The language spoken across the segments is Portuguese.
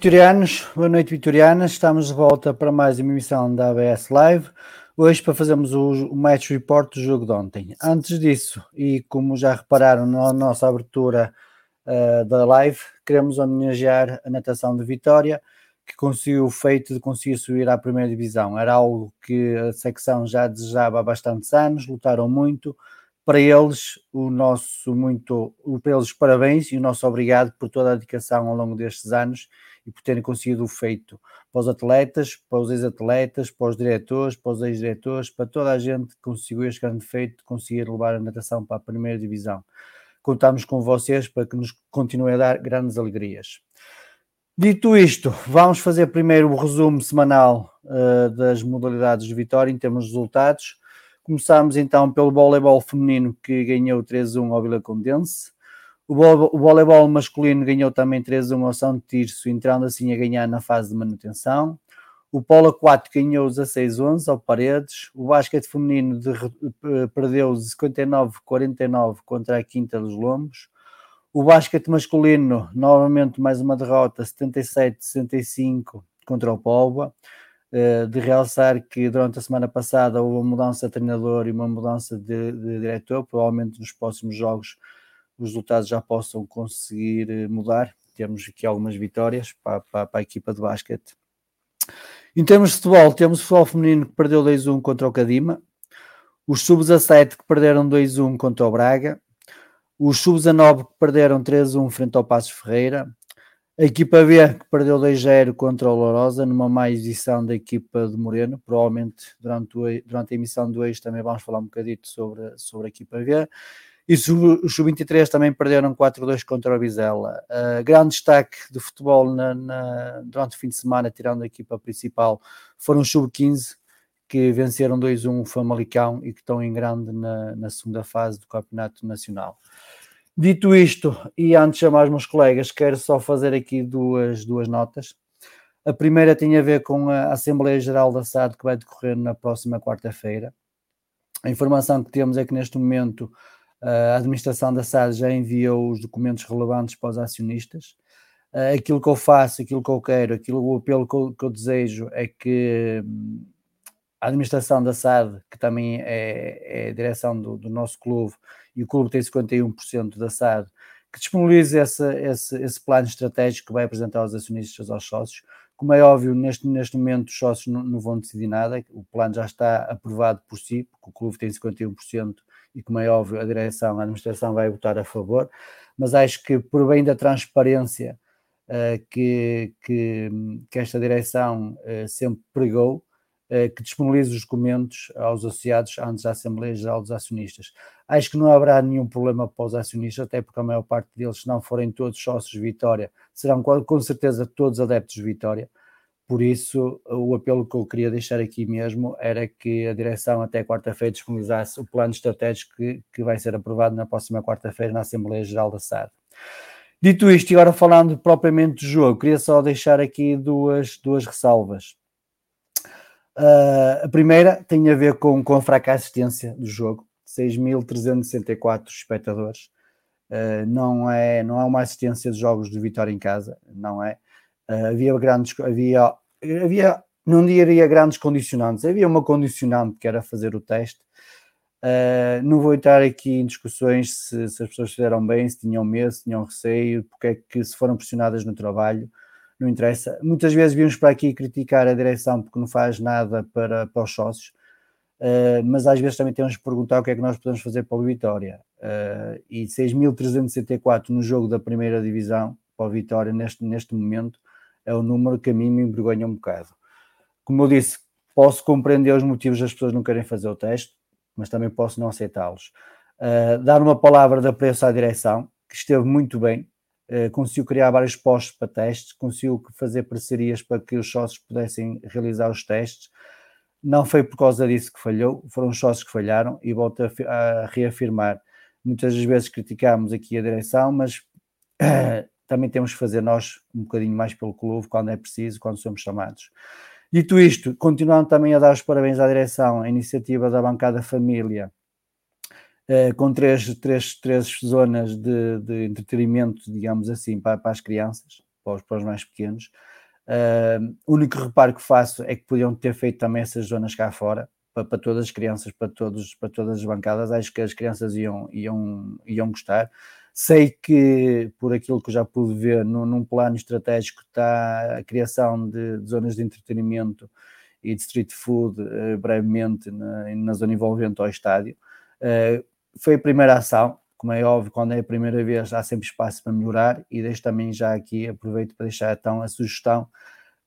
vitorianos. Boa noite, vitorianas. Estamos de volta para mais uma emissão da ABS Live. Hoje para fazermos o, o match report do jogo de ontem. Antes disso, e como já repararam na nossa abertura uh, da live, queremos homenagear a natação de Vitória, que conseguiu o feito de conseguir subir à primeira divisão. Era algo que a secção já desejava há bastantes anos, lutaram muito, para eles o nosso muito para eles parabéns e o nosso obrigado por toda a dedicação ao longo destes anos e por terem conseguido o feito para os atletas, para os ex-atletas, para os diretores, para os ex-diretores, para toda a gente que conseguiu este grande feito de conseguir levar a natação para a primeira divisão. Contamos com vocês para que nos continuem a dar grandes alegrias. Dito isto, vamos fazer primeiro o resumo semanal uh, das modalidades de vitória em termos de resultados. Começámos então pelo voleibol feminino que ganhou 3-1 ao Vila Condense. O voleibol masculino ganhou também 3-1 ao São Tirso, entrando assim a ganhar na fase de manutenção. O polo 4 ganhou 16-11 ao Paredes. O basquete feminino de, uh, perdeu 59-49 contra a Quinta dos Lombos. O basquete masculino, novamente mais uma derrota, 77-65 contra o Póvoa. Eh, de realçar que durante a semana passada houve uma mudança de treinador e uma mudança de, de diretor, provavelmente nos próximos jogos os resultados já possam conseguir eh, mudar. Temos aqui algumas vitórias para, para, para a equipa de basquete. Em termos de futebol, temos o futebol feminino que perdeu 2-1 contra o Cadima, os sub-17 que perderam 2-1 contra o Braga, os sub-19 que perderam 3-1 frente ao Passos Ferreira, a equipa B, que perdeu 2-0 contra o Lourosa, numa má edição da equipa de Moreno, provavelmente durante, o, durante a emissão do hoje também vamos falar um bocadito sobre, sobre a equipa B. E os Sub-23 também perderam 4-2 contra o Vizela. Uh, grande destaque de futebol na, na, durante o fim de semana, tirando a equipa principal, foram os Sub-15, que venceram 2-1 o Famalicão e que estão em grande na, na segunda fase do Campeonato Nacional. Dito isto, e antes de chamar os meus colegas, quero só fazer aqui duas, duas notas. A primeira tem a ver com a Assembleia Geral da SAD que vai decorrer na próxima quarta-feira. A informação que temos é que neste momento a administração da SAD já enviou os documentos relevantes para os acionistas. Aquilo que eu faço, aquilo que eu quero, aquilo, o apelo que eu, que eu desejo é que hum, a administração da SAD, que também é, é a direção do, do, nosso clube, e o clube tem 51% da SAD, que disponibilize esse, esse, esse plano estratégico que vai apresentar aos acionistas, aos sócios, como é óbvio, neste, neste momento os sócios não, não, vão decidir nada, o plano já está aprovado por si, porque o clube tem 51% e, como é óbvio, a direção, a administração vai votar a favor, mas acho que por bem da transparência uh, que, que, que, esta direção uh, sempre pregou, uh, que disponibilize os documentos aos associados antes da Assembleia Geral dos Acionistas. Acho que não haverá nenhum problema para os acionistas, até porque a maior parte deles, se não forem todos sócios de Vitória, serão com certeza todos adeptos de Vitória. Por isso, o apelo que eu queria deixar aqui mesmo era que a direção até quarta-feira disponibilizasse o plano estratégico que, que vai ser aprovado na próxima quarta-feira na Assembleia Geral da SAD. Dito isto, e agora falando propriamente do jogo, queria só deixar aqui duas, duas ressalvas. Uh, a primeira tem a ver com, com a fraca assistência do jogo. 6.364 espectadores. Uh, não, é, não é uma assistência de jogos de Vitória em casa, não é. Uh, havia grandes, havia, havia, não diria grandes condicionantes, havia uma condicionante que era fazer o teste. Uh, não vou entrar aqui em discussões se, se, as pessoas fizeram bem, se tinham medo, se tinham receio, porque é que se foram pressionadas no trabalho, não interessa. Muitas vezes vimos para aqui criticar a direção porque não faz nada para, para os sócios Uh, mas às vezes também temos que perguntar o que é que nós podemos fazer para o Vitória. Uh, e 6.364 no jogo da primeira divisão para o Vitória neste, neste momento é um número que a mim me envergonha um bocado. Como eu disse, posso compreender os motivos das pessoas não querem fazer o teste, mas também posso não aceitá-los. Uh, dar uma palavra de apreço à direção, que esteve muito bem, conseguiu criar vários postos para testes, conseguiu fazer parcerias para que os sócios pudessem realizar os testes não foi por causa disso que falhou, foram os sócios que falharam e volto a, a reafirmar. Muitas das vezes criticamos aqui a direção, mas uh, também temos que fazer nós um bocadinho mais pelo clube quando é preciso, quando somos chamados. Dito isto, continuando também a dar os parabéns à direção, a iniciativa da bancada família, uh, com três, três, três zonas de, de entretenimento, digamos assim, para, para as crianças, para os, para os mais pequenos. Uh, o único reparo que faço é que podiam ter feito também essas zonas cá fora, para, para, todas as crianças, para, todos, para todas as bancadas. Acho que as crianças iam, iam, iam gostar. Sei que, por aquilo que já pude ver, no, num plano estratégico está a criação de, de zonas de entretenimento e de street food uh, brevemente na, na, zona envolvente ao estádio. Uh, foi a primeira ação, como é óbvio, quando é a primeira vez há sempre espaço para melhorar e deixo também já aqui, aproveito para deixar então a sugestão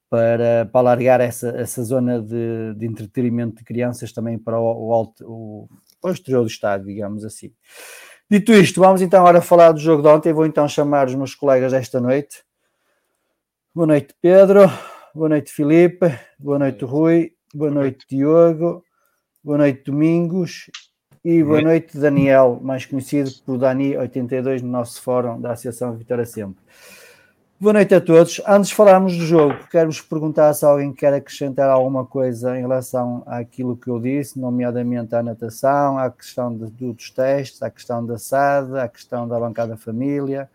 para, para alargar essa, essa zona de, de entretenimento de crianças também para o, o, alto, o, o exterior do estádio, digamos assim. Dito isto, vamos então agora falar do jogo de ontem. Vou então chamar os meus colegas desta noite. Boa noite, Pedro. Boa noite, Filipe. Boa noite, Rui. Boa noite, Diogo. Boa noite, Domingos. E boa noite, Daniel, mais conhecido por Dani82 no nosso fórum da Associação Vitória Sempre. Boa noite a todos. Antes de falarmos do jogo, quero-vos perguntar se alguém quer acrescentar alguma coisa em relação àquilo que eu disse, nomeadamente à natação, à questão de, dos testes, à questão da SAD, à questão da bancada família.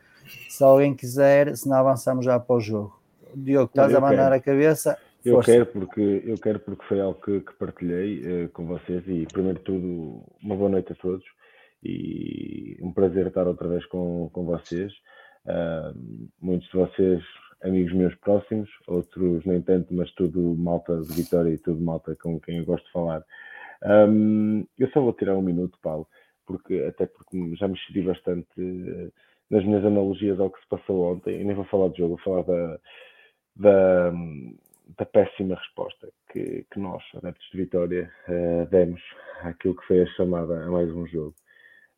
Se alguém quiser, se não avançamos já para o jogo. Diogo, estás a mandar a cabeça? Eu quero porque eu quero porque foi algo que, que partilhei uh, com vocês e primeiro de tudo uma boa noite a todos e um prazer estar outra vez com, com vocês. Uh, muitos de vocês amigos meus próximos, outros nem tanto, mas tudo malta de Vitória e tudo malta com quem eu gosto de falar. Um, eu só vou tirar um minuto, Paulo, porque até porque já me excedi bastante uh, nas minhas analogias ao que se passou ontem, nem vou falar de jogo, vou falar da, da da péssima resposta que, que nós, adeptos de Vitória, uh, demos àquilo que foi a chamada a mais um jogo.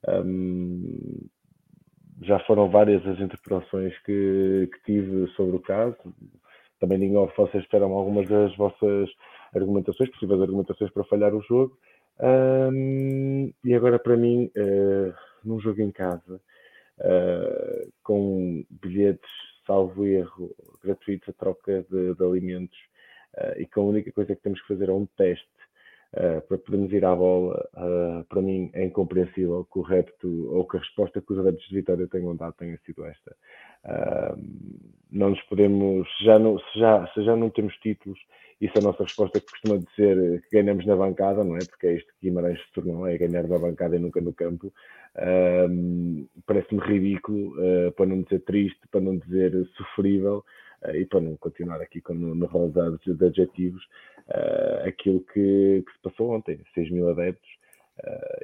Um, já foram várias as interpretações que, que, tive sobre o caso. Também ninguém vocês esperam algumas das vossas argumentações, possíveis argumentações para falhar o jogo. Um, e agora, para mim, uh, num jogo em casa, uh, com bilhetes salvo erro, gratuitos a troca de, de alimentos uh, e que a única coisa que temos que fazer é um teste uh, para podermos ir à bola. Uh, para mim é incompreensível que o repto ou que a resposta que os adeptos de Vitória tenham dado tenha sido esta. não nos podemos, já não, se, já, se já não temos títulos, isso é a nossa resposta que costuma dizer que ganhamos na bancada, não é? Porque é isto que Guimarães se tornou, é ganhar na bancada e nunca no campo. Parece-me ridículo, uh, para não dizer triste, para não dizer sofrível, uh, e para não continuar aqui com, no, no de adjetivos, uh, aquilo que, que, se passou ontem, 6 mil adeptos.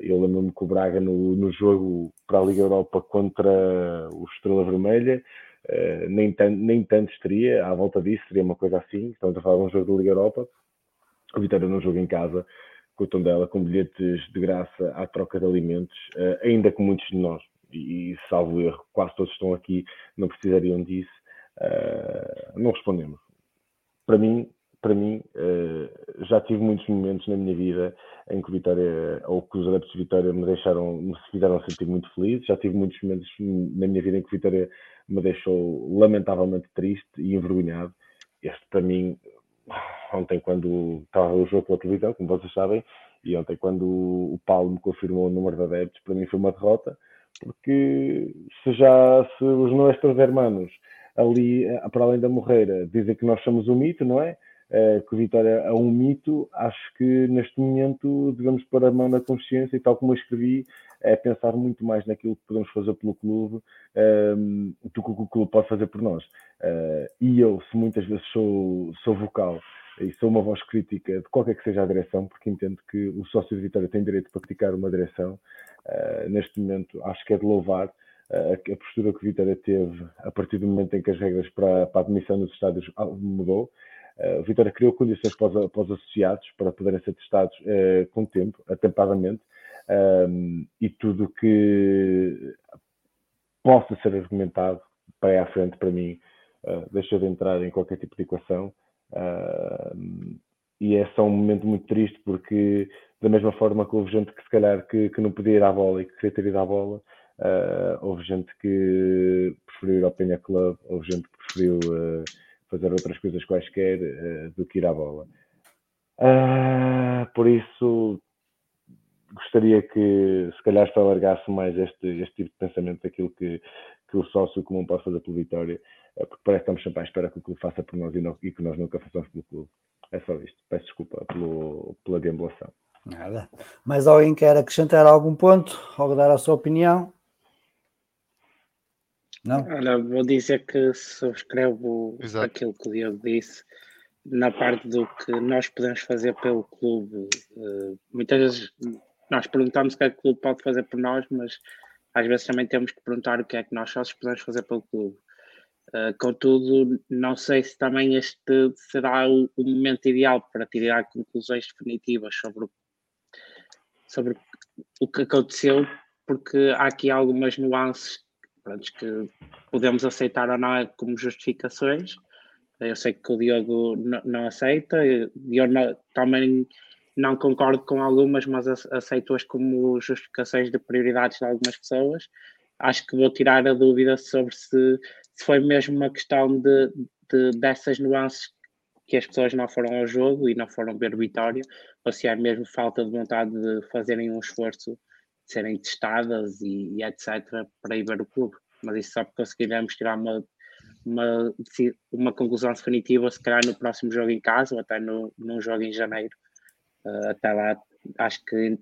eu lembro-me que o Braga no, no jogo para a Liga Europa contra o Estrela Vermelha, Uh, nem, tan, nem tanto teria, à volta disso, seria uma coisa assim. Estamos a falar de um jogo da Liga Europa. O Vitória não jogo em casa, com o Tondela, com bilhetes de graça à troca de alimentos, uh, ainda que muitos de nós, e, salvo erro, quase todos estão aqui, não precisariam disso, uh, não respondemos. Para mim, para mim, uh, já tive muitos momentos na minha vida em que Vitória, ou que os adeptos de Vitória me deixaram, me fizeram sentir muito feliz. Já tive muitos momentos na minha vida em que Vitória me deixou lamentavelmente triste e envergonhado. Este, para mim, ontem quando estava o jogo pela televisão, como vocês sabem, e ontem quando o Paulo me confirmou o número de adeptos, para mim foi uma derrota, porque se já se os nossos hermanos ali, eh, para além da Morreira, dizem que nós somos um mito, não é? Eh, que o Vitória é um mito, acho que neste momento devemos pôr a mão na consciência e tal como eu escrevi, é pensar muito mais naquilo que podemos fazer pelo clube um, ehm, do que o clube pode fazer por nós. Uh, e eu, se muitas vezes sou, sou vocal e sou uma voz crítica de qualquer que seja a direção, porque entendo que o sócio de Vitória tem direito para criticar uma direção, uh, neste momento acho que é de louvar a postura que o Vitória teve a partir do momento em que as regras para, para a admissão nos estádios mudou. Uh, o Vitória criou condições para os, para os, associados para poderem ser testados uh, com tempo, atempadamente, um, e tudo que possa ser argumentado para à frente, para mim, uh, deixa de entrar em qualquer tipo de equação. Uh, e é só um momento muito triste porque da mesma forma que houve gente que se calhar que, que não podia ir à bola e que queria ter ido à bola, uh, houve gente que preferiu ir ao Penha Club, houve gente que preferiu uh, fazer outras coisas quaisquer uh, do que ir à bola. por isso gostaria que se calhar se alargasse mais este, este tipo de pensamento daquilo que, que o sócio comum pode fazer pela Vitória, porque parece que estamos sempre à espera que o clube faça por nós e, não, e que nós nunca façamos pelo clube. É só isto. Peço desculpa pelo, pela gambulação. Nada. Mas alguém quer acrescentar algum ponto ou dar a sua opinião? Não? Olha, vou dizer que subscrevo Exato. aquilo que o Diogo disse na parte do que nós podemos fazer pelo clube. Uh, muitas vezes nós perguntamos o que é que o clube pode fazer por nós, mas às vezes também temos que perguntar o que é que nós sócios podemos fazer pelo clube. Uh, contudo, não sei se também este será o, o, momento ideal para tirar conclusões definitivas sobre o, sobre o que aconteceu, porque há aqui algumas nuances pronto, que podemos aceitar ou não como justificações. Eu sei que o Diogo não, aceita, eu não, também não concordo com algumas, mas aceito-as como justificações de prioridades de algumas pessoas. Acho que vou tirar a dúvida sobre se se foi mesmo uma questão de, de, dessas nuances que as pessoas não foram ao jogo e não foram ver vitória, ou se é mesmo falta de vontade de fazerem um esforço, serem testadas e, e etc. para ir ver o clube. Mas isso só conseguiremos tirar uma, uma, uma conclusão definitiva, se calhar no próximo jogo em casa ou até no, num jogo em janeiro. Uh, até lá, acho que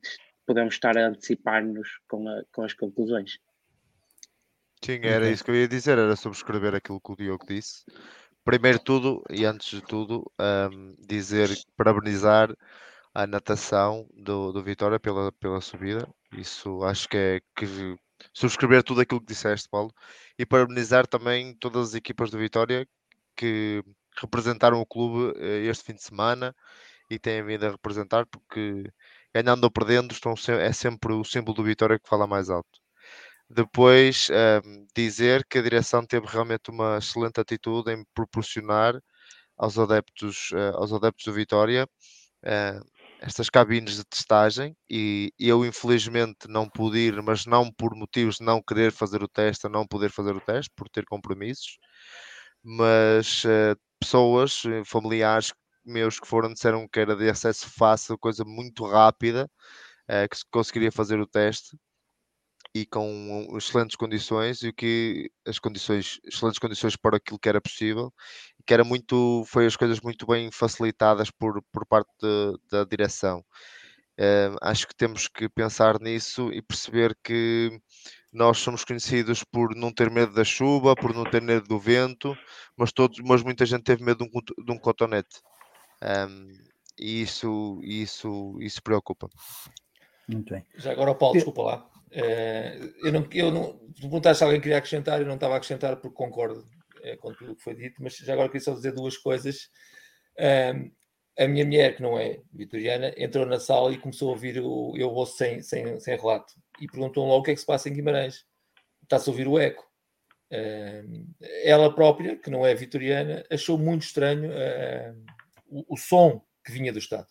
podemos estar a antecipar-nos com, com as conclusões. Sim, era isso que eu ia dizer, era subscrever aquilo que o Diogo disse. Primeiro tudo, e antes de tudo, um, dizer, parabenizar a natação do, do Vitória pela, pela subida. Isso acho que é que subscrever tudo aquilo que disseste, Paulo, e parabenizar também todas as equipas do Vitória que representaram o clube eh, este fim de semana e têm vindo a representar, porque ganhando ou perdendo estão, é sempre o símbolo do Vitória que fala mais alto. Depois, um, ehm, dizer que a direção teve realmente uma excelente atitude em proporcionar aos adeptos, uh, aos adeptos do Vitória uh, estas cabines de testagem e eu infelizmente não pude ir, mas não por motivos de não querer fazer o teste, não poder fazer o teste, por ter compromissos. mas uh, pessoas, familiares meus que foram, disseram que era de acesso fácil, coisa muito rápida, uh, que se conseguiria fazer o teste e com excelentes condições e o que as condições, excelentes condições para aquilo que era possível, que era muito, foi as coisas muito bem facilitadas por, por parte de, da direção. Uh, acho que temos que pensar nisso e perceber que nós somos conhecidos por não ter medo da chuva, por não ter medo do vento, mas, todos, mas muita gente teve medo de um, de um cotonete. Um, e isso, isso, isso preocupa. Muito bem. Já agora, Paulo, desculpa lá. Uh, eu não, eu não, perguntaste se alguém queria acrescentar, eu não estava a acrescentar porque concordo uh, com tudo o que foi dito, mas já agora queria só dizer duas coisas. Uh, a minha mulher, que não é vitoriana, entrou na sala e começou a ouvir o Eu Ouço sem, sem, sem relato e perguntou logo o que é que se passa em Guimarães. Está-se a ouvir o eco. ela própria, que não é vitoriana, achou muito estranho o, o som que vinha do Estado.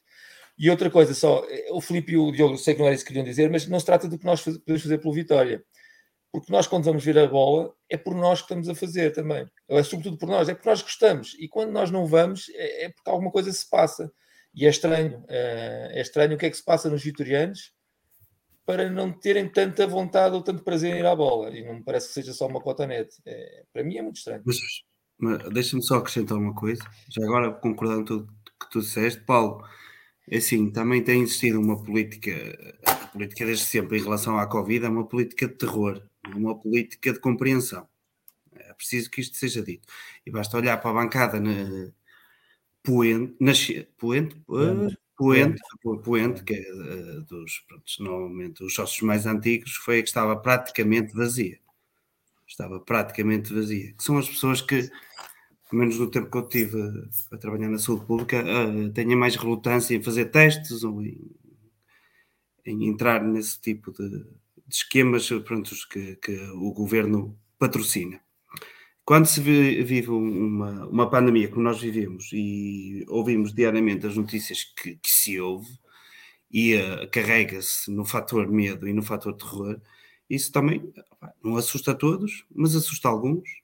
E outra coisa só, o Filipe e o Diogo, sei que não era isso que queriam dizer, mas não se trata do que nós podemos fazer pelo Vitória. Porque nós, quando vamos ver a bola, é por nós que estamos a fazer também. Ou é sobretudo por nós, é porque nós gostamos. E quando nós não vamos, é, é porque alguma coisa se passa. E é estranho. É, é estranho o que é que se passa nos vitorianos para não terem tanta vontade ou tanto prazer em ir à bola. E não me parece que seja só uma cotonete. É, para mim é muito estranho. Mas, mas deixa-me só acrescentar uma coisa. Já agora, concordando com tudo que tu disseste, Paulo assim, também tem existido uma política, a política desde sempre em relação à Covid é uma política de terror, uma política de compreensão. É preciso que isto seja dito. E basta olhar para a bancada na Poente, na, Poente, uh, Poente, Poente, que é uh, dos, pronto, normalmente os sócios mais antigos, foi a que estava praticamente vazia. Estava praticamente vazia. Que são as pessoas que pelo menos no tempo que eu tive a, trabalhar na saúde pública, uh, tenha mais relutância em fazer testes ou em, em entrar nesse tipo de, de esquemas pronto, que, que, o governo patrocina. Quando se vive uma, uma pandemia como nós vivemos e ouvimos diariamente as notícias que, que se ouve e uh, carrega-se no fator medo e no fator terror, isso também não assusta todos, mas assusta alguns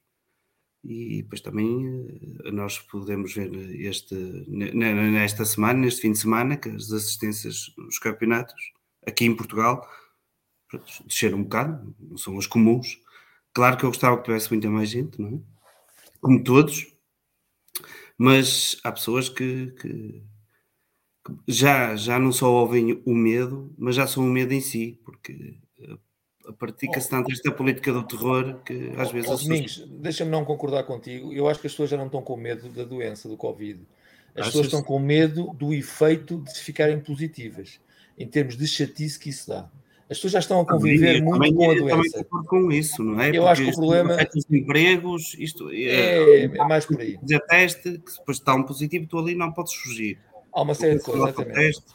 e depois também eh, nós podemos ver este, nesta semana, neste fim de semana, que as assistências nos campeonatos aqui em Portugal desceram um bocado, não são as comuns. Claro que eu gostava que tivesse muita mais gente, não é? Como todos, mas há pessoas que, que, que já, já não só ouvem o medo, mas já são o medo em si, porque pratica-se tanto esta política do terror que às vezes. Oh, Domingos, deixa-me não concordar contigo. Eu acho que as pessoas já não estão com medo da doença, do Covid. As pessoas estão com medo do efeito de ficarem positivas, em termos de chatice que isso dá. As pessoas já estão a conviver também, muito também, com a doença. Também com isso, não é? Eu Porque acho que o problema. Os empregos, isto é, é, é mais por aí. Fazer teste, que depois está um positivo, tu ali não podes fugir. Há uma série de coisas. Teste,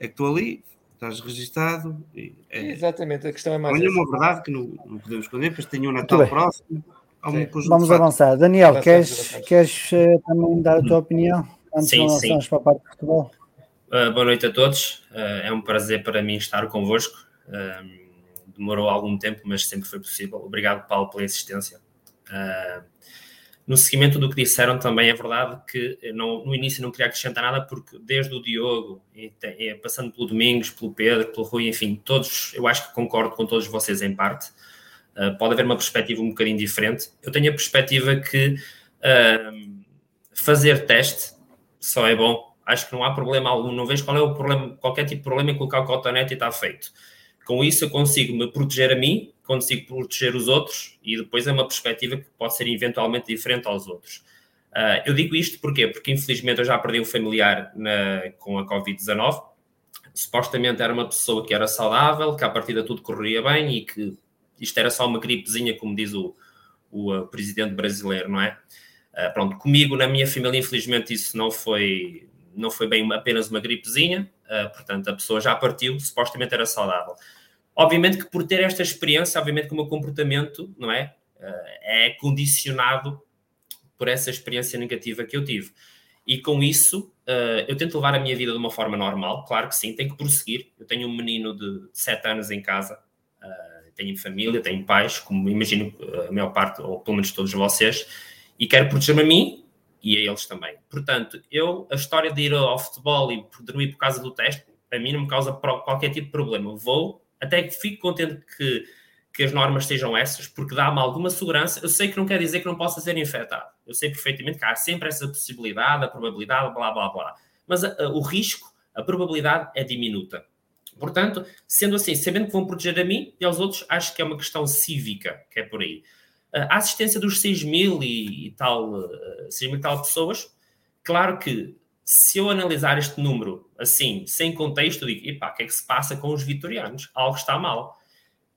é que tu ali estás registado. É, Exatamente, a questão é mais. Olha, uma verdade que não, não podemos esconder, depois tem o um Natal próximo. Vamos avançar. Daniel, queres, queres uh, também dar a tua opinião antes sim, de avançarmos para a parte de futebol? Uh, boa noite a todos. Uh, é um prazer para mim estar convosco. demorou algum tempo, mas sempre foi possível. Obrigado, Paulo, pela insistência. No seguimento do que disseram, também é verdade que não, no início não queria acrescentar nada, porque desde o Diogo, e, e, passando pelo Domingos, pelo Pedro, pelo Rui, enfim, todos, eu acho que concordo com todos vocês em parte. Uh, pode haver uma perspectiva um bocadinho diferente. Eu tenho a perspectiva que uh, fazer teste só é bom. Acho que não há problema algum. Não vejo qual é o problema, qualquer tipo de problema em colocar o cotonete e está feito. Com isso, eu consigo me proteger a mim consigo proteger os outros e depois é uma perspectiva que pode ser eventualmente diferente aos outros. Uh, eu digo isto porquê? porque infelizmente eu já perdi um familiar na, com a Covid-19. Supostamente era uma pessoa que era saudável, que a partir de tudo corria bem e que isto era só uma gripezinha, como diz o, o uh, presidente brasileiro, não é? Uh, pronto, comigo, na minha família, infelizmente isso não foi, não foi bem apenas uma gripezinha, portanto a pessoa já partiu, supostamente era saudável. Obviamente que por ter esta experiência, obviamente que o meu comportamento, não é? Eh, é condicionado por essa experiência negativa que eu tive. E com isso, eh, eu tento levar a minha vida de uma forma normal, claro que sim, tenho que prosseguir. Eu tenho um menino de 7 anos em casa, eh, tenho família, tenho pais, como imagino a maior parte, ou pelo menos todos vocês, E quero proteger-me a mim e a eles também. Portanto, eu, a história de ir ao futebol e dormir por causa do teste, a mim não me causa qualquer tipo de problema. Vou, até que fico contente que, que as normas sejam essas, porque dá-me alguma segurança. Eu sei que não quer dizer que não possa ser infectado. Eu sei perfeitamente que há sempre essa possibilidade, a probabilidade, blá, blá, blá. Mas a, a, o risco, a probabilidade é diminuta. Portanto, sendo assim, sabendo que vão proteger a mim e aos outros, acho que é uma questão cívica, que é por aí. A assistência dos 6 mil e, e tal, 6 eh, mil e tal pessoas, claro que se eu analisar este número assim, sem contexto, digo, epá, o que é que se passa com os vitorianos? Algo está mal.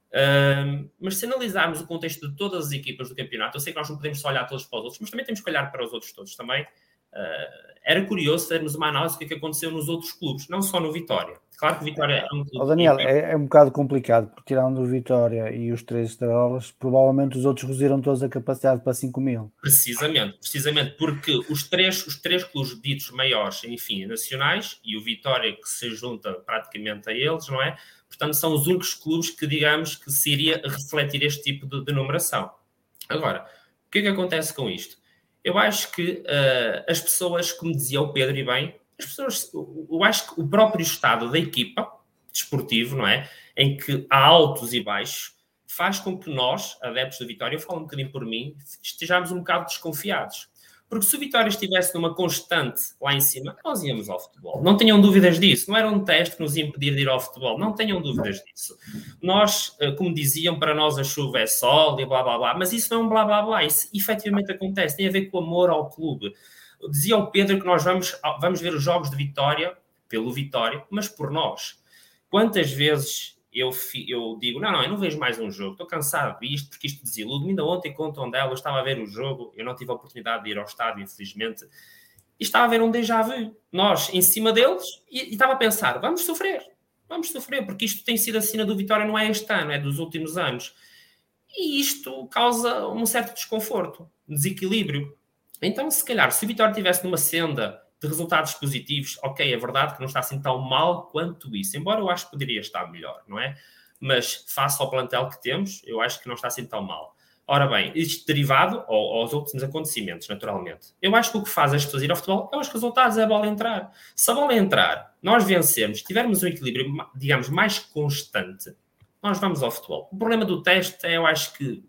Uh, mas se analisarmos o contexto de todas as equipas do campeonato, eu sei que nós não podemos só olhar todos para os outros, mas também temos que olhar para os outros todos também. Uh, era curioso termos uma análise do que, é que aconteceu nos outros clubes, não só no Vitória. Claro que o Vitória é um clube. Oh, Daniel, é, é, um bocado complicado, porque tirando o Vitória e os três estrelas, provavelmente os outros reduziram todos a capacidade para 5 mil. Precisamente, precisamente, porque os três, os três clubes ditos maiores, enfim, nacionais, e o Vitória que se junta praticamente a eles, não é? Portanto, são os únicos clubes que, digamos, que se iria refletir este tipo de, de numeração. Agora, o que é que acontece com isto? Eu acho que uh, as pessoas, como dizia o Pedro e bem, as pessoas, eu acho que o próprio estado da equipa desportivo, não é? Em que há altos e baixos, faz com que nós, adeptos da Vitória, eu falo um bocadinho por mim, estejamos um bocado desconfiados. Porque se o Vitória estivesse numa constante lá em cima, nós íamos ao futebol. Não tenham dúvidas disso. Não era um teste que nos impedir de ir ao futebol. Não tenham dúvidas disso. Nós, eh, como diziam, para nós a chuva é sol e blá blá blá. Mas isso não é um blá blá blá. Isso efetivamente acontece. Tem a ver com o amor ao clube. Dizia o Pedro que nós vamos, vamos ver os jogos de Vitória, pelo Vitória, mas por nós. Quantas vezes eu, eu digo, não, não, eu não vejo mais um jogo, estou cansado disto, porque isto desilude. Ainda ontem, com o Tondela, eu estava a ver o jogo, eu não tive a oportunidade de ir ao estádio, infelizmente, e estava a ver um déjà vu. Nós, em cima deles, e, e estava a pensar, vamos sofrer, vamos sofrer, porque isto tem sido a cena do Vitória, não é este ano, é dos últimos anos. E isto causa um certo desconforto, desequilíbrio. Então, se calhar, se o Vitória estivesse numa senda de resultados positivos, ok, é verdade que não está assim tão mal quanto isso, embora eu acho que poderia estar melhor, não é? Mas face ao plantel que temos, eu acho que não está assim tão mal. Ora bem, isto derivado aos últimos acontecimentos, naturalmente. Eu acho que o que faz as pessoas ir ao futebol é os resultados, é a bola entrar. Se a bola entrar, nós vencemos, tivermos um equilíbrio, digamos, mais constante, nós vamos ao futebol. O problema do teste é, eu acho que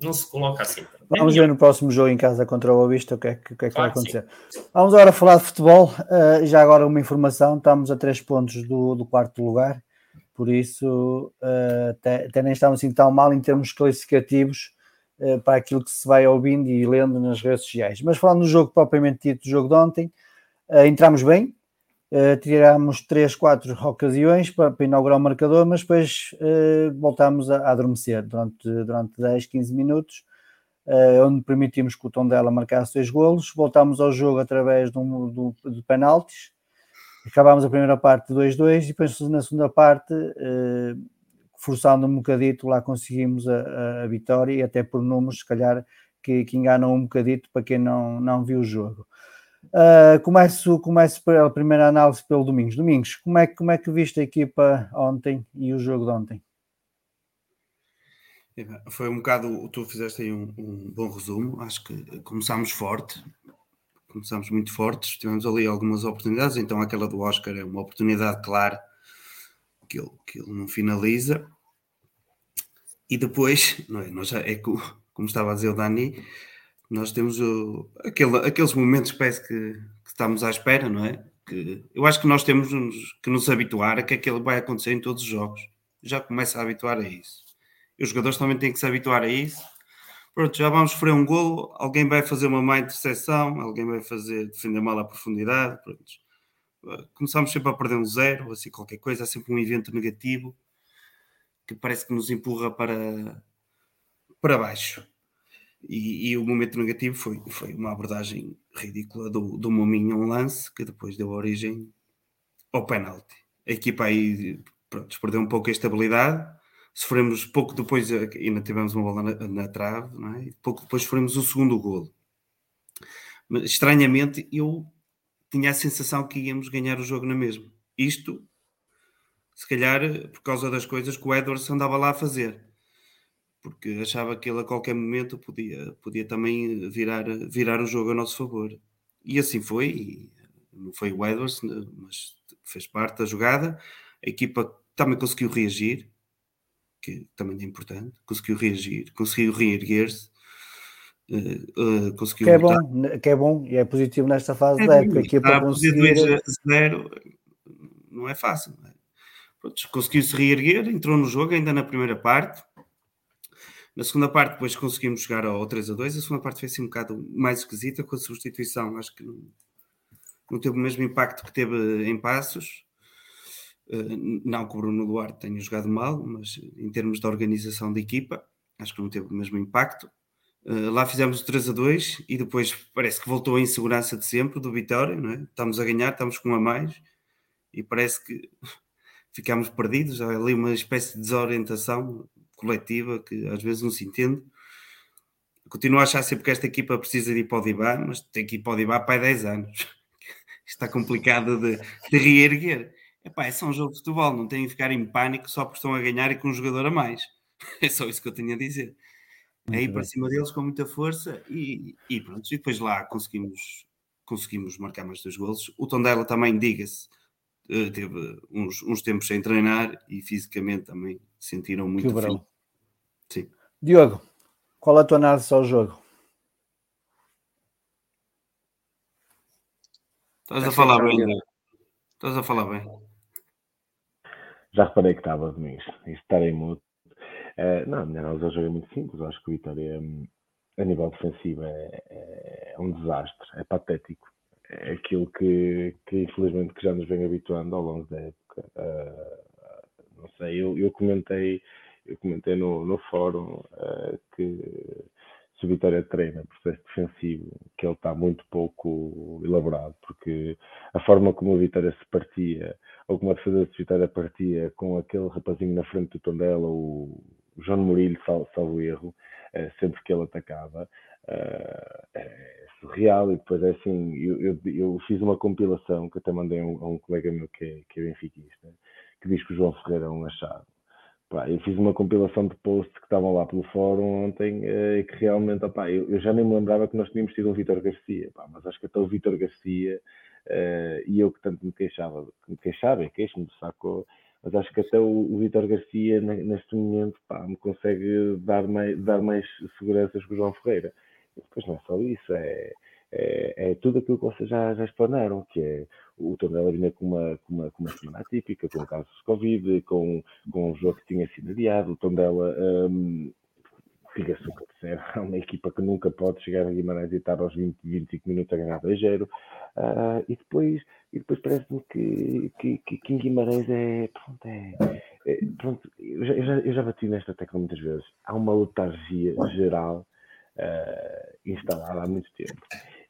não se coloca assim. Vamos ver no próximo jogo em casa contra o Avista o que é que, que, é que claro vai acontecer. Sim. Vamos agora falar de futebol. Uh, já agora uma informação: estamos a três pontos do, do quarto lugar, por isso uh, até, até, nem estamos assim tão mal em termos classificativos uh, para aquilo que se vai ouvindo e lendo nas redes sociais. Mas falando do jogo propriamente dito, do jogo de ontem, entramos bem, Tirámos 3, 4 ocasiões para, para, inaugurar o marcador, mas depois uh, voltámos a, a, adormecer durante, durante 10, 15 minutos, uh, onde permitimos que o Tondela marcasse dois golos. Voltámos ao jogo através de, um, de, de penaltis. Acabámos a primeira parte 2-2 e depois na segunda parte, forçando um bocadito, lá conseguimos a, a, vitória e até por números, se calhar, que, que enganam um bocadito para quem não, não viu o jogo. Uh, começo, começo pela primeira análise pelo Domingos. Domingos, como é, como é que viste a equipa ontem e o jogo de ontem? Foi um bocado, tu fizeste aí um, um bom resumo. Acho que começámos forte, começámos muito fortes, tivemos ali algumas oportunidades. Então, aquela do Oscar é uma oportunidade clara que ele, que ele não finaliza. E depois, não é, nós é como estava a dizer o Dani, nós temos o, aquele, aqueles momentos que parece que, que, estamos à espera, não é? Que, eu acho que nós temos que nos habituar a que aquilo vai acontecer em todos os jogos. Já começa a habituar a isso. E os jogadores também têm que se habituar a isso. Pronto, já vamos sofrer um golo, alguém vai fazer uma má interseção, alguém vai fazer defender mal a profundidade. Pronto. Começamos sempre a perder um zero, assim qualquer coisa, há sempre um evento negativo que parece que nos empurra para, para baixo. E, e, o momento negativo foi, foi uma abordagem ridícula do, do Mominho, um lance que depois deu origem ao penalti. A equipa aí pronto, perdeu um pouco a estabilidade. Sofremos pouco depois, ainda tivemos uma bola na, na trave, não é? pouco depois sofremos o segundo golo. Mas, estranhamente, eu tinha a sensação que íamos ganhar o jogo na mesma. Isto, se calhar, por causa das coisas que o Edwards andava lá a fazer porque achava que ele a qualquer momento podia, podia também virar, virar o jogo a nosso favor. E assim foi, e não foi o Edwards, mas fez parte da jogada. A equipa também conseguiu reagir, que também é importante, conseguiu reagir, conseguiu reerguer-se. Uh, uh, conseguiu que é, bom, que é bom e é positivo nesta fase é da época. A equipa conseguir... 2 a 0 não é fácil. Não é? Conseguiu-se reerguer, entrou no jogo ainda na primeira parte. Na segunda parte, depois conseguimos chegar ao 3 a 2. A segunda parte foi assim um bocado mais esquisita com a substituição. Acho que não, não teve o mesmo impacto que teve em Passos. Uh, não que o Bruno Duarte tenha jogado mal, mas em termos de organização da equipa, acho que não teve o mesmo impacto. Uh, lá fizemos o 3 a 2 e depois parece que voltou a insegurança de sempre do Vitória, não é? Estamos a ganhar, estamos com um a mais e parece que ficamos perdidos. Há ali uma espécie de desorientação coletiva que às vezes não se entende. Continuo a achar sempre que esta equipa precisa de ir para o Dibá, mas tem que ir para o Dibá para 10 anos. Está complicado de, de reerguer. Epá, é só um jogo de futebol, não tem que ficar em pânico só porque estão a ganhar e com um jogador a mais. É só isso que eu tenho a dizer. É ir para cima deles com muita força e, e pronto. E depois lá conseguimos, conseguimos marcar mais dois golos. O Tondela também, diga-se, eh, teve uns, uns tempos sem treinar e fisicamente também sentiram muito frio. Sim. Diogo, qual é a tua análise ao jogo? Estás a falar bem, né? Estás a falar bem. Já reparei que estava, Domingos. Isto estar em mudo. Uh, não, a minha análise ao jogo é muito simples. Acho que o Vitória, hum, a nível defensivo, é, é, é um desastre. É patético é aquilo que, que infelizmente que já nos vem habituando ao longo da época. Uh, não sei, eu, eu comentei, eu comentei no, no fórum uh, que se o Vitória treina processo defensivo, que ele está muito pouco elaborado, porque a forma como o Vitória se partia, ou como a defesa de Vitória partia com aquele rapazinho na frente do Tondela, o João Murilo, salvo, salvo erro, uh, sempre que ele atacava, é surreal. E depois é assim, eu, eu, eu, fiz uma compilação que até mandei a um, a um colega meu que é, que é benfiquista, que diz que o João Ferreira é um achado. Pá, eu fiz uma compilação de posts que estavam lá pelo fórum ontem eh, e que realmente, opá, eu, eu, já nem me lembrava que nós tínhamos tido um Vitor Garcia, pá, mas acho que até o Vitor Garcia uh, e eu que tanto me queixava, que me queixava e queixo-me do saco, mas acho que até o, o Vitor Garcia neste momento pá, me consegue dar mais, dar mais seguranças que o João Ferreira. Depois não é só isso, é, é, é, tudo aquilo que vocês já, já explanaram, que é o Tondela vinha com uma, com, uma, com uma semana atípica, com casos de Covid, com, com um jogo que tinha sido adiado, o Tondela, um, diga-se o que disser, é uma equipa que nunca pode chegar a Guimarães e estar aos 20, 25 minutos a ganhar 2 0 uh, e depois, e depois parece-me que, que, que, que em Guimarães é, pronto, é, é pronto, eu já, eu já, eu já bati nesta tecla muitas vezes, há uma letargia geral uh, instalada há muito tempo.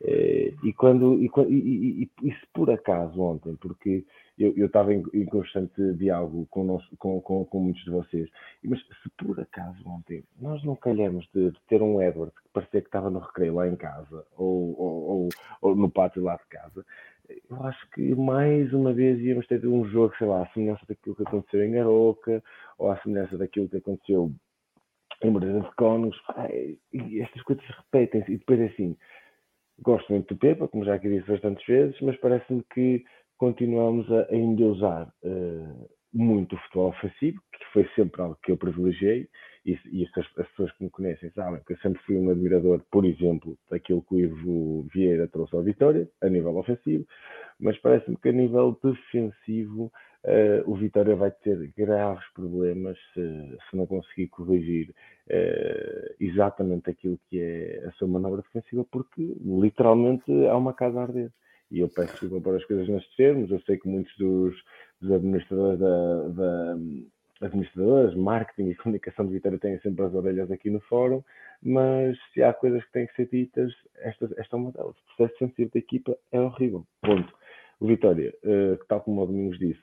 Uh, e, quando, e, e, e, se por acaso ontem, porque eu, estava em, em, constante diálogo com, nosso, com, com, com, muitos de vocês, mas se por acaso ontem nós não calhamos de, de ter um Edward que parecia que estava no recreio lá em casa ou, ou, ou, ou no pátio lá de casa, eu acho que mais uma vez íamos ter um jogo, sei lá, à semelhança daquilo que aconteceu em Aroca, ou à semelhança daquilo que aconteceu emergência de conos, e estas coisas repetem-se. E depois é assim, gosto muito do Pepa, como já aqui disse bastantes vezes, mas parece-me que continuamos a, a endeusar uh, muito o futebol ofensivo, que foi sempre algo que eu privilegiei, e, e as, as, pessoas que me conhecem sabem que eu sempre fui um admirador, por exemplo, daquilo que o Ivo Vieira trouxe ao Vitória, a nível ofensivo, mas parece-me que a nível defensivo uh, o Vitória vai ter graves problemas se, se não conseguir corrigir uh, exatamente aquilo que é a sua manobra defensiva, porque literalmente há uma casa a arder. E eu peço desculpa para as coisas nestes termos, eu sei que muitos dos, dos administradores da, da administradores, marketing e comunicação de Vitória têm sempre as orelhas aqui no fórum, mas se há coisas que têm que ser ditas, esta, esta é uma delas. O processo defensivo da equipa é horrível. Ponto. O Vitória, uh, tal como o Domingos disse,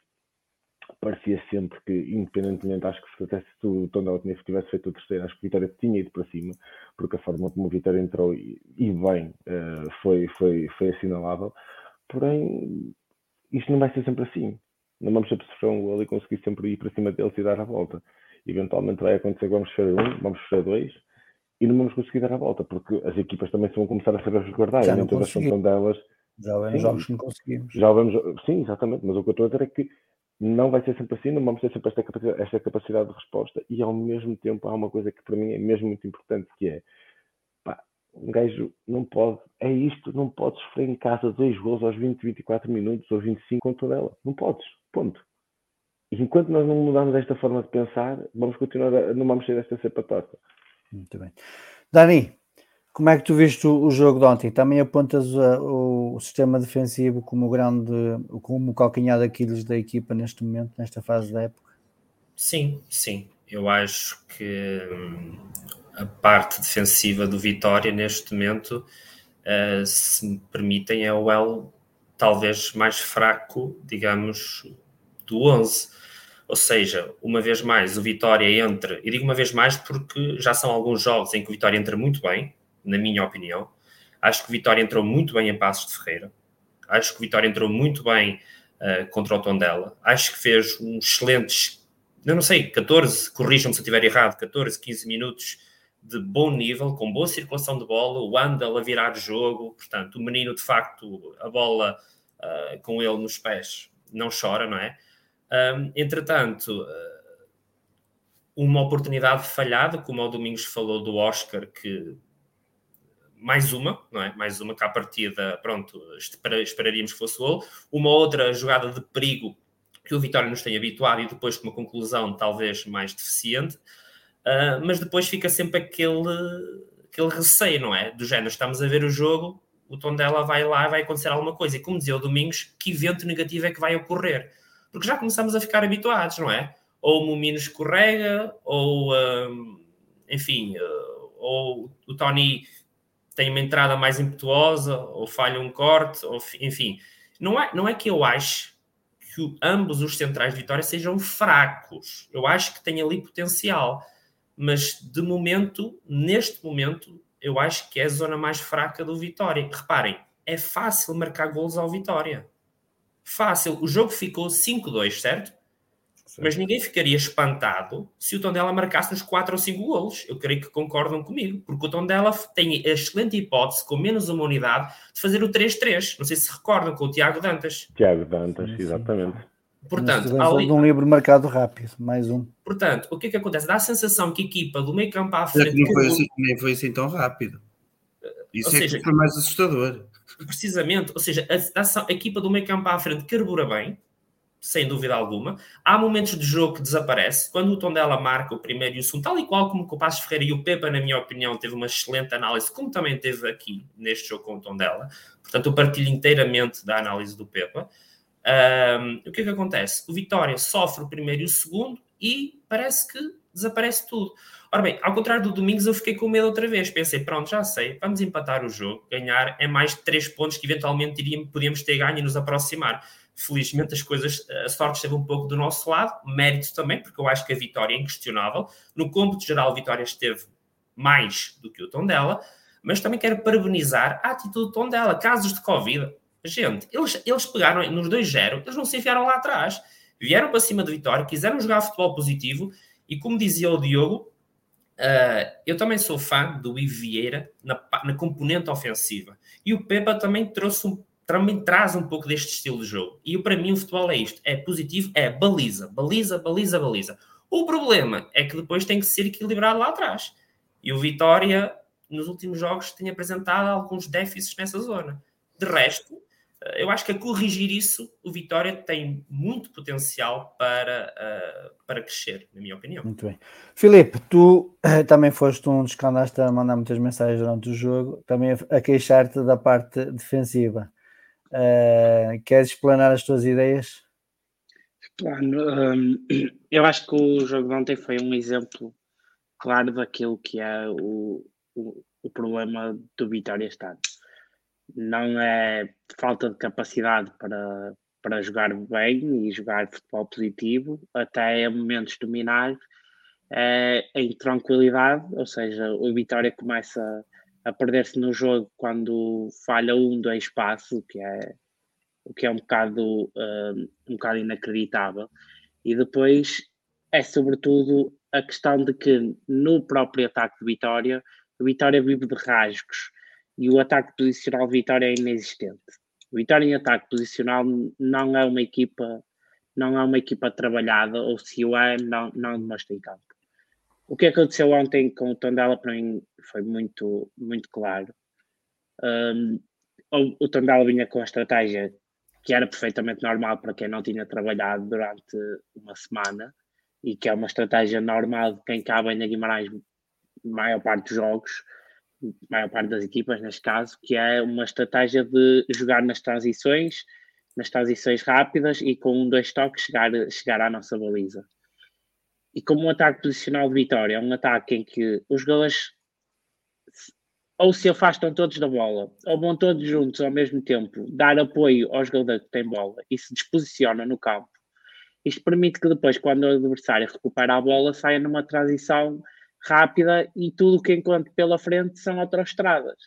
parecia sempre que, independentemente, acho que se, se o Tondela tivesse feito o terceiro, acho que o Vitória tinha ido para cima, porque a forma como o Vitória entrou e, e bem uh, foi, foi, foi assinalável. Porém, isto não vai ser sempre assim. Não vamos sempre sofrer um gol e conseguir sempre ir para cima deles e dar a volta. eventualmente vai acontecer que vamos sofrer um, vamos sofrer dois e não vamos conseguir dar a volta, porque as equipas também vão começar a saber resguardar, Já e nem todas são delas. Já vemos jogos que não conseguimos. Já vemos, sim, exatamente, mas o que eu estou a dizer é que não vai ser sempre assim, não vamos ter sempre esta capacidade, esta capacidade de resposta e ao mesmo tempo há uma coisa que para mim é mesmo muito importante que é pá, um gajo não pode, é isto, não podes sofrer em casa dois gols aos 20, 24 minutos ou 25 contra ela. Não podes, ponto. E enquanto nós não mudarmos esta forma de pensar, vamos continuar a, não vamos ser esta cepa torta. Muito bem. Dani, como é que tu viste o, jogo de ontem? Também apontas uh, o, sistema defensivo como o grande, como o calcanhar daqueles da equipa neste momento, nesta fase da época? Sim, sim. Eu acho que hum, a parte defensiva do Vitória neste momento, uh, se me permitem, é o elo talvez mais fraco, digamos, do 11. Ou seja, uma vez mais, o Vitória entra, e digo uma vez mais porque já são alguns jogos em que o Vitória entra muito bem, na minha opinião. Acho que Vitória entrou muito bem em Passos de Ferreira. Acho que Vitória entrou muito bem uh, contra o Tondela. Acho que fez um excelentes, eu não sei, 14, corrijam-me se eu estiver errado, 14, 15 minutos de bom nível, com boa circulação de bola, o Andal a virar jogo, portanto, o menino de facto, a bola uh, com ele nos pés, não chora, não é? Um, entretanto, uma oportunidade falhada, como o Domingos falou do Oscar, que mais uma, não é? Mais uma que à partida, pronto, esperaríamos que fosse gol. Uma outra jogada de perigo que o Vitória nos tem habituado e depois com uma conclusão talvez mais deficiente, uh, mas depois fica sempre aquele, aquele receio, não é? Do género, estamos a ver o jogo, o tom dela vai lá, vai acontecer alguma coisa. E como dizia o Domingos, que evento negativo é que vai ocorrer? Porque já começamos a ficar habituados, não é? Ou o Momino escorrega, ou, um, enfim, uh, ou o Tony tem uma entrada mais impetuosa, ou falha um corte, ou, enfim. Não é, não é que eu acho que ambos os centrais de Vitória sejam fracos. Eu acho que tem ali potencial. Mas, de momento, neste momento, eu acho que é a zona mais fraca do Vitória. Reparem, é fácil marcar golos ao Vitória. Fácil. O jogo ficou 5-2, certo? Mas ninguém ficaria espantado se o Tondela marcasse nos 4 ou 5 golos. Eu creio que concordam comigo, porque o Tondela tem a excelente hipótese, com menos uma unidade, de fazer o 3-3. Não sei se recordam com o Tiago Dantas. Tiago Dantas, exatamente. Portanto, ali... de um livro marcado rápido, mais um. Portanto, o que é que acontece? Dá a sensação que a equipa do meio campo à frente. Nem foi, assim, nem foi assim tão rápido. Isso ou é seja, que foi mais assustador. Precisamente, ou seja, a, a, a equipa do meio campo à frente carbura bem, sem dúvida alguma. Há momentos de jogo que desaparece. Quando o Tondela marca o primeiro e o segundo, tal e qual como o Passos Ferreira e o Pepa, na minha opinião, teve uma excelente análise, como também teve aqui neste jogo com o Tondela. Portanto, eu partilho inteiramente da análise do Pepa. Um, o que é que acontece? O Vitória sofre o primeiro e o segundo e parece que desaparece tudo. Ora bem, ao contrário do Domingos, eu fiquei com medo outra vez. Pensei, pronto, já sei, vamos empatar o jogo, ganhar é mais de três pontos que eventualmente iríamos, podíamos ter ganho e nos aproximar. Felizmente as coisas, a sorte esteve um pouco do nosso lado, mérito também, porque eu acho que a vitória é inquestionável. No cômputo geral, a vitória esteve mais do que o tom dela, mas também quero parabenizar a atitude do tom dela. Casos de Covid, gente, eles, eles pegaram nos 2-0, eles não se enfiaram lá atrás, vieram para cima da vitória, quiseram jogar futebol positivo e, como dizia o Diogo, uh, eu também sou fã do Ivo Vieira na, na componente ofensiva e o Pepa também trouxe um também traz um pouco deste estilo de jogo. E para mim o futebol é isto: é positivo, é baliza, baliza, baliza, baliza. O problema é que depois tem que ser equilibrado lá atrás. E o Vitória, nos últimos jogos, tem apresentado alguns déficits nessa zona. De resto, eu acho que a corrigir isso, o Vitória tem muito potencial para, uh, para crescer, na minha opinião. Muito bem. Filipe, tu uh, também foste um dos que andaste a mandar muitas mensagens durante o jogo, também a queixar-te da parte defensiva. Uh, queres explanar as tuas ideias? Claro, um, eu acho que o jogo de ontem foi um exemplo claro daquilo que é o, o, o problema do Vitória Estado. Não é falta de capacidade para, para jogar bem e jogar futebol positivo, até em momentos dominar é, em tranquilidade, ou seja, o Vitória começa a perder-se no jogo quando falha um, dois passos, o que é, o que é um, bocado, um, um bocado inacreditável. E depois é sobretudo a questão de que no próprio ataque de Vitória, o Vitória vive de rasgos e o ataque posicional de Vitória é inexistente. Vitória em ataque posicional não é uma equipa não é uma equipa trabalhada, ou se o é, não, não demonstra em campo. O que aconteceu ontem com o Tondela para mim foi muito, muito claro. Um, o, o Tondela vinha com a estratégia que era perfeitamente normal para quem não tinha trabalhado durante uma semana e que é uma estratégia normal de quem cabe em Guimarães maior parte dos jogos, maior parte das equipas neste caso, que é uma estratégia de jogar nas transições, nas transições rápidas e com um, dois toques chegar, chegar à nossa baliza. E como um ataque posicional de vitória, é um ataque em que os jogadores ou se afastam todos da bola, ou vão todos juntos ao mesmo tempo, dar apoio ao jogador que tem bola e se disposiciona no campo. Isto permite que depois, quando o adversário recupera a bola, saia numa transição rápida e tudo o que encontre pela frente são autoestradas.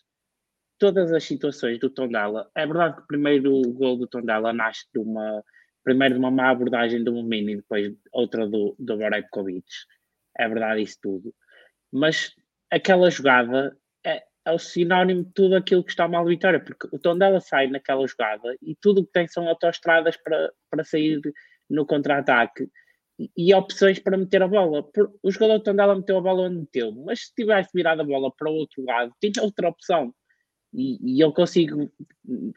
Todas as situações do Tondela, é verdade que o primeiro gol do Tondela nasce de uma, primeiro de uma má abordagem do Mumini e depois outra do, do Borevkovic. É verdade isso tudo. Mas aquela jogada é, é o sinónimo de tudo aquilo que está mal do Vitória, porque o Tondela sai naquela jogada e tudo o que tem são autoestradas para, para sair no contra-ataque e opções para meter a bola. O jogador Tondela meteu a bola onde meteu, mas se tivesse virado a bola para o outro lado, tinha outra opção. E, e eu consigo,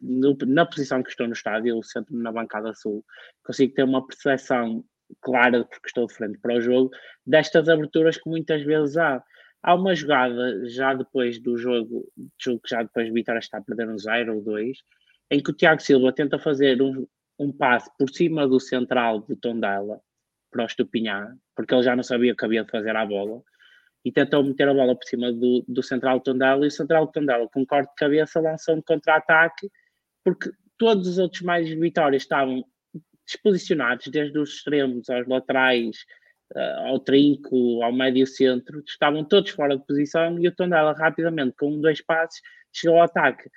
no, na posição que estou no estádio, eu sento-me na bancada sul, consigo ter uma percepção clara, porque estou de frente para o jogo, destas aberturas que muitas vezes há. Há uma jogada já depois do jogo, jogo que já depois de Vitória está a perder um 0 ou 2, em que o Tiago Silva tenta fazer um, um passe por cima do central do Tondela para o Estupinhar, porque ele já não sabia o que havia de fazer à bola, e tentou meter a bola por cima do, do central Tondela, e o central Tondela, com corte de cabeça, lançou um contra-ataque, porque todos os outros mais vitórias estavam disposicionados, desde os extremos aos laterais, uh, ao trinco, ao médio centro, estavam todos fora de posição, e o Tondela rapidamente, com um, dois passes, chegou ao ataque.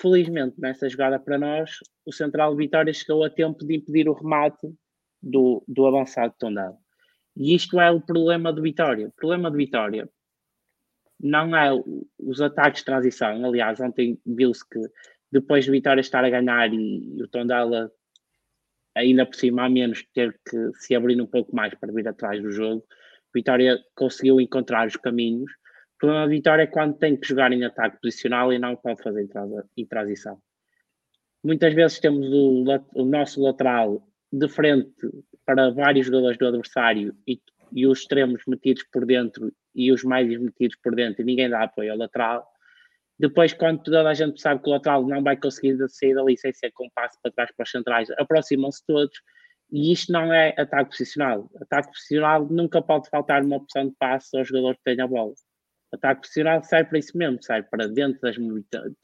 Felizmente, nessa jogada para nós, o central Vitória chegou a tempo de impedir o remate do, do avançado Tondela. E isto é o problema de Vitória. O problema de Vitória não é os ataques de transição. Aliás, ontem viu-se que depois de Vitória estar a ganhar e, e o Tondela ainda por cima a menos ter que se abrir um pouco mais para vir atrás do jogo, Vitória conseguiu encontrar os caminhos. O problema de Vitória é quando tem que jogar em ataque posicional e não pode fazer em transição. Muitas vezes temos o, o nosso lateral de frente para vários jogadores do adversário e, e os extremos metidos por dentro e os médios metidos por dentro e ninguém dá apoio ao lateral. Depois, quando toda a gente sabe que o lateral não vai conseguir sair dali sem ser com passo para trás para os centrais, aproximam-se todos e isto não é ataque posicional. Ataque posicional nunca pode faltar uma opção de passe ao jogador que tenha a bola. Ataque posicional serve para isso mesmo, serve para dentro das,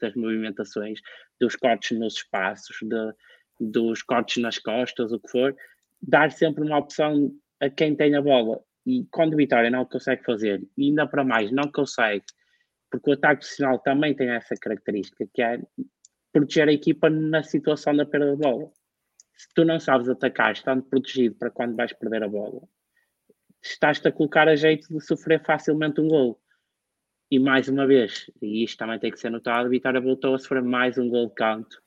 das movimentações, dos cortes nos espaços, de, dos cortes nas costas, o que for, dar sempre uma opção a quem tem a bola. E quando o Vitória não consegue fazer, e ainda para mais, não consegue, porque o ataque profissional também tem essa característica, que é proteger a equipa na situação da perda de bola. Se tu não sabes atacar, estando protegido para quando vais perder a bola, estás-te a colocar a jeito de sofrer facilmente um gol. E mais uma vez, e isto também tem que ser notado, Vitória voltou a sofrer mais um gol de canto.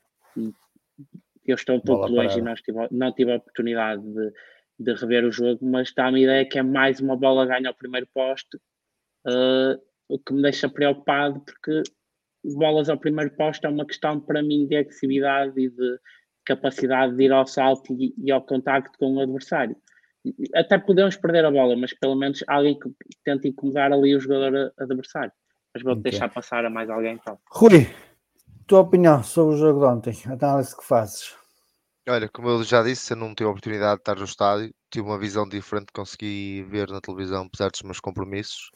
Eu estou um pouco longe e não tive, não tive a oportunidade de, de rever o jogo, mas dá-me a ideia que é mais uma bola ganha ao primeiro poste, uh, o que me deixa preocupado, porque bolas ao primeiro poste é uma questão para mim de agressividade e de capacidade de ir ao salto e, e ao contacto com o adversário. Até podemos perder a bola, mas pelo menos alguém que tente incomodar ali o jogador adversário. Mas vou okay. deixar passar a mais alguém então. Rui, tua opinião sobre o jogo de ontem, a análise que fazes. Olha, como eu já disse, eu não tive a oportunidade de estar no estádio, tive uma visão diferente, consegui ver na televisão, apesar dos meus compromissos.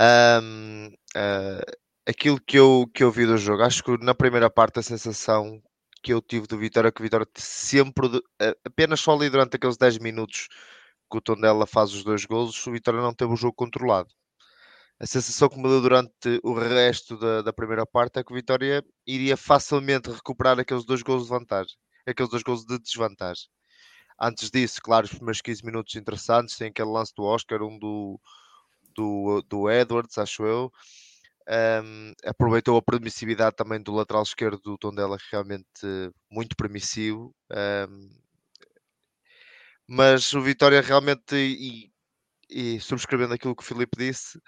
Um, uh, ah, aquilo que eu, que eu vi do jogo, acho que na primeira parte a sensação que eu tive do Vitória é que o Vitória sempre, apenas só ali durante aqueles 10 minutos que o Tondela faz os dois golos, o Vitória não teve o jogo controlado a sensação que me deu durante o resto da, da, primeira parte é que o Vitória iria facilmente recuperar aqueles dois gols de vantagem, aqueles dois gols de desvantagem. Antes disso, claro, os primeiros 15 minutos interessantes, tem aquele lance do Oscar, um do, do, do Edwards, acho eu. Um, aproveitou a permissividade também do lateral esquerdo do Tondela, realmente muito permissivo. Um, mas o Vitória realmente, e, e subscrevendo aquilo que o Filipe disse,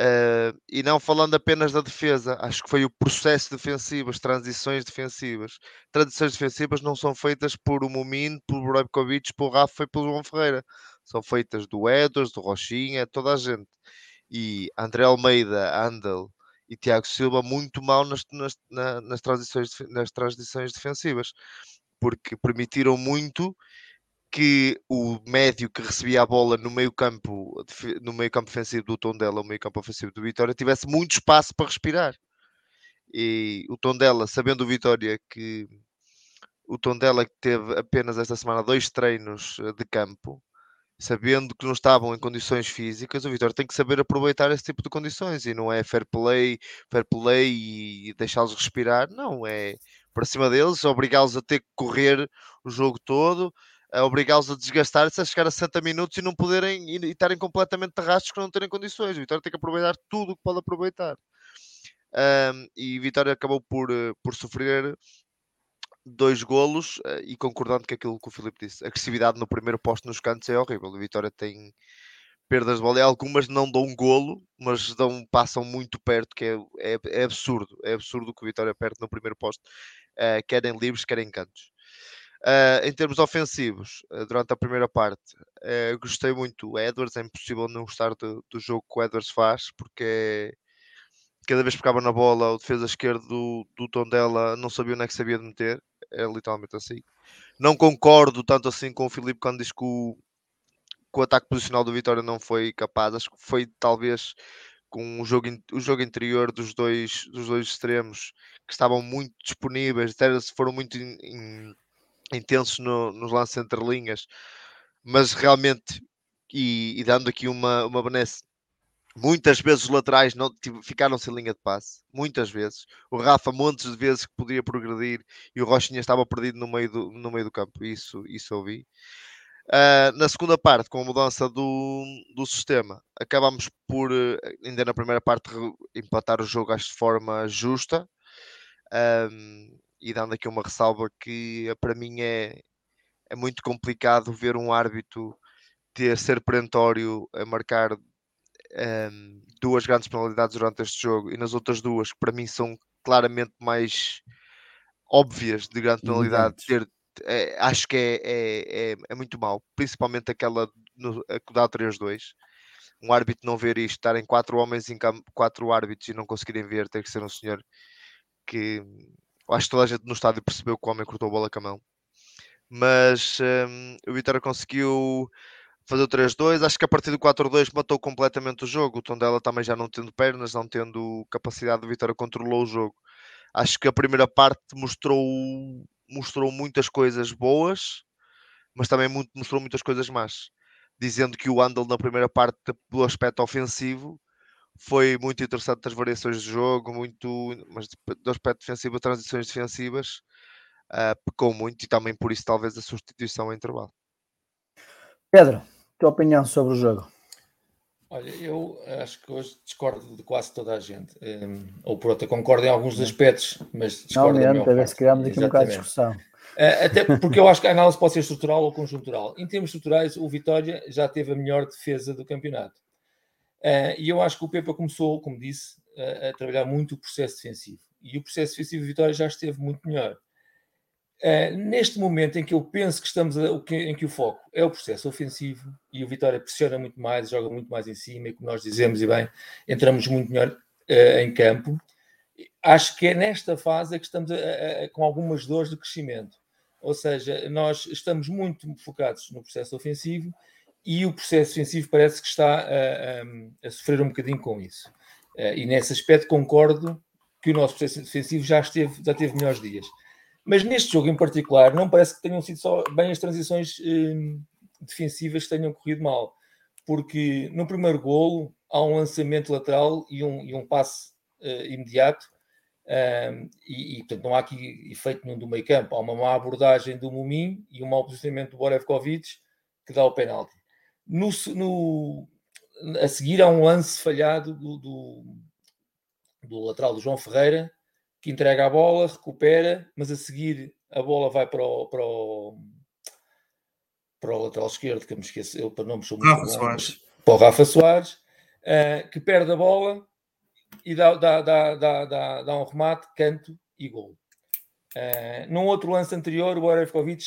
Uh, e não falando apenas da defesa, acho que foi o processo defensivo, as transições defensivas. Transições defensivas não são feitas por o Mumin, por Brojkovic, por Rafa e pelo João Ferreira. São feitas do Edwards, do Rochinha, toda a gente. E André Almeida, Andel e Tiago Silva muito mal nas, nas, nas, transições, nas transições defensivas, porque permitiram muito que o médio que recebia a bola no meio campo, no meio campo defensivo do Tondela, o meio campo ofensivo do Vitória, tivesse muito espaço para respirar. E o Tondela, sabendo o Vitória que o Tondela teve apenas esta semana dois treinos eh, de campo, sabendo que não estavam em condições físicas, o Vitória tem que saber aproveitar esse tipo de condições e não é fair play, fair play e deixá-los respirar, não, é para cima deles, obrigá-los a ter que correr o jogo todo, a obrigá-los a desgastar-se, a chegar a 60 minutos e não poderem e, estarem completamente terrastos que não terem condições. O Vitória tem que aproveitar tudo o que pode aproveitar. Um, e Vitória acabou por, eh, por sofrer dois golos uh, e concordando com aquilo que o Filipe disse, a agressividade no primeiro posto nos cantos é horrível. O Vitória tem perdas de bola algumas não dão um golo, mas dão, passam muito perto, que é, é, é absurdo. É absurdo que o Vitória perde no primeiro posto, uh, querem livres, querem cantos. Uh, em termos ofensivos, uh, durante a primeira parte, uh, gostei muito do Edwards. É impossível não gostar do, do jogo que o Edwards faz, porque cada vez que ficava na bola, o defesa esquerdo do, do Tondela não sabia onde é que sabia de meter. É literalmente assim. Não concordo tanto assim com o Filipe quando diz que o, que o ataque posicional do Vitória não foi capaz. Acho que foi talvez com o jogo, o jogo interior dos dois, dos dois extremos que estavam muito disponíveis, até foram muito in, in, intensos no, nos lances entre linhas, mas realmente, e, e dando aqui uma, uma benesse, muitas vezes os laterais não ficaram sem linha de passe, muitas vezes. O Rafa, montes de vezes que poderia progredir e o Rochinha estava perdido no meio do, no meio do campo, isso, isso eu vi. Uh, na segunda parte, com a mudança do, do sistema, acabamos por, eh, ainda na primeira parte, empatar o jogo de forma justa. Um, e dando aqui uma ressalva que eh, para mim é, é muito complicado ver um árbitro ter ser perentório a marcar um, ehm, duas grandes penalidades durante este jogo e nas outras duas, que para mim são claramente mais óbvias de grande penalidade, ter, é, acho que é, é, é, é, muito mau, principalmente aquela no, a que dá 3-2. Um árbitro não ver isto, estarem quatro homens em campo, quatro árbitros e não conseguirem ver, tem que ser um senhor que acho que toda a gente no estádio percebeu que o homem cortou a bola com a mão. Mas um, o Vitória conseguiu fazer o 3-2. Acho que a partir do 4-2 matou completamente o jogo. O Tondela também já não tendo pernas, não tendo capacidade, o Vitória controlou o jogo. Acho que a primeira parte mostrou, mostrou muitas coisas boas, mas também muito, mostrou muitas coisas más. Dizendo que o Andal na primeira parte, do aspecto ofensivo, foi muito interessante as variações de jogo, muito, mas do aspecto defensivo, transições defensivas, uh, pecou muito e também por isso talvez a substituição em intervalo. Pedro, tua opinião sobre o jogo? Olha, eu acho que hoje discordo de quase toda a gente. Um, ou por outra, concordo em alguns aspectos, mas discordo Não, mesmo, se criamos aqui um bocado de discussão. Uh, até porque eu acho que a análise pode ser estrutural ou conjuntural. Em termos estruturais, o Vitória já teve a melhor defesa do campeonato. Uh, e eu acho que o Pepa começou, como disse, a, a trabalhar muito o processo defensivo. E o processo defensivo de Vitória já esteve muito melhor. Uh, neste momento em que eu penso que estamos a, em que o foco é o processo ofensivo e o Vitória pressiona muito mais, joga muito mais em cima e como nós dizemos e bem, entramos muito melhor uh, em campo. Acho que é nesta fase que estamos a, a, com algumas dores de crescimento. Ou seja, nós estamos muito focados no processo ofensivo e o processo defensivo parece que está a, a, a sofrer um bocadinho com isso. Uh, e nesse aspecto concordo que o nosso processo defensivo já, esteve, já teve melhores dias. Mas neste jogo em particular, não parece que tenham sido só bem as transições uh, defensivas que tenham corrido mal. Porque no primeiro golo há um lançamento lateral e um, e um passe uh, imediato Um, e, e, portanto, não há aqui efeito nenhum do meio campo. Há uma má abordagem do Mumin e um mau posicionamento do Borevkovic que dá o penalti. No, no, a seguir há um lance falhado do, do, do, lateral do João Ferreira que entrega a bola, recupera, mas a seguir a bola vai para o, para o, para o lateral esquerdo, que eu me esqueço, eu para não me sou muito Rafa bom, Soares. para o Rafa Soares, uh, que perde a bola e dá, dá, dá, dá, dá, dá um remate, canto e gol. Uh, num outro lance anterior, o Borevkovic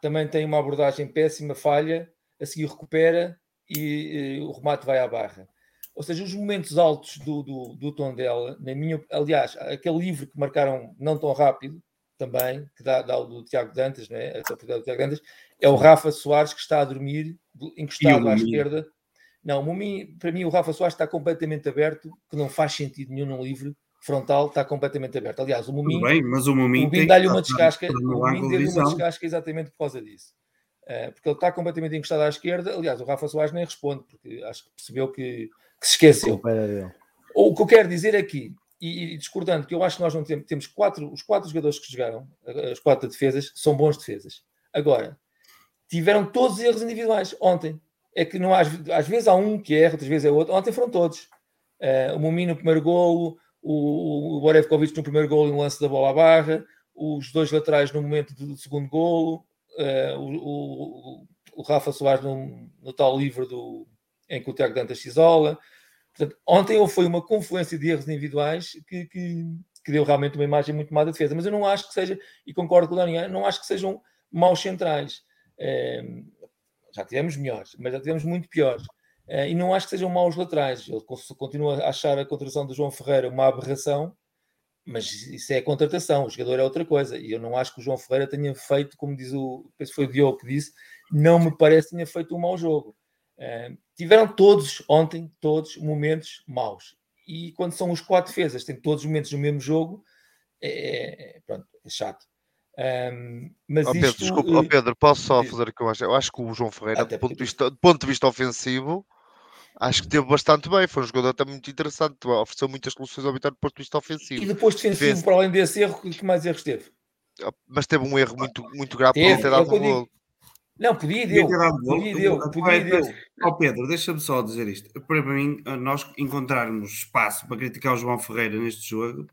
também tem uma abordagem péssima, falha, a seguir recupera e, e o remate vai à barra. Ou seja, os momentos altos do, do, do Tondela, na minha, aliás, aquele livro que marcaram não tão rápido, também, que dá, dá o do Tiago Dantas, né? a do Tiago Dantas, é o Rafa Soares que está a dormir, encostado à esquerda, não, para mim o Rafa Soares está completamente aberto, que não faz sentido nenhum num livro frontal, está completamente aberto. Aliás, o Mumin, bem, mas o Mumin, dá-lhe uma descasca, o Mumin deu-lhe uma descasca exatamente por causa disso. Uh, porque ele está completamente encostado à esquerda. Aliás, o Rafa Soares nem responde, porque acho que percebeu que, que se esqueceu. Ou o que eu quero dizer aqui, e, e, discordando, que eu acho que nós não temos, temos quatro, os quatro jogadores que jogaram, as quatro defesas, são bons defesas. Agora, tiveram todos erros individuais ontem é que não, às, às vezes há um que erra, outras vezes é outro. Ontem foram todos. Uh, o Mumino no primeiro golo, o, o Borevkovic no primeiro golo no lance da bola à barra, os dois laterais no momento do segundo golo, uh, o, o, o, Rafa Soares no, no, tal livro do, em que o Tiago Dantas se isola. Portanto, ontem foi uma confluência de erros individuais que, que, que, deu realmente uma imagem muito má da defesa. Mas eu não acho que seja, e concordo com o Daniel, não acho que sejam maus centrais. Uh, já tivemos melhores, mas já tivemos muito piores. Uh, e não acho que sejam maus laterais. Ele continua a achar a contratação do João Ferreira uma aberração, mas isso é a contratação, o jogador é outra coisa. E eu não acho que o João Ferreira tenha feito, como diz o, penso foi o Diogo que disse, não me parece que tenha feito um mau jogo. Uh, tiveram todos ontem, todos momentos maus. E quando são os quatro defesas, têm todos os momentos no mesmo jogo, é, é pronto, é chato. Um, mas oh, Pedro, isto, desculpa, oh, Pedro, posso só fazer o que eu acho? Eu acho que o João Ferreira, do ponto, de vista, do ponto de vista ofensivo, acho que teve bastante bem. Foi um jogador até muito interessante, ofereceu muitas soluções ao Vitória do ponto de vista ofensivo. E depois defensivo, Defense... para além desse erro, que mais erros teve? Ah, mas teve um erro muito, muito grave por ter dado o gol. Não, podia e deu. Podia e deu. Podia e deu. Ó Pedro, deixa-me só dizer isto. Para mim, nós encontrarmos espaço para criticar o João Ferreira neste jogo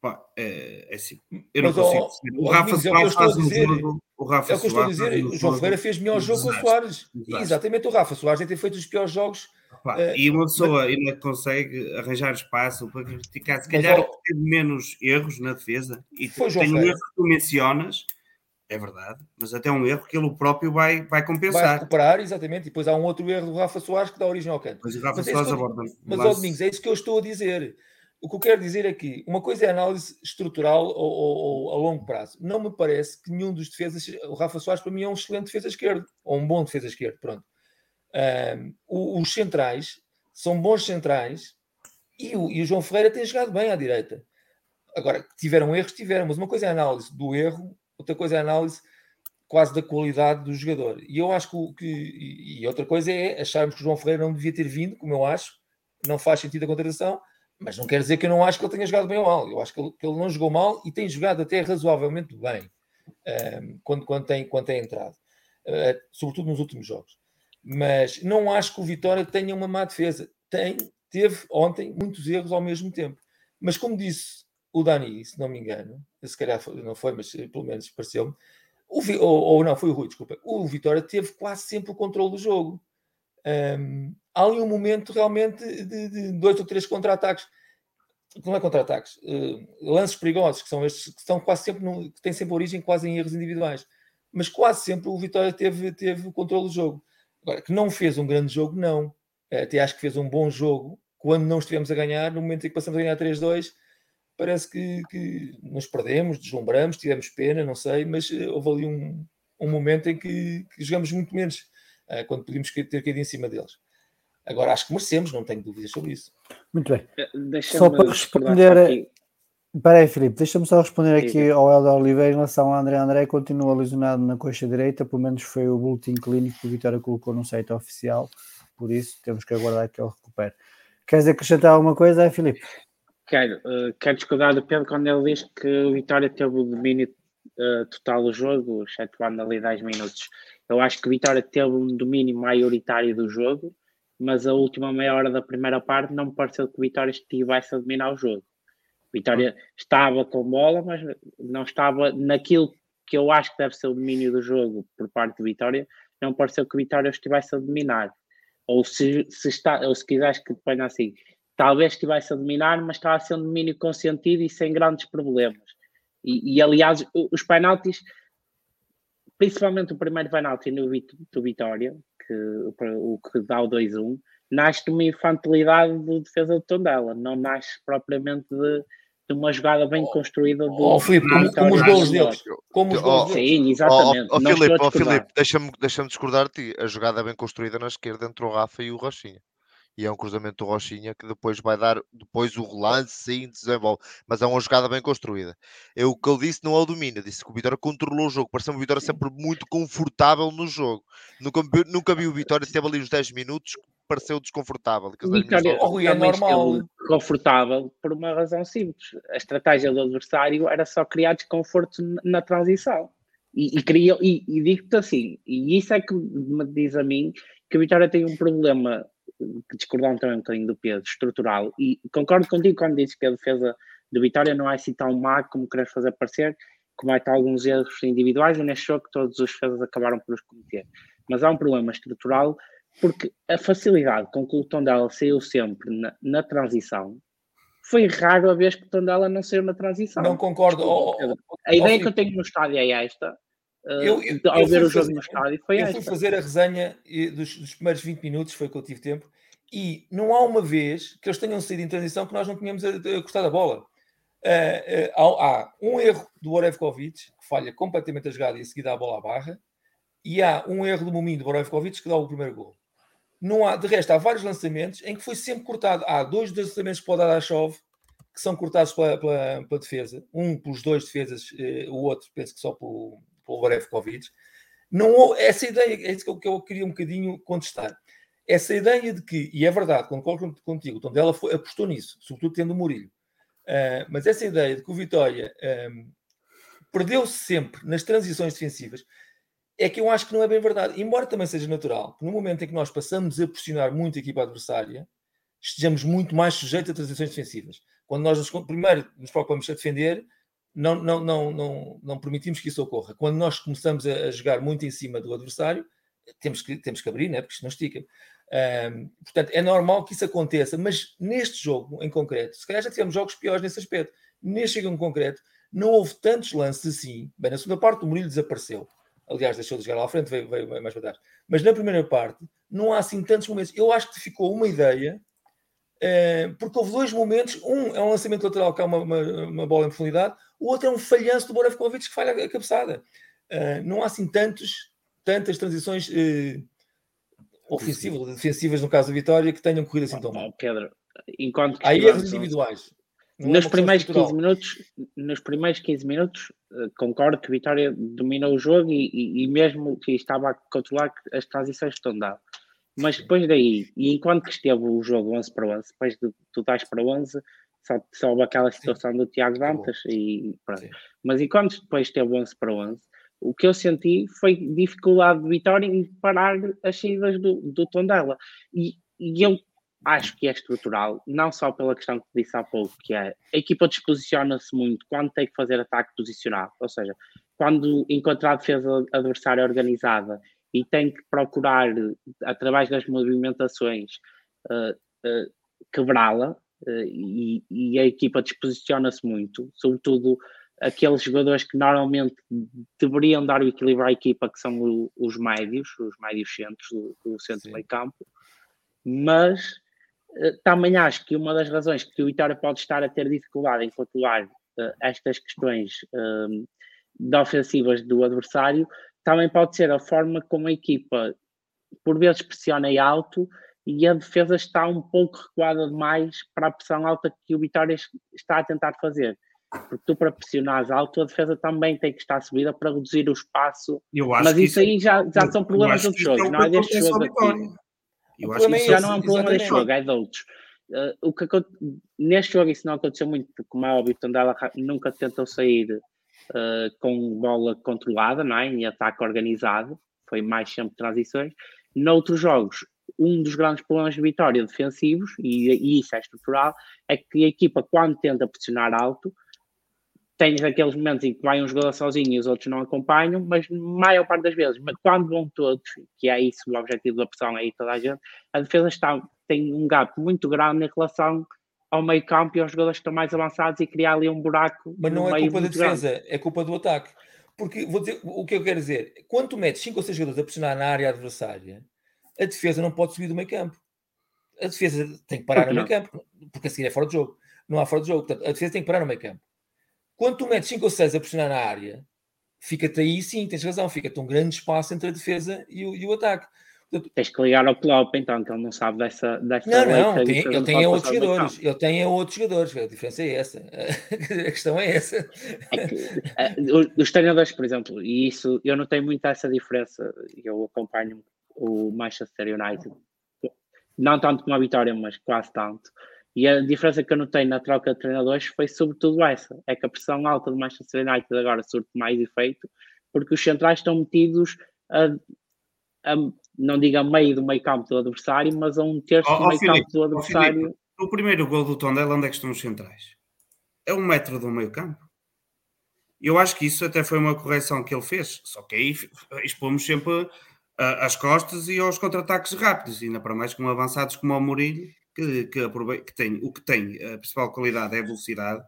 Pá, é, é assim. Eu não consigo. Ó, o Rafa Soares faz um jogo. O Rafa é o que eu estou a dizer. O João Ferreira fez melhor jogo com o Soares. Exatamente, o Rafa Soares deve ter feito os piores jogos. uh, e uma pessoa mas... ainda consegue arranjar espaço para criticar. Se calhar mas, teve menos erros na defesa. E foi tem um erro que tu mencionas. É verdade, mas até um erro que ele próprio vai, vai compensar. Vai recuperar, exatamente. E depois há um outro erro do Rafa Soares que dá origem ao canto. Mas o Rafa mas Soares é aborda. Mas, ó Domingos, é isso que eu estou a dizer. O que eu quero dizer aqui, uma coisa é análise estrutural ou, ou, ou, a longo prazo. Não me parece que nenhum dos defesas, o Rafa Soares para mim é um excelente defesa esquerdo, ou um bom defesa esquerdo, pronto. Um, os centrais são bons centrais e o, e o, João Ferreira tem jogado bem à direita. Agora, tiveram erros, tiveram, mas uma coisa é a análise do erro, outra coisa é a análise quase da qualidade do jogador. E eu acho que, que e outra coisa é acharmos que o João Ferreira não devia ter vindo, como eu acho, não faz sentido a contratação, mas não quer dizer que eu não acho que ele tenha jogado bem ou mal. Eu acho que ele, que ele não jogou mal e tem jogado até razoavelmente bem um, ehm, quando, quando, tem, quando tem entrado, uh, sobretudo nos últimos jogos. Mas não acho que o Vitória tenha uma má defesa. Tem, teve ontem muitos erros ao mesmo tempo. Mas como disse o Dani, se não me engano, se calhar não foi, mas pelo menos pareceu-me, ou, ou, não, foi o Rui, desculpa. O Vitória teve quase sempre o controle do jogo. Um, há ali um momento realmente de, de dois ou três contra-ataques. Não é contra-ataques, uh, lances perigosos, que são estes que estão quase sempre no, que têm sempre origem quase em erros individuais. Mas quase sempre o Vitória teve, teve o controle do jogo. Agora, que não fez um grande jogo, não. Até acho que fez um bom jogo quando não estivemos a ganhar, no momento em que passamos a ganhar 3-2, parece que, que, nos perdemos, deslumbramos, tivemos pena, não sei, mas uh, houve ali um, um momento em que, que jogamos muito menos, uh, quando podíamos ter caído em cima deles. Agora acho que merecemos, não tenho dúvidas sobre isso. Muito bem. Eh, só para responder. Espera aí, Filipe, deixa-me só responder aqui ao Helder Oliveira em relação ao André André, continua lesionado na coxa direita, pelo menos foi o boletim clínico que o Vitória colocou no site oficial, por isso temos que aguardar que ele recupere. Queres acrescentar alguma coisa, Filipe? Quero, uh, quero discordar do Pedro quando ele diz que o Vitória teve o domínio uh, total do jogo, excetuando ali 10 minutos. Eu acho que o Vitória teve um domínio maioritário do jogo, mas a última meia hora da primeira parte não me pareceu que o Vitória estivesse a dominar o jogo. O Vitória estava com bola, mas não estava naquilo que eu acho que deve ser o domínio do jogo por parte do Vitória, não pareceu que o Vitória estivesse a dominar. Ou se, se, está, ou se quiseres que ponha assim, talvez estivesse a dominar, mas estava a ser um domínio consentido e sem grandes problemas. E, e aliás, os penaltis, principalmente o primeiro penalti no do Vitória, que, o que dá o 2-1, nasce de uma infantilidade de defesa do Tondela, não nasce propriamente de, de uma jogada bem construída do. Oh, Filipe, como, como os gols deles. Como os gols oh, Sim, exatamente. Oh, oh, Filipe, oh, Filipe deixa-me deixa discordar de ti. A jogada bem construída na esquerda entre o Rafa e o Rochinha e é um cruzamento do Rochinha que depois vai dar depois o relance, sim, desenvolve, mas é uma jogada bem construída. Eu, o que eu disse não é o domínio, disse que o Vitória controlou o jogo, pareceu o Vitória sempre muito confortável no jogo. Nunca, nunca vi o Vitória, teve ali uns 10 minutos, pareceu desconfortável. Vitória oh, é normal. Confortável por uma razão simples. A estratégia do adversário era só criar desconforto na transição. E, e, e, e digo-te assim, e isso é que me diz a mim que o Vitória tem um problema que discordando também um bocadinho do Pedro, estrutural, e concordo contigo quando dizes que a defesa do Vitória não é assim tão má como queres fazer parecer, comete alguns erros individuais, e neste jogo todos os defesas acabaram por os cometer. Mas há um problema estrutural, porque a facilidade com que o Tondela saiu sempre na, na transição, foi raro a vez que o Tondela não saiu na transição. Não concordo. Desculpa, oh, oh, a ideia oh, que eu tenho no estádio é esta, eu, eu, ao ver o jogo fazer, no estádio foi Eu esta. fui fazer a resenha dos, dos, primeiros 20 minutos, foi que eu tive tempo, e não há uma vez que eles tenham saído em transição que nós não tínhamos gostado a bola. Uh, uh, há, um erro do Orevkovic, que falha completamente a jogada e em seguida a bola à barra, e há um erro do Mominho do Orevkovic que dá o primeiro gol. Não há, de resto, há vários lançamentos em que foi sempre cortado. Há dois lançamentos para o Dadashov que são cortados pela, pela, pela defesa. Um pelos dois defesas, uh, o outro penso que só pelo, pelo Borevkovic, não essa ideia, é isso que eu, que eu queria um bocadinho contestar. Essa ideia de que, e é verdade, concordo contigo, o Tom dela foi, apostou nisso, sobretudo tendo o Murilo, uh, mas essa ideia de que o Vitória um, perdeu-se sempre nas transições defensivas, é que eu acho que não é bem verdade. Embora também seja natural que no momento em que nós passamos a pressionar muito a equipa adversária, estejamos muito mais sujeitos a transições defensivas. Quando nós nos, primeiro nos preocupamos a defender, não, não, não, não, não permitimos que isso ocorra. Quando nós começamos a, a, jogar muito em cima do adversário, temos que, temos que abrir, né? porque isto não estica. Um, portanto, é normal que isso aconteça, mas neste jogo em concreto, se calhar já tivemos jogos piores nesse aspecto. Neste jogo em concreto, não houve tantos lances assim. Bem, na segunda parte, o Murilo desapareceu. Aliás, deixou de jogar lá à frente, veio, veio, mais para trás. Mas na primeira parte, não há assim tantos momentos. Eu acho que ficou uma ideia Uh, porque houve dois momentos. Um é um lançamento lateral que é uma, uma, uma, bola em profundidade, o outro é um falhanço do Borevkovic que falha a cabeçada. Uh, não há assim tantos, tantas transições uh, ofensivas, defensivas, no caso da Vitória, que tenham corrido assim tão mal. Pedro, enquanto há erros individuais. Nos é primeiros, 15 minutos, nos primeiros 15 minutos, concordo que a Vitória dominou o jogo e, e, e mesmo que estava a controlar as transições que estão dadas mas depois daí, e enquanto que esteve o jogo 11 para 11, depois de tu dás para 11, só, só houve aquela situação Sim. do Tiago Dantas e. Mas enquanto depois esteve 11 para 11, o que eu senti foi dificuldade de Vitória em parar as saídas do, do Tondela. E, e eu acho que é estrutural, não só pela questão que disse há pouco, que é a equipa disposiciona-se muito quando tem que fazer ataque posicionado, ou seja, quando encontrar a defesa adversária organizada e tem que procurar, através das movimentações, uh, uh, quebrá-la. Uh, e, e, a equipa disposiciona-se muito, sobretudo aqueles jogadores que normalmente deveriam dar o equilíbrio à equipa, que são o, os médios, os médios centros do, do centro meio campo, mas também acho que uma das razões que o Vitória pode estar a ter dificuldade em controlar estas questões de ofensivas do adversário também pode ser a forma como a equipa por vezes pressiona alto e a defesa está um pouco recuada demais para a pressão alta que o Vitória está a tentar fazer. Porque tu, para pressionares alto, a defesa também tem que estar subida para reduzir o espaço. Mas isso, aí já, já são problemas de outros jogos, não é deste jogo aqui. Eu acho que isso já não é um problema deste jogo, é de outros. uh, o que neste jogo isso não aconteceu muito, porque como é óbvio, Tondela nunca tentou sair uh, com bola controlada, não é? em ataque organizado, foi mais sempre transições. Noutros jogos, um dos grandes problemas de vitória defensivos, e, e isso é estrutural, é que a equipa, quando tenta pressionar alto, tens aqueles momentos em que vai um jogador sozinho e os outros não acompanham, mas maior parte das vezes, mas quando vão todos, que é isso o objetivo da pressão aí toda a gente, a defesa está, tem um gap muito grande em relação ao meio campo e aos jogadores que estão mais avançados e criar ali um buraco. Mas não é culpa da defesa, grande. é culpa do ataque. Porque vou dizer o que eu quero dizer: quando tu metes 5 ou 6 jogadores a pressionar na área adversária, a defesa não pode subir do meio campo. A defesa tem que parar no meio campo, porque a seguir é fora de jogo. Não há fora de jogo. Portanto, a defesa tem que parar no meio campo. Quando tu metes 5 ou 6 a pressionar na área, fica-te aí, sim, tens razão, fica-te um grande espaço entre a defesa e o, e o ataque. Portanto, tens que ligar ao Klopp, então, que ele não sabe dessa. dessa não, não, tem, ele tem outros jogadores. Ele tem outros jogadores. A diferença é essa. a questão é essa. É que, eh, os treinadores, por exemplo, e isso eu não tenho muito essa diferença. Eu acompanho o Manchester United, não tanto com a vitória, mas quase tanto. E a diferença que eu notei na troca de treinadores foi sobretudo essa: é que a pressão alta do Manchester United agora surte mais efeito, porque os centrais estão metidos a, a não digo a meio do meio campo do adversário, mas a um terço oh, do meio Filipe, campo do adversário. Filipe, o primeiro gol do Tondela, onde é que estão os centrais? É um metro do meio campo. Eu acho que isso até foi uma correção que ele fez, só que aí expomos sempre as costas e aos contra-ataques rápidos, ainda para mais com avançados como o Murilho, que, que, que tem, o que tem a principal qualidade é a velocidade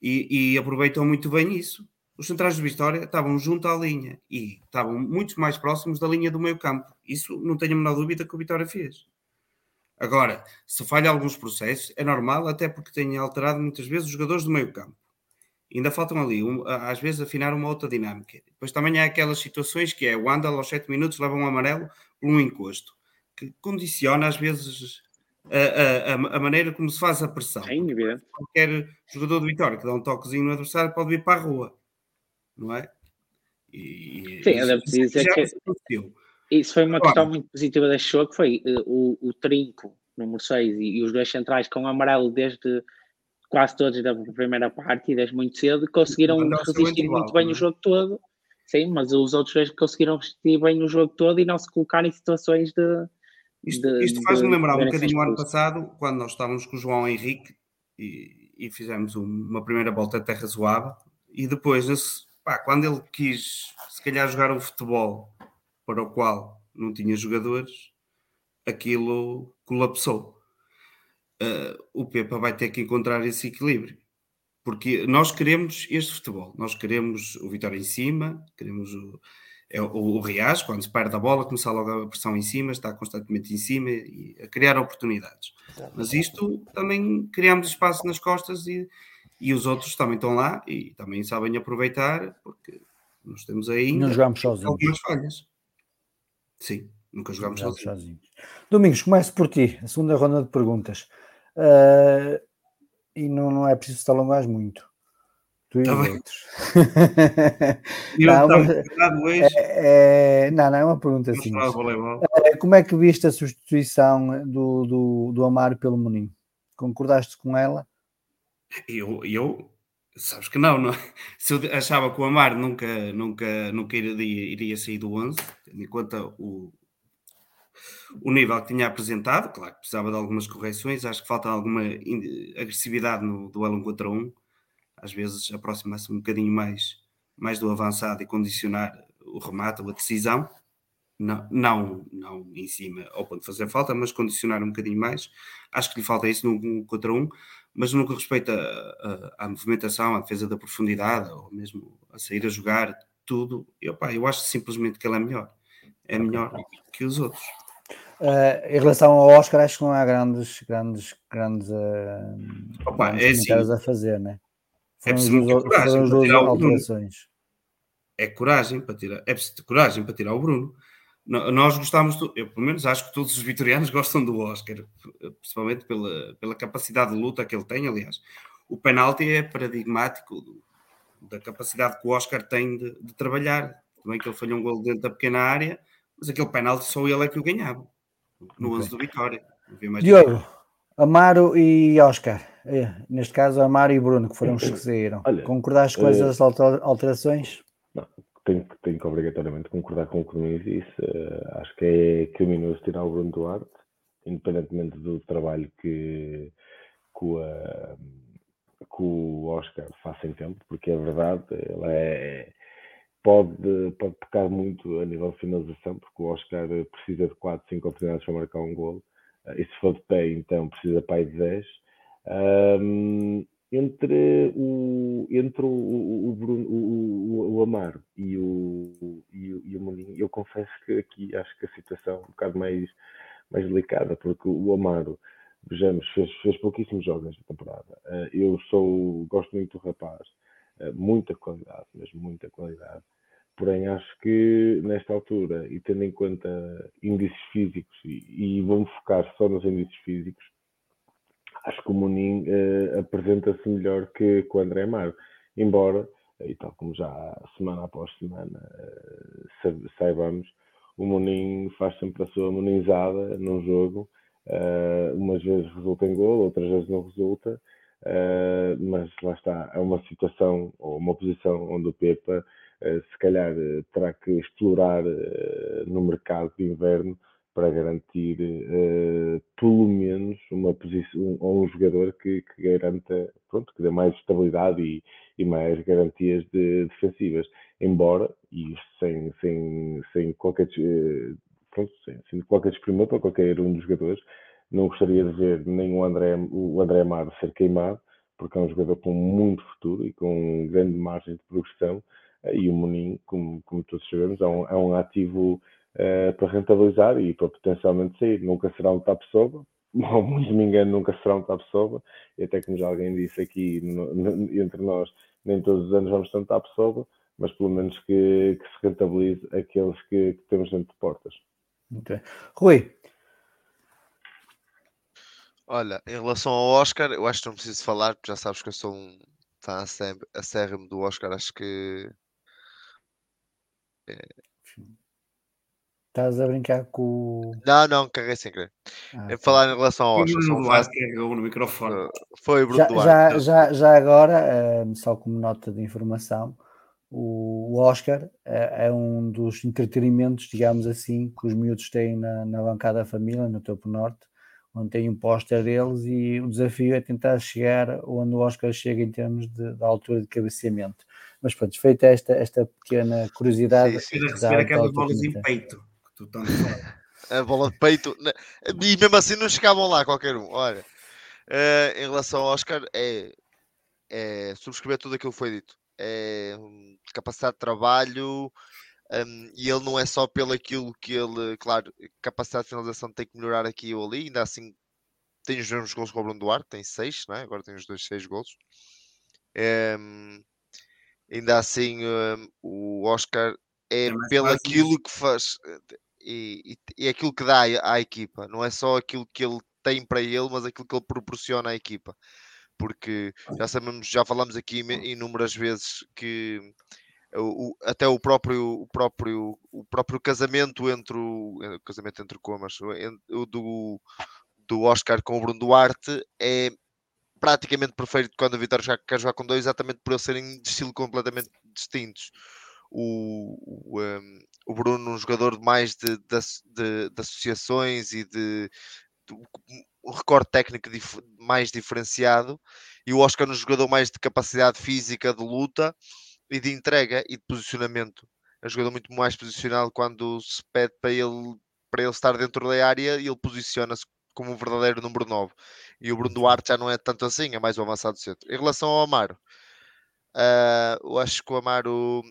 e, e aproveitam muito bem isso. Os centrais de Vitória estavam junto à linha e estavam muito mais próximos da linha do meio campo. Isso não tenho a menor dúvida que o Vitória fez. Agora, se falha alguns processos, é normal, até porque tem alterado muitas vezes os jogadores do meio campo. Ainda faltam ali, um, às vezes, afinar uma outra dinâmica. Depois também há aquelas situações que é o Andal aos 7 minutos leva um amarelo por um encosto, que condiciona às vezes a, a, a, maneira como se faz a pressão. Sim, Qualquer jogador de Vitória que dá um toquezinho no adversário pode vir para a rua, não é? E, Sim, eu devo dizer que isso foi uma Agora, questão muito positiva deste jogo, que foi uh, o, o trinco número 6 e, e, os dois centrais com amarelo desde quase todos da primeira parte e desde muito cedo conseguiram resistir muito bem o é? jogo todo. Sim, mas os outros dois conseguiram resistir bem o jogo todo e não se colocar em situações de, isto, isto faz-me lembrar um bocadinho o ano passado, quando nós estávamos com o João Henrique e, e fizemos uma primeira volta até razoável, e depois, pá, quando ele quis, se calhar, jogar o futebol para o qual não tinha jogadores, aquilo colapsou. Uh, o Pepa vai ter que encontrar esse equilíbrio. Porque nós queremos este futebol, nós queremos o Vitória em cima, queremos o, é o, o Rias, quando se perde a bola, começar logo a pressão em cima, está constantemente em cima e a criar oportunidades. Mas isto também criamos espaço nas costas e, e os outros também estão lá e também sabem aproveitar, porque nós temos aí não jogamos sozinhos. algumas falhas. Sim, nunca jogamos sozinhos. sozinhos. Domingos, começo por ti, a segunda ronda de perguntas. Uh, e não, não é preciso te alongar muito. Tu e tá os outros. não, é, é, não, não, é uma pergunta assim. Como é que viste a substituição do, do, do Amaro pelo Moninho? Concordaste com ela? Eu, eu sabes que não, não. É? Se eu achava que o Amaro nunca, nunca, nunca iria, iria sair do 11, tendo em conta o, o nível que tinha apresentado, claro que precisava de algumas correções, acho que falta alguma agressividade no duelo 1 contra 1 às vezes aproximar-se um bocadinho mais, mais do avançado e condicionar o remate ou a decisão, não, não, não em cima ao ponto de fazer falta, mas condicionar um bocadinho mais. Acho que lhe falta isso no um contra um, mas no que respeita à movimentação, à defesa da profundidade, ou mesmo a sair a jogar, tudo, eu, pá, eu acho simplesmente que ele é melhor. É melhor que os outros. Uh, em relação ao Oscar, acho que não há grandes, grandes, grandes, uh, Opa, grandes é assim, a fazer, né? é preciso muita coragem para tirar o Bruno. É coragem para tirar, é preciso coragem para tirar o Bruno. Nós gostamos, do, eu pelo menos acho que todos os vitorianos gostam do Oscar, principalmente pela, pela capacidade de luta que ele tem. Aliás, o penalti é paradigmático da capacidade que o Oscar tem de, de trabalhar. Também que ele falhou um gol dentro da pequena área, mas aquele penalti só ele é que o ganhava no okay. 11 do Vitória. Diogo, Amaro e Oscar. É, neste caso, Amaro e Bruno, que foram os que saíram. Concordaste com essas alterações? Não, tenho, tenho que obrigatoriamente concordar com o que me disse. Uh, acho que é criminoso tirar o Bruno Duarte, independentemente do trabalho que, que, o, uh, que o Oscar faça em campo, porque é verdade, ele é, pode, pode pecar muito a nível de finalização, porque o Oscar precisa de 4, 5 oportunidades para marcar um gol. Uh, e se for de pé, então precisa para aí de 10. Um, entre o, entre o, o, Bruno, o, o Amaro e o, e, o, e o Mourinho, eu confesso que aqui acho que a situação é um bocado mais, mais delicada, porque o Amaro, vejamos, fez, fez pouquíssimos jogos nesta temporada. Uh, eu sou, gosto muito do rapaz, muita qualidade, mas muita qualidade. Porém, acho que nesta altura, e tendo em conta índices físicos, e, e vou-me focar só nos índices físicos, acho que o Munim uh, apresenta-se melhor que, o André Amaro. Embora, e tal como já semana após semana saibamos, o Munim faz sempre a sua muninzada num jogo. Uh, umas vezes resulta em gol, outras vezes não resulta. Mas lá está, é uma situação ou uma posição onde o Pepa se calhar terá que explorar no mercado de inverno para garantir uh, pelo menos uma posição ou um jogador que, que, garanta, pronto, que dê mais estabilidade e, e mais garantias de, defensivas. Embora, e sem, sem, sem qualquer uh, pronto, sem, sem qualquer desprimor para qualquer um dos jogadores, não gostaria de ver nem o André, o André Amaro ser queimado, porque é um jogador com muito futuro e com grande margem de progressão, uh, e o Monim, como, como todos sabemos, é um, é um ativo uh, para rentabilizar e para potencialmente sair. Nunca será um tap-soba, ou muito me engano, nunca será um tap-soba, e até como já alguém disse aqui no, no, entre nós, nem todos os anos vamos ter um tap-soba, mas pelo menos que, que, se rentabilize aqueles que, que temos dentro de portas. Okay. Rui. Olha, em relação ao Oscar, eu acho que não preciso falar, porque já sabes que eu sou um fã acérrimo do Oscar, acho que é, Estás a brincar com o. Não, não, carreguei sem querer. Ah, é falar em relação ao Oscar. Bruno Duarte carregou no microfone. Foi o Bruno já, Duarte. Já, já, já agora, uh, só como nota de informação, o, Oscar é, é, um dos entretenimentos, digamos assim, que os miúdos têm na, na bancada da família, no Topo Norte, onde tem um póster deles e o desafio é tentar chegar onde o Oscar chega em termos de, de altura de cabeceamento. Mas pronto, feita esta, esta pequena curiosidade. Sim, sim. receber aquelas bolas em peito tu tanto A bola de peito. Né? E mesmo assim não chegavam lá qualquer um. Olha, uh, em relação ao Oscar, é, é subscrever tudo aquilo que foi dito. É capacidade de trabalho. Um, e ele não é só pelo aquilo que ele, claro, capacidade de finalização tem que melhorar aqui ou ali, ainda assim tem os mesmos gols com o Bruno Duarte, tem seis, né? agora tem os dois seis gols. Um, ainda assim, um, o Oscar é, é pelo aquilo que faz e, e, e, aquilo que dá à, à equipa, não é só aquilo que ele tem para ele, mas aquilo que ele proporciona à equipa. Porque já sabemos, já falamos aqui inúmeras vezes que o, até o próprio, o próprio, o próprio casamento entre o, o casamento entre comas, o, do, do Oscar com o Bruno Duarte é praticamente perfeito quando o Vitória quer jogar com dois, exatamente por eles serem de estilo completamente distintos. O, o, um, o Bruno um jogador mais de, de, de, de associações e de, de um recorde técnico dif mais diferenciado e o Oscar um jogador mais de capacidade física de luta e de entrega e de posicionamento é um jogador muito mais posicionado quando se pede para ele para ele estar dentro da área e ele posiciona-se como um verdadeiro número 9 e o Bruno Duarte já não é tanto assim, é mais o avançado centro em relação ao Amaro uh, eu acho que o Amaro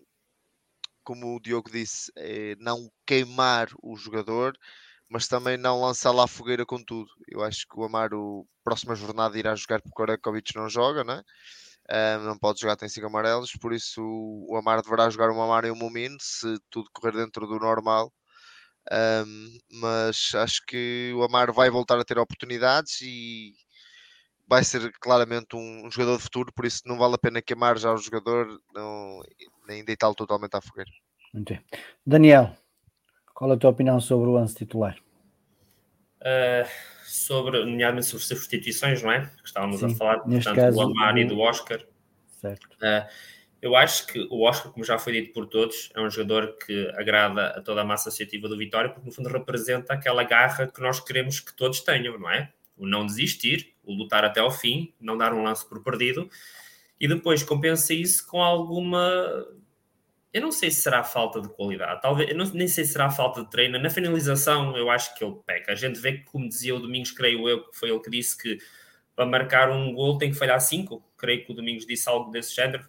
como o Diogo disse, é não queimar o jogador, mas também não lançar lá a fogueira com tudo. Eu acho que o Amaro, próxima jornada, irá jogar porque o Korakovic não joga, não é? Um, não pode jogar, tem cinco amarelos, por isso o Amaro deverá jogar um Amaro e um Momino, se tudo correr dentro do normal. Um, mas acho que o Amaro vai voltar a ter oportunidades e vai ser claramente um, um, jogador de futuro, por isso não vale a pena queimar já o jogador não, nem deitá-lo totalmente à fogueira. Daniel, qual a tua opinião sobre o lance titular? Uh, sobre, nomeadamente sobre substituições, não é? Que estávamos Sim, a falar, portanto, caso, do Amar e do Oscar. Certo. Uh, eu acho que o Oscar, como já foi dito por todos, é um jogador que agrada a toda a massa associativa do Vitória, porque no fundo representa aquela garra que nós queremos que todos tenham, não é? O não desistir, o lutar até ao fim, não dar um lance por perdido, e depois compensa isso com alguma. Eu não sei se será falta de qualidade, talvez, não, nem sei se será falta de treino. Na finalização, eu acho que ele peca. A gente vê que, como dizia o Domingos, creio eu, que foi ele que disse que para marcar um gol tem que falhar cinco. Creio que o Domingos disse algo desse género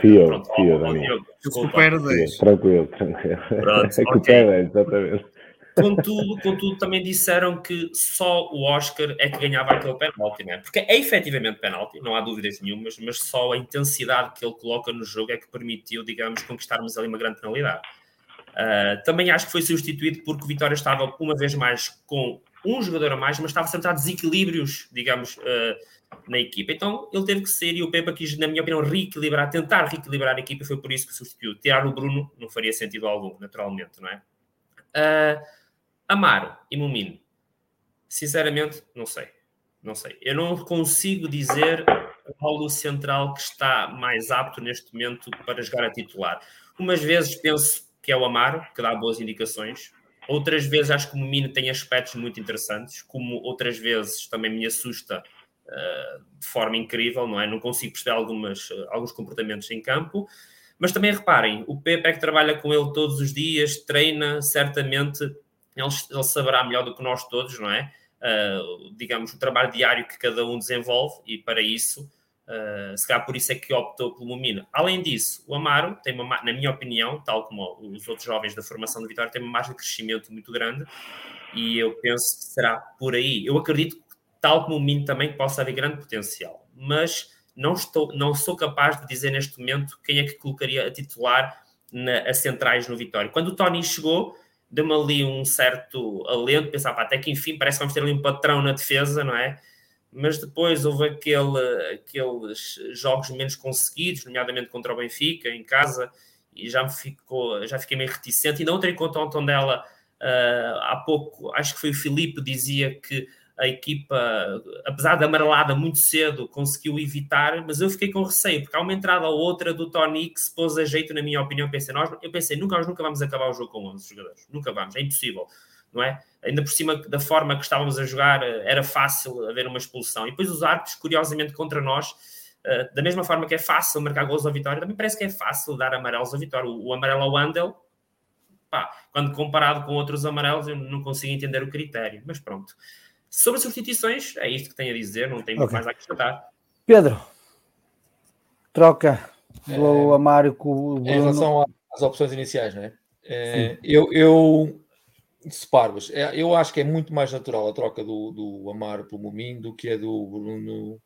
fio, pronto, fio, Daniel. Recupera 10. Tranquilo, tranquilo. Pronto, Recupera okay. exatamente. Contudo, contudo, também disseram que só o Oscar é que ganhava aquele penalti, né? porque é efetivamente penalti, não há dúvidas nenhumas, mas só a intensidade que ele coloca no jogo é que permitiu, digamos, conquistarmos ali uma grande penalidade. Uh, também acho que foi substituído porque o Vitória estava uma vez mais com um jogador a mais, mas estava sempre a desequilíbrios, digamos, uh, na equipa. Então ele teve que ser, e o Pepa quis, na minha opinião, reequilibrar, tentar reequilibrar a equipa, e foi por isso que substituiu. Tirar o Bruno não faria sentido algum, naturalmente, não é? Uh, Amaro e Mumino, sinceramente, não sei. Não sei. Eu não consigo dizer qual o central que está mais apto neste momento para jogar a titular. Umas vezes penso que é o Amaro, que dá boas indicações. Outras vezes acho que o Mumino tem aspectos muito interessantes, como outras vezes também me assusta uh, de forma incrível, não é? Não consigo perceber algumas, uh, alguns comportamentos em campo. Mas também reparem, o Pepe é que trabalha com ele todos os dias, treina, certamente ele, ele saberá melhor do que nós todos, não é? Uh, digamos, o trabalho diário que cada um desenvolve e para isso Uh, se calhar por isso é que optou pelo Mumina. Além disso, o Amaro tem uma, na minha opinião, tal como os outros jovens da formação do Vitória, tem uma margem de crescimento muito grande e eu penso que será por aí. Eu acredito que, tal como o Mino também, possa haver grande potencial, mas não, estou, não sou capaz de dizer neste momento quem é que colocaria a titular na, a centrais no Vitória. Quando o Tony chegou, deu-me ali um certo alento, pensar, pá, até que enfim parece que vamos ter ali um patrão na defesa, não é? mas depois houve aquele, aqueles jogos menos conseguidos, nomeadamente contra o Benfica, em casa, e já, me ficou, já fiquei meio reticente. E na outra enquanto o Tondela, uh, há pouco, acho que foi o Filipe, dizia que a equipa, apesar da amarelada muito cedo, conseguiu evitar, mas eu fiquei com receio, porque há uma entrada ou outra do Tony que se pôs a jeito, na minha opinião, pensei, nós, eu pensei, nunca, nós nunca vamos acabar o jogo com 11 jogadores, nunca vamos, é impossível não é? Ainda por cima da forma que estávamos a jogar, eh, era fácil haver uma expulsão. E depois os árbitros, curiosamente, contra nós, eh, da mesma forma que é fácil marcar gols ao Vitória, também parece que é fácil dar amarelos ao Vitória. O amarelo ao Andel, pá, quando comparado com outros amarelos, eu não consigo entender o critério. Mas pronto. Sobre substituições, é isto que tenho a dizer, não tenho okay. mais a acrescentar. Pedro, troca do é, Amário com o Bruno. Em relação às opções iniciais, não é? é eu, eu separo-as. É, eu acho que é muito mais natural a troca do, do Amaro pelo Mumin do que a do Bruno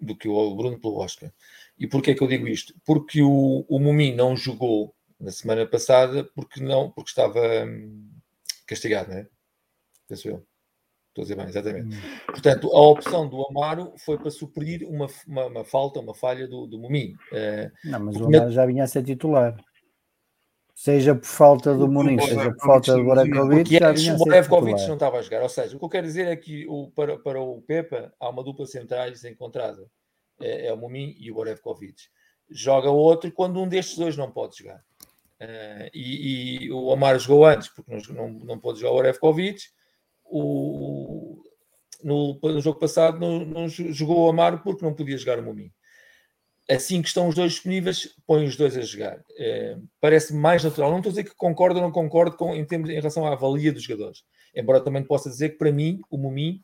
do que o Bruno pelo Oscar. E porquê é que eu digo isto? Porque o, o Mumin não jogou na semana passada porque não porque estava hum, castigado, não é? Penso eu. Estou a dizer bem, exatamente. Hum. Portanto, a opção do Amaro foi para suprir uma, uma, uma falta, uma falha do, do Mumin. Uh, não, mas o Amaro já vinha a ser titular seja por falta do Muniz, seja por falta do Borakovic. o Borakovic não estava a jogar. Ou seja, o que eu quero dizer é que o, para, para o Pepa há uma dupla centrais encontrada. É, é o Mumin e o Borevkovic. Joga outro quando um destes dois não pode jogar. Uh, e, e, o Amar jogou antes, porque não, não, não pôde jogar o Borevkovic. O, no, no jogo passado não, não jogou o Amar porque não podia jogar o Mumin assim que estão os dois disponíveis, põe os dois a jogar. É, Parece mais natural. Não estou a dizer que concordo ou não concordo com, em, termos, em relação à avalia dos jogadores. Embora também possa dizer que, para mim, o Mumi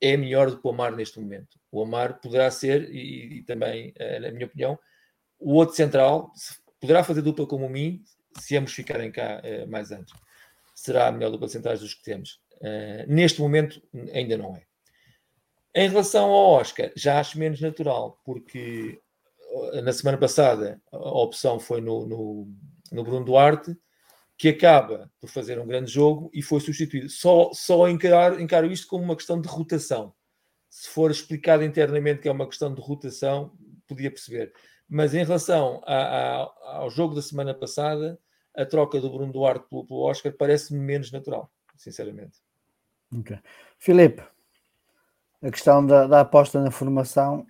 é melhor do que o Amar neste momento. O Amar poderá ser, e, e também, é, na minha opinião, o outro central poderá fazer dupla com o Mumi se ambos ficarem cá é, mais antes. Será a melhor dupla centrais dos que temos. É, neste momento, ainda não é. Em relação ao Oscar, já acho menos natural, porque na semana passada a opção foi no, no, no, Bruno Duarte, que acaba por fazer um grande jogo e foi substituído. Só, só encarar, encaro isto como uma questão de rotação. Se for explicado internamente que é uma questão de rotação, podia perceber. Mas em relação a, a, ao jogo da semana passada, a troca do Bruno Duarte pelo, pelo Oscar parece-me menos natural, sinceramente. Ok. Filipe, a questão da, da aposta na formação.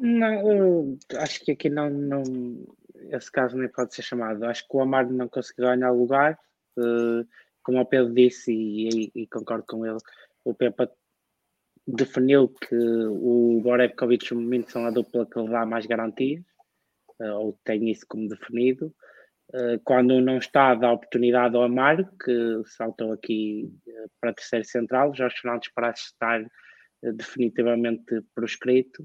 Não, acho que aqui não, não, esse caso nem pode ser chamado. Acho que o Amar não conseguiu ganhar lugar. Uh, como o Pedro disse, e, e, concordo com ele, o Pepa definiu que o Borevkovic e o momento são a dupla que lhe dá mais garantias, uh, ou tem isso como definido. Uh, quando não está, dá oportunidade ao Amaro, que saltou aqui uh, para terceiro central. Jorge Fernandes parece estar definitivamente proscrito.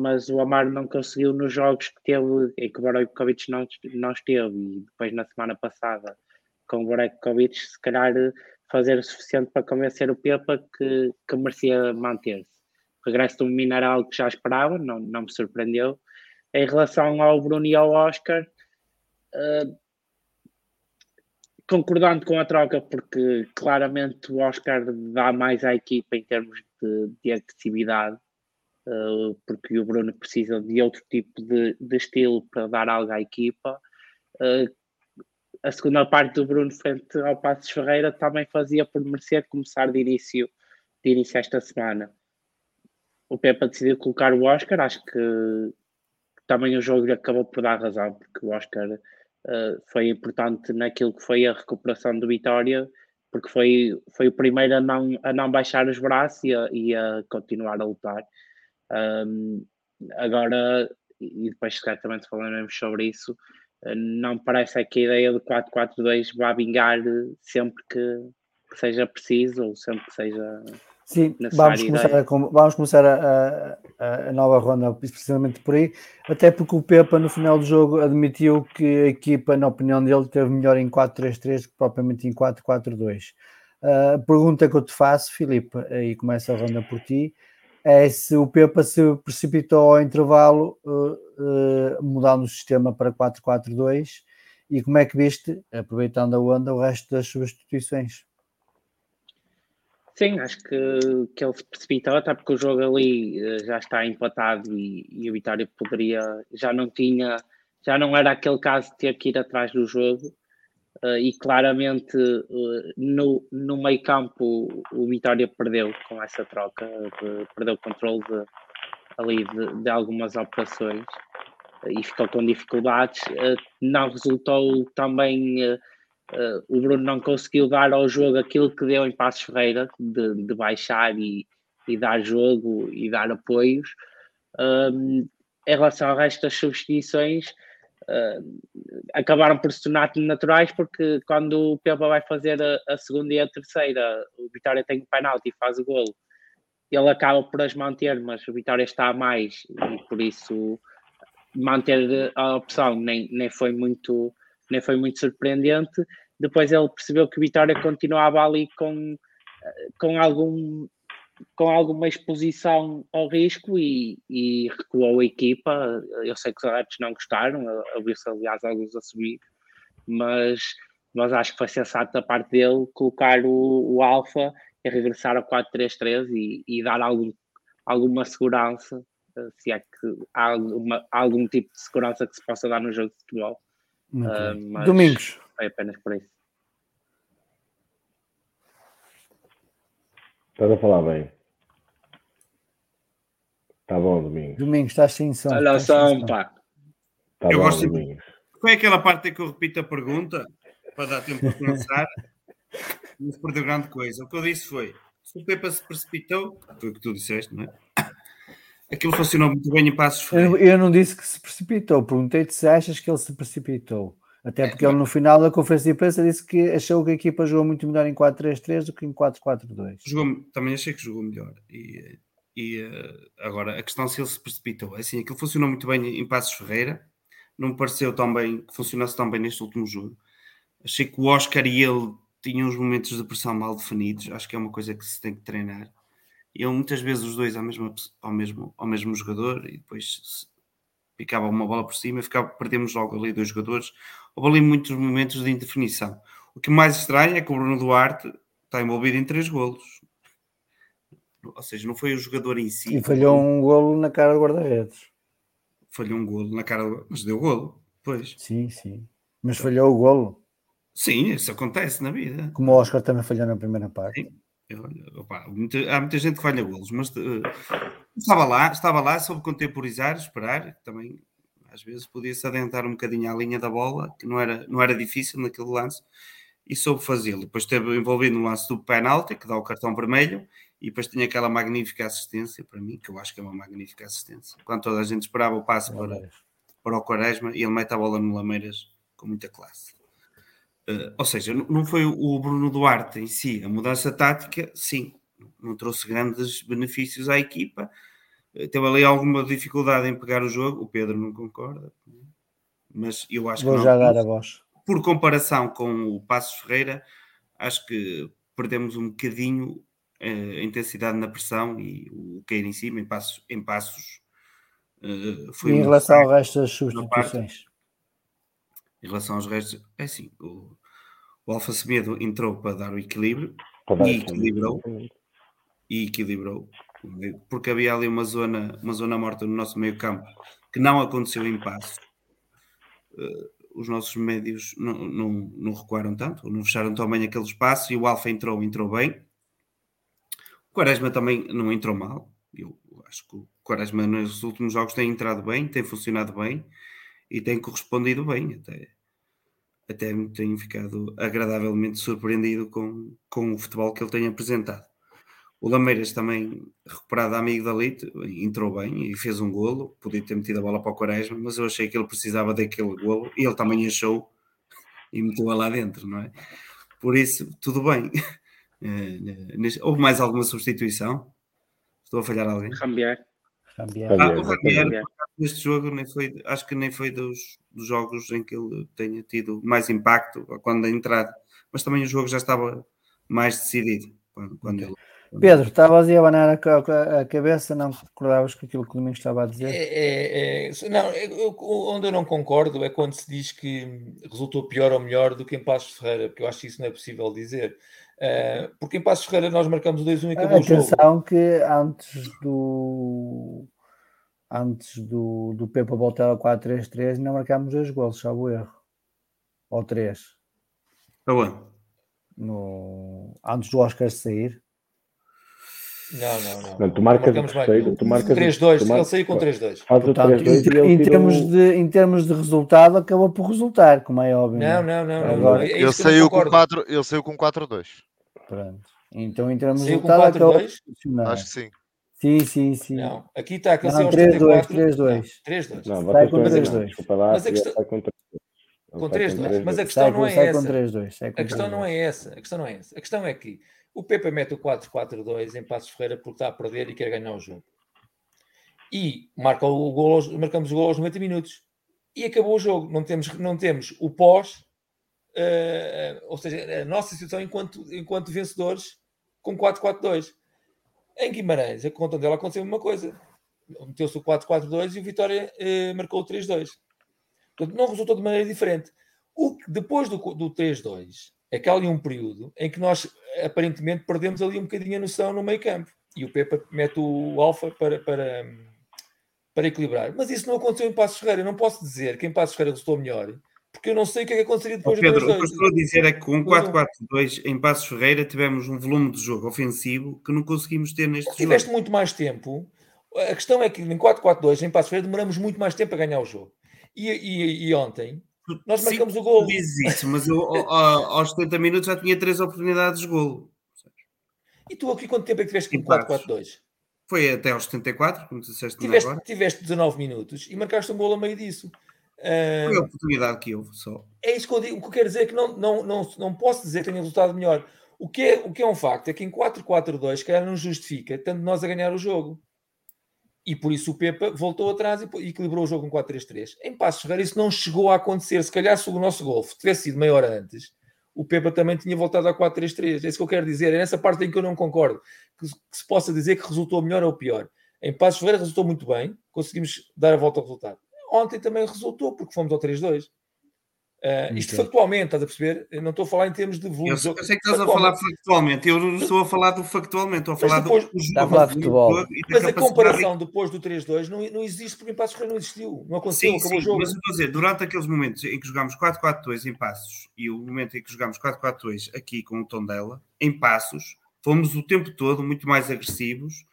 Mas o Amaro não conseguiu nos jogos que teve, em que o Borevkovic não, não esteve, e depois na semana passada com o Borevkovic, se calhar fazer o suficiente para convencer o Pepa que, que merecia manter-se. Regresso do Mineral que já esperava, não, não me surpreendeu. Em relação ao Bruno e ao Oscar, uh, concordando com a troca, porque claramente o Oscar dá mais à equipa em termos de, de agressividade, uh, porque o Bruno precisa de outro tipo de, de estilo para dar algo à equipa. Uh, a segunda parte do Bruno frente ao Passos Ferreira também fazia por merecer começar de início, de início esta semana. O Pepa decidiu colocar o Oscar, acho que também o jogo acabou por dar razão, porque o Oscar foi importante naquilo que foi a recuperação do Vitória, porque foi, foi o primeiro a não, a não baixar os braços e a, e a continuar a lutar. Um, agora, e depois certamente falaremos sobre isso, não parece que a ideia do 4-4-2 vá vingar sempre que, que, seja preciso ou sempre que seja Sim, vamos começar, a, vamos começar a, a, a, nova ronda precisamente por aí, até porque o Pepa no final do jogo admitiu que a equipa, na opinião dele, teve melhor em 4-3-3 que propriamente em 4-4-2. A uh, pergunta que eu te faço, Filipe, e começa a ronda por ti, é se o Pepa se precipitou ao intervalo uh, uh, mudando o sistema para 4-4-2 e como é que viste, aproveitando a onda, o resto das substituições? Sim, acho que, que ele se precipitou, até porque o jogo ali uh, já está empatado e, e o Vitória poderia, já não tinha, já não era aquele caso de ter que ir atrás do jogo Uh, e claramente uh, no, no meio campo o Vitória perdeu com essa troca, de, perdeu o controle de, ali de, de, algumas operações uh, e ficou com dificuldades. não resultou também, o Bruno não conseguiu dar ao jogo aquilo que deu em Passos Ferreira, de, de baixar e, e, dar jogo e dar apoios. em relação ao resto das substituições, uh, acabaram por se tornar naturais porque quando o Pepa vai fazer a, a, segunda e a terceira, o Vitória tem o penalti e faz o golo, ele acaba por as manter, mas o Vitória está a mais e por isso manter a opção nem, nem foi muito nem foi muito surpreendente. Depois ele percebeu que o Vitória continuava ali com, com algum com alguma exposição ao risco e, e recuou a equipa. Eu sei que os adeptos não gostaram, ouviu-se aliás alguns a subir, mas, mas acho que foi sensato da parte dele colocar o, o Alfa e regressar ao 4-3-3 e, e, dar algum, alguma segurança, se é que há alguma, algum tipo de segurança que se possa dar no jogo de futebol. Uh, Domingos. Foi apenas por isso. Estás a falar bem. Tá bom, Domingos. Domingos, estás sem som. Olha só, pá. Tá eu bom, gosto Domingos. Foi aquela parte em que eu repito a pergunta para dar tempo de pensar. Não se perdeu grande coisa. O que eu disse foi: se o Pepa se precipitou, foi o que tu disseste, não é? Aquilo funcionou muito bem em passos eu, eu não disse que se precipitou, perguntei-te se achas que ele se precipitou. Até porque ele no final da conferência de imprensa disse que achou que a equipa jogou muito melhor em 4-3-3 do que em 4-4-2. Jogou, também achei que jogou melhor. E, e eh, agora, a questão se ele se precipitou. Assim, aquilo funcionou muito bem em Passos Ferreira. Não me pareceu tão bem que funcionasse tão bem neste último jogo. Achei que o Oscar e ele tinham uns momentos de pressão mal definidos. Acho que é uma coisa que se tem que treinar. E muitas vezes os dois ao mesmo, ao mesmo, ao mesmo jogador e depois ficava uma bola por cima, ficava, perdemos logo ali dois jogadores. Houve ali muitos momentos de indefinição. O que mais estranho é que o Bruno Duarte está envolvido em três golos. Ou seja, não foi o jogador em si. E falhou um golo na cara do guarda-redes. Falhou um golo na cara, mas deu golo. Pois. Sim, sim. Mas falhou o golo. Sim, isso acontece na vida. Como o Oscar também falhou na primeira parte. Sim. Opa, muita, há muita gente que falha golos, mas uh, estava lá, estava lá, soube contemporizar, esperar, também às vezes podia-se adentrar um bocadinho à linha da bola, que não era, não era difícil naquele lance, e soube fazê-lo. Depois esteve envolvido no lance do penalti, que dá o cartão vermelho, e depois tinha aquela magnífica assistência, para mim, que eu acho que é uma magnífica assistência. Quando toda a gente esperava o passe para, para o Quaresma, e ele mete a bola no Lameiras com muita classe. Uh, ou seja, não foi o Bruno Duarte em si, a mudança tática, sim, não trouxe grandes benefícios à equipa. Uh, teve ali alguma dificuldade em pegar o jogo, o Pedro não concorda, mas eu acho Vou que. Vou já dar a voz. Por comparação com o Passos Ferreira, acho que perdemos um bocadinho uh, a intensidade na pressão e o cair em cima, em passos. Em, passos, foi em relação ao resto das substituições em relação aos restos, é assim, o, o Alfa Semedo entrou para dar o equilíbrio e equilibrou, e equilibrou, porque havia ali uma zona, uma zona morta no nosso meio campo que não aconteceu em passo. Uh, os nossos médios não, não, não recuaram tanto, não fecharam tão bem aquele espaço e o Alfa entrou, entrou bem. O Quaresma também não entrou mal. Eu acho que o Quaresma nos últimos jogos tem entrado bem, tem funcionado bem e tem correspondido bem. Até, até tenho ficado agradavelmente surpreendido com, com o futebol que ele tem apresentado. O Lameiras também, recuperado amigo da Lite, entrou bem e fez um golo. Podia ter metido a bola para o Quaresma, mas eu achei que ele precisava daquele golo e ele também achou e meteu-a lá dentro, não é? Por isso, tudo bem. Eh, houve mais alguma substituição? Estou a falhar alguém? Cambiar. Cambiar. Ah, o neste jogo, nem foi, acho que nem foi dos, dos jogos em que ele tenha tido mais impacto quando a entrada, mas também o jogo já estava mais decidido quando, quando ele. Pedro, estavas a abanar a, a, cabeça, não recordavas que aquilo que o Domingos estava a dizer? É, é, é, não, eu, onde eu não concordo é quando se diz que resultou pior ou melhor do que em Passos Ferreira, porque eu acho que isso não é possível dizer. Uh, porque em Passos Ferreira nós marcamos o 2-1 e acabou Atenção o jogo. Atenção que antes do antes do, do Pepa voltar ao 4-3-3 não marcámos dois gols, salvo erro. Ou três. Aonde? No... Antes do Oscar sair. Não, não, não. não tu marcas o terceiro, tu marcas 3-2, ele saiu com 3-2. Portanto, em, em, termos de, em termos de resultado, acabou por resultar, como é óbvio. Não, não, não. Agora, não, é ele, saiu com 4, ele saiu com 4-2. Pronto. Então, em termos de resultado, acabou por funcionar. Acho que sim. Sim, sim, sim. Não, aqui está que ele não, saiu 3-2, 3-2. 3-2. Não, Sai com vocês 3-2. Desculpa lá, Mas a questão- sai com 3-2. Com Ele sai 3-2. Mas a questão com, não é sai com essa. 3-2. sai com A questão 3-2. não é essa. A questão não é essa. A questão é que o Pepe mete o 4-4-2 em Passos Ferreira porque está a perder e quer ganhar o jogo. E marca o gol, marcamos o gol aos 90 minutos. E acabou o jogo. Não temos, não temos o pós, eh, ou seja, a nossa situação enquanto, enquanto vencedores com 4-4-2. Em Guimarães, a conta dela aconteceu uma coisa. Meteu-se o 4-4-2 e o Vitória eh, marcou o 3-2. Portanto, não resultou de maneira diferente. O que, depois do, do 3-2, é que há ali um período em que nós aparentemente perdemos ali um bocadinho a noção no meio campo. E o Pepa mete o Alfa para, para, para equilibrar. Mas isso não aconteceu em Passos Ferreira. Eu não posso dizer que em Passos Ferreira resultou melhor, porque eu não sei o que é que aconteceria depois Pedro, do o que eu 3-2. estou a dizer é que com um Pois 4-4-2 em Passos Ferreira tivemos um volume de jogo ofensivo que não conseguimos ter neste jogo. Tiveste muito mais tempo. A questão é que em 4-4-2, em Passos Ferreira, demoramos muito mais tempo a ganhar o jogo. E, e, e ontem, nós Sim, marcamos o gol. Dizes isso, mas eu ao- ao- aos 70 minutos já tinha três oportunidades de golo. E tu aqui quanto tempo é que tiveste com Empates. 4-4-2? Foi até aos 74, como disseste Tiveste, agora. tiveste 19 minutos e marcaste um gol a meio disso. Ah, Foi a oportunidade que houve só. é isso que eu digo. O que eu quero dizer é que não, não, não, não posso dizer que tenha resultado melhor. O que, é, o que é um facto é que em 4-4-2, se calhar não justifica, tanto nós a ganhar o jogo. E por isso o Pepa voltou atrás e equilibrou o jogo com 4-3-3. Em Passos Ferreira isso não chegou a acontecer. Se calhar se o nosso gol tivesse sido meia hora antes, o Pepa também tinha voltado a 4-3-3. É isso que eu quero dizer. É nessa parte em que eu não concordo. Que, que se possa dizer que resultou melhor ou pior. Em Passos Ferreira resultou muito bem. Conseguimos dar a volta ao resultado. Ontem também resultou, porque fomos ao 3-2. Uh, isto factualmente, estás a perceber? Eu não estou a falar em termos de volume. Eu, eu, sei que estás a falar factualmente, eu não estou a falar do factualmente, estou a falar depois, do, está a falar de futebol. Mas a comparação depois do 3-2 não, não existe porque em Passos Ferreira não existiu, não aconteceu, sim, acabou sim, o jogo. Mas estou a dizer, durante aqueles momentos em que jogámos 4-4-2 em Passos e o momento em que jogámos 4-4-2 aqui com o Tondela, em Passos, fomos o tempo todo muito mais agressivos.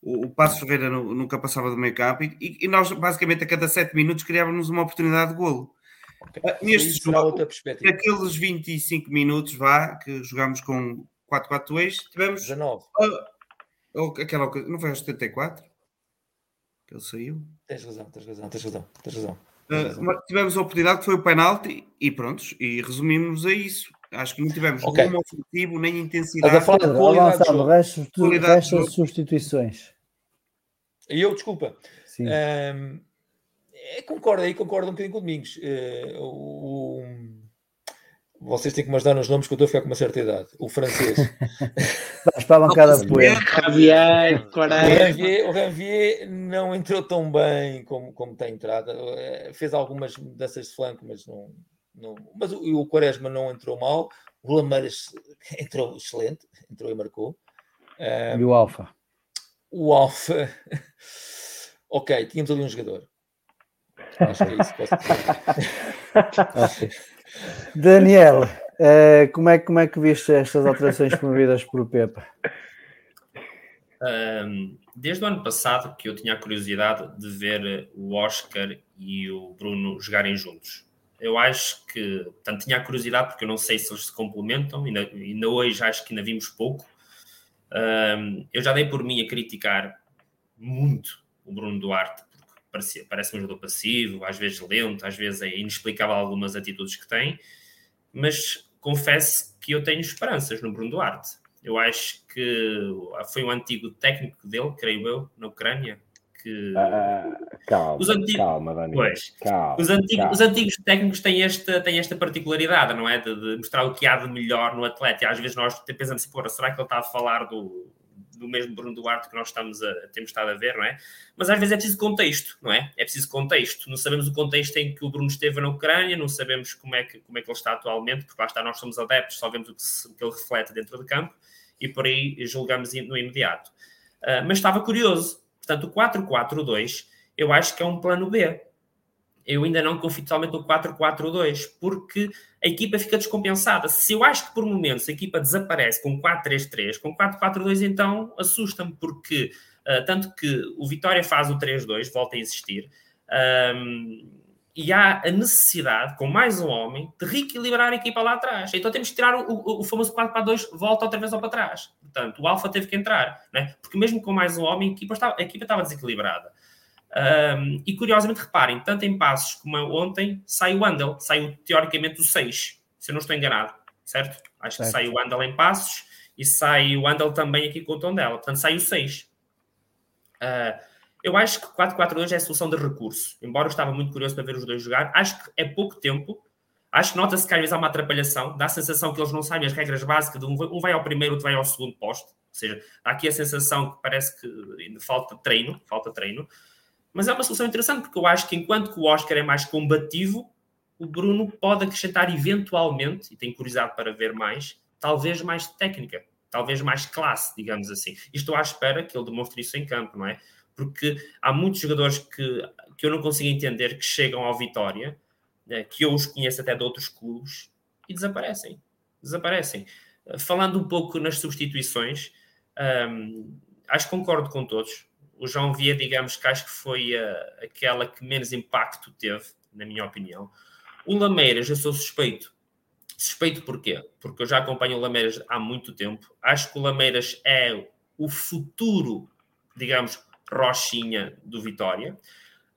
O, o Passos Ferreira nunca passava do meio campo e, e nós basicamente a cada 7 minutos criávamos uma oportunidade de golo. Okay. Ah, neste jogo, outra perspectiva. naqueles 25 minutos, vá, que jogámos com 4-4-2, tivemos. 19. Uh, aquela coisa, não foi aos 74? Que ele saiu? Tens razão, tens razão, tens razão, tens razão. Uh, tivemos a oportunidade que foi o penalti e prontos, e resumimos a isso. Acho que não tivemos okay. nenhum ofensivo, nem intensidade. Mas a falar de qualidade Avançado, resto, resto substituições. E eu, desculpa. Sim. Um, concordo aí, concordo um bocadinho com o Domingos. Uh, o, vocês têm que me ajudar nos nomes que eu estou a ficar com uma certa idade. O francês. Para a bancada poema. O Ranvier não entrou tão bem como, como tem entrado. Eh, fez algumas mudanças de flanco, mas não. não mas o, o Quaresma não entrou mal. O Lameiras entrou excelente, entrou e marcou. Um, e o Alfa? O Alfa. ok, tínhamos ali um jogador. Acho que é isso que posso dizer. Daniel, uh, como, é, como é que viste estas alterações promovidas por Pepa? Um, desde o ano passado que eu tinha a curiosidade de ver o Oscar e o Bruno jogarem juntos. Eu acho que, portanto, tinha a curiosidade porque eu não sei se eles se complementam, ainda, ainda hoje acho que ainda vimos pouco. Um, eu já dei por mim a criticar muito o Bruno Duarte parece, parece um jogador passivo, às vezes lento, às vezes é inexplicável algumas atitudes que tem, mas confesso que eu tenho esperanças no Bruno Duarte. Eu acho que foi um antigo técnico dele, creio eu, na Ucrânia, que... Ah, calma, os antigos, calma, Dani. Pois, calma, os, antigos, calma. os antigos técnicos têm esta, têm esta particularidade, não é? De, de, mostrar o que há de melhor no atleta. E às vezes nós pensamos assim, porra, será que ele está a falar do, do mesmo Bruno Duarte que nós estamos a, temos estado a ver, não é? Mas às vezes é preciso contexto, não é? É preciso contexto. Não sabemos o contexto em que o Bruno esteve na Ucrânia, não sabemos como é que, como é que ele está atualmente, porque lá está, nós somos adeptos, só vemos o que, o que ele reflete dentro de campo e por aí julgamos no imediato. Uh, mas estava curioso. Portanto, o 4-4-2 eu acho que é um plano B eu ainda não confio totalmente no 4-4-2, porque a equipa fica descompensada. Se eu acho que por momentos a equipa desaparece com 4-3-3, com 4-4-2, então assusta-me, porque uh, tanto que o Vitória faz o 3-2, volta a existir, um, e há a necessidade, com mais um homem, de reequilibrar a equipa lá atrás. Então temos que tirar o, o, famoso 4-4-2, volta outra vez ao para trás. Portanto, o Alfa teve que entrar, né? porque mesmo com mais um homem, a equipa estava, a equipa estava desequilibrada. Um, e curiosamente, reparem, tanto em passos como ontem, sai o Andel, saiu teoricamente o 6, se eu não estou enganado, certo? Acho certo. que sai o Andel em passos e sai o Andel também aqui com o tom dela, portanto sai o 6. Uh, eu acho que 4-4-2 é a solução de recurso, embora eu estava muito curioso para ver os dois jogar, acho que é pouco tempo. Acho que nota-se que às vezes há uma atrapalhação, dá a sensação que eles não sabem as regras básicas, de um vai ao primeiro, outro vai ao segundo posto. Ou seja, há aqui a sensação que parece que falta treino, falta treino. Mas é uma solução interessante, porque eu acho que enquanto que o Oscar é mais combativo, o Bruno pode acrescentar eventualmente, e tenho curiosidade para ver mais, talvez mais técnica, talvez mais classe, digamos assim. E estou à espera que ele demonstre isso em campo, não é? Porque há muitos jogadores que, que eu não consigo entender que chegam ao Vitória, né, que eu os conheço até de outros clubes, e desaparecem. Desaparecem. Falando um pouco nas substituições, hum, acho que concordo com todos o João Via, digamos que acho que foi a, aquela que menos impacto teve, na minha opinião. O Lameiras, eu sou suspeito. Suspeito porquê? Porque eu já acompanho o Lameiras há muito tempo. Acho que o Lameiras é o futuro, digamos, rochinha do Vitória.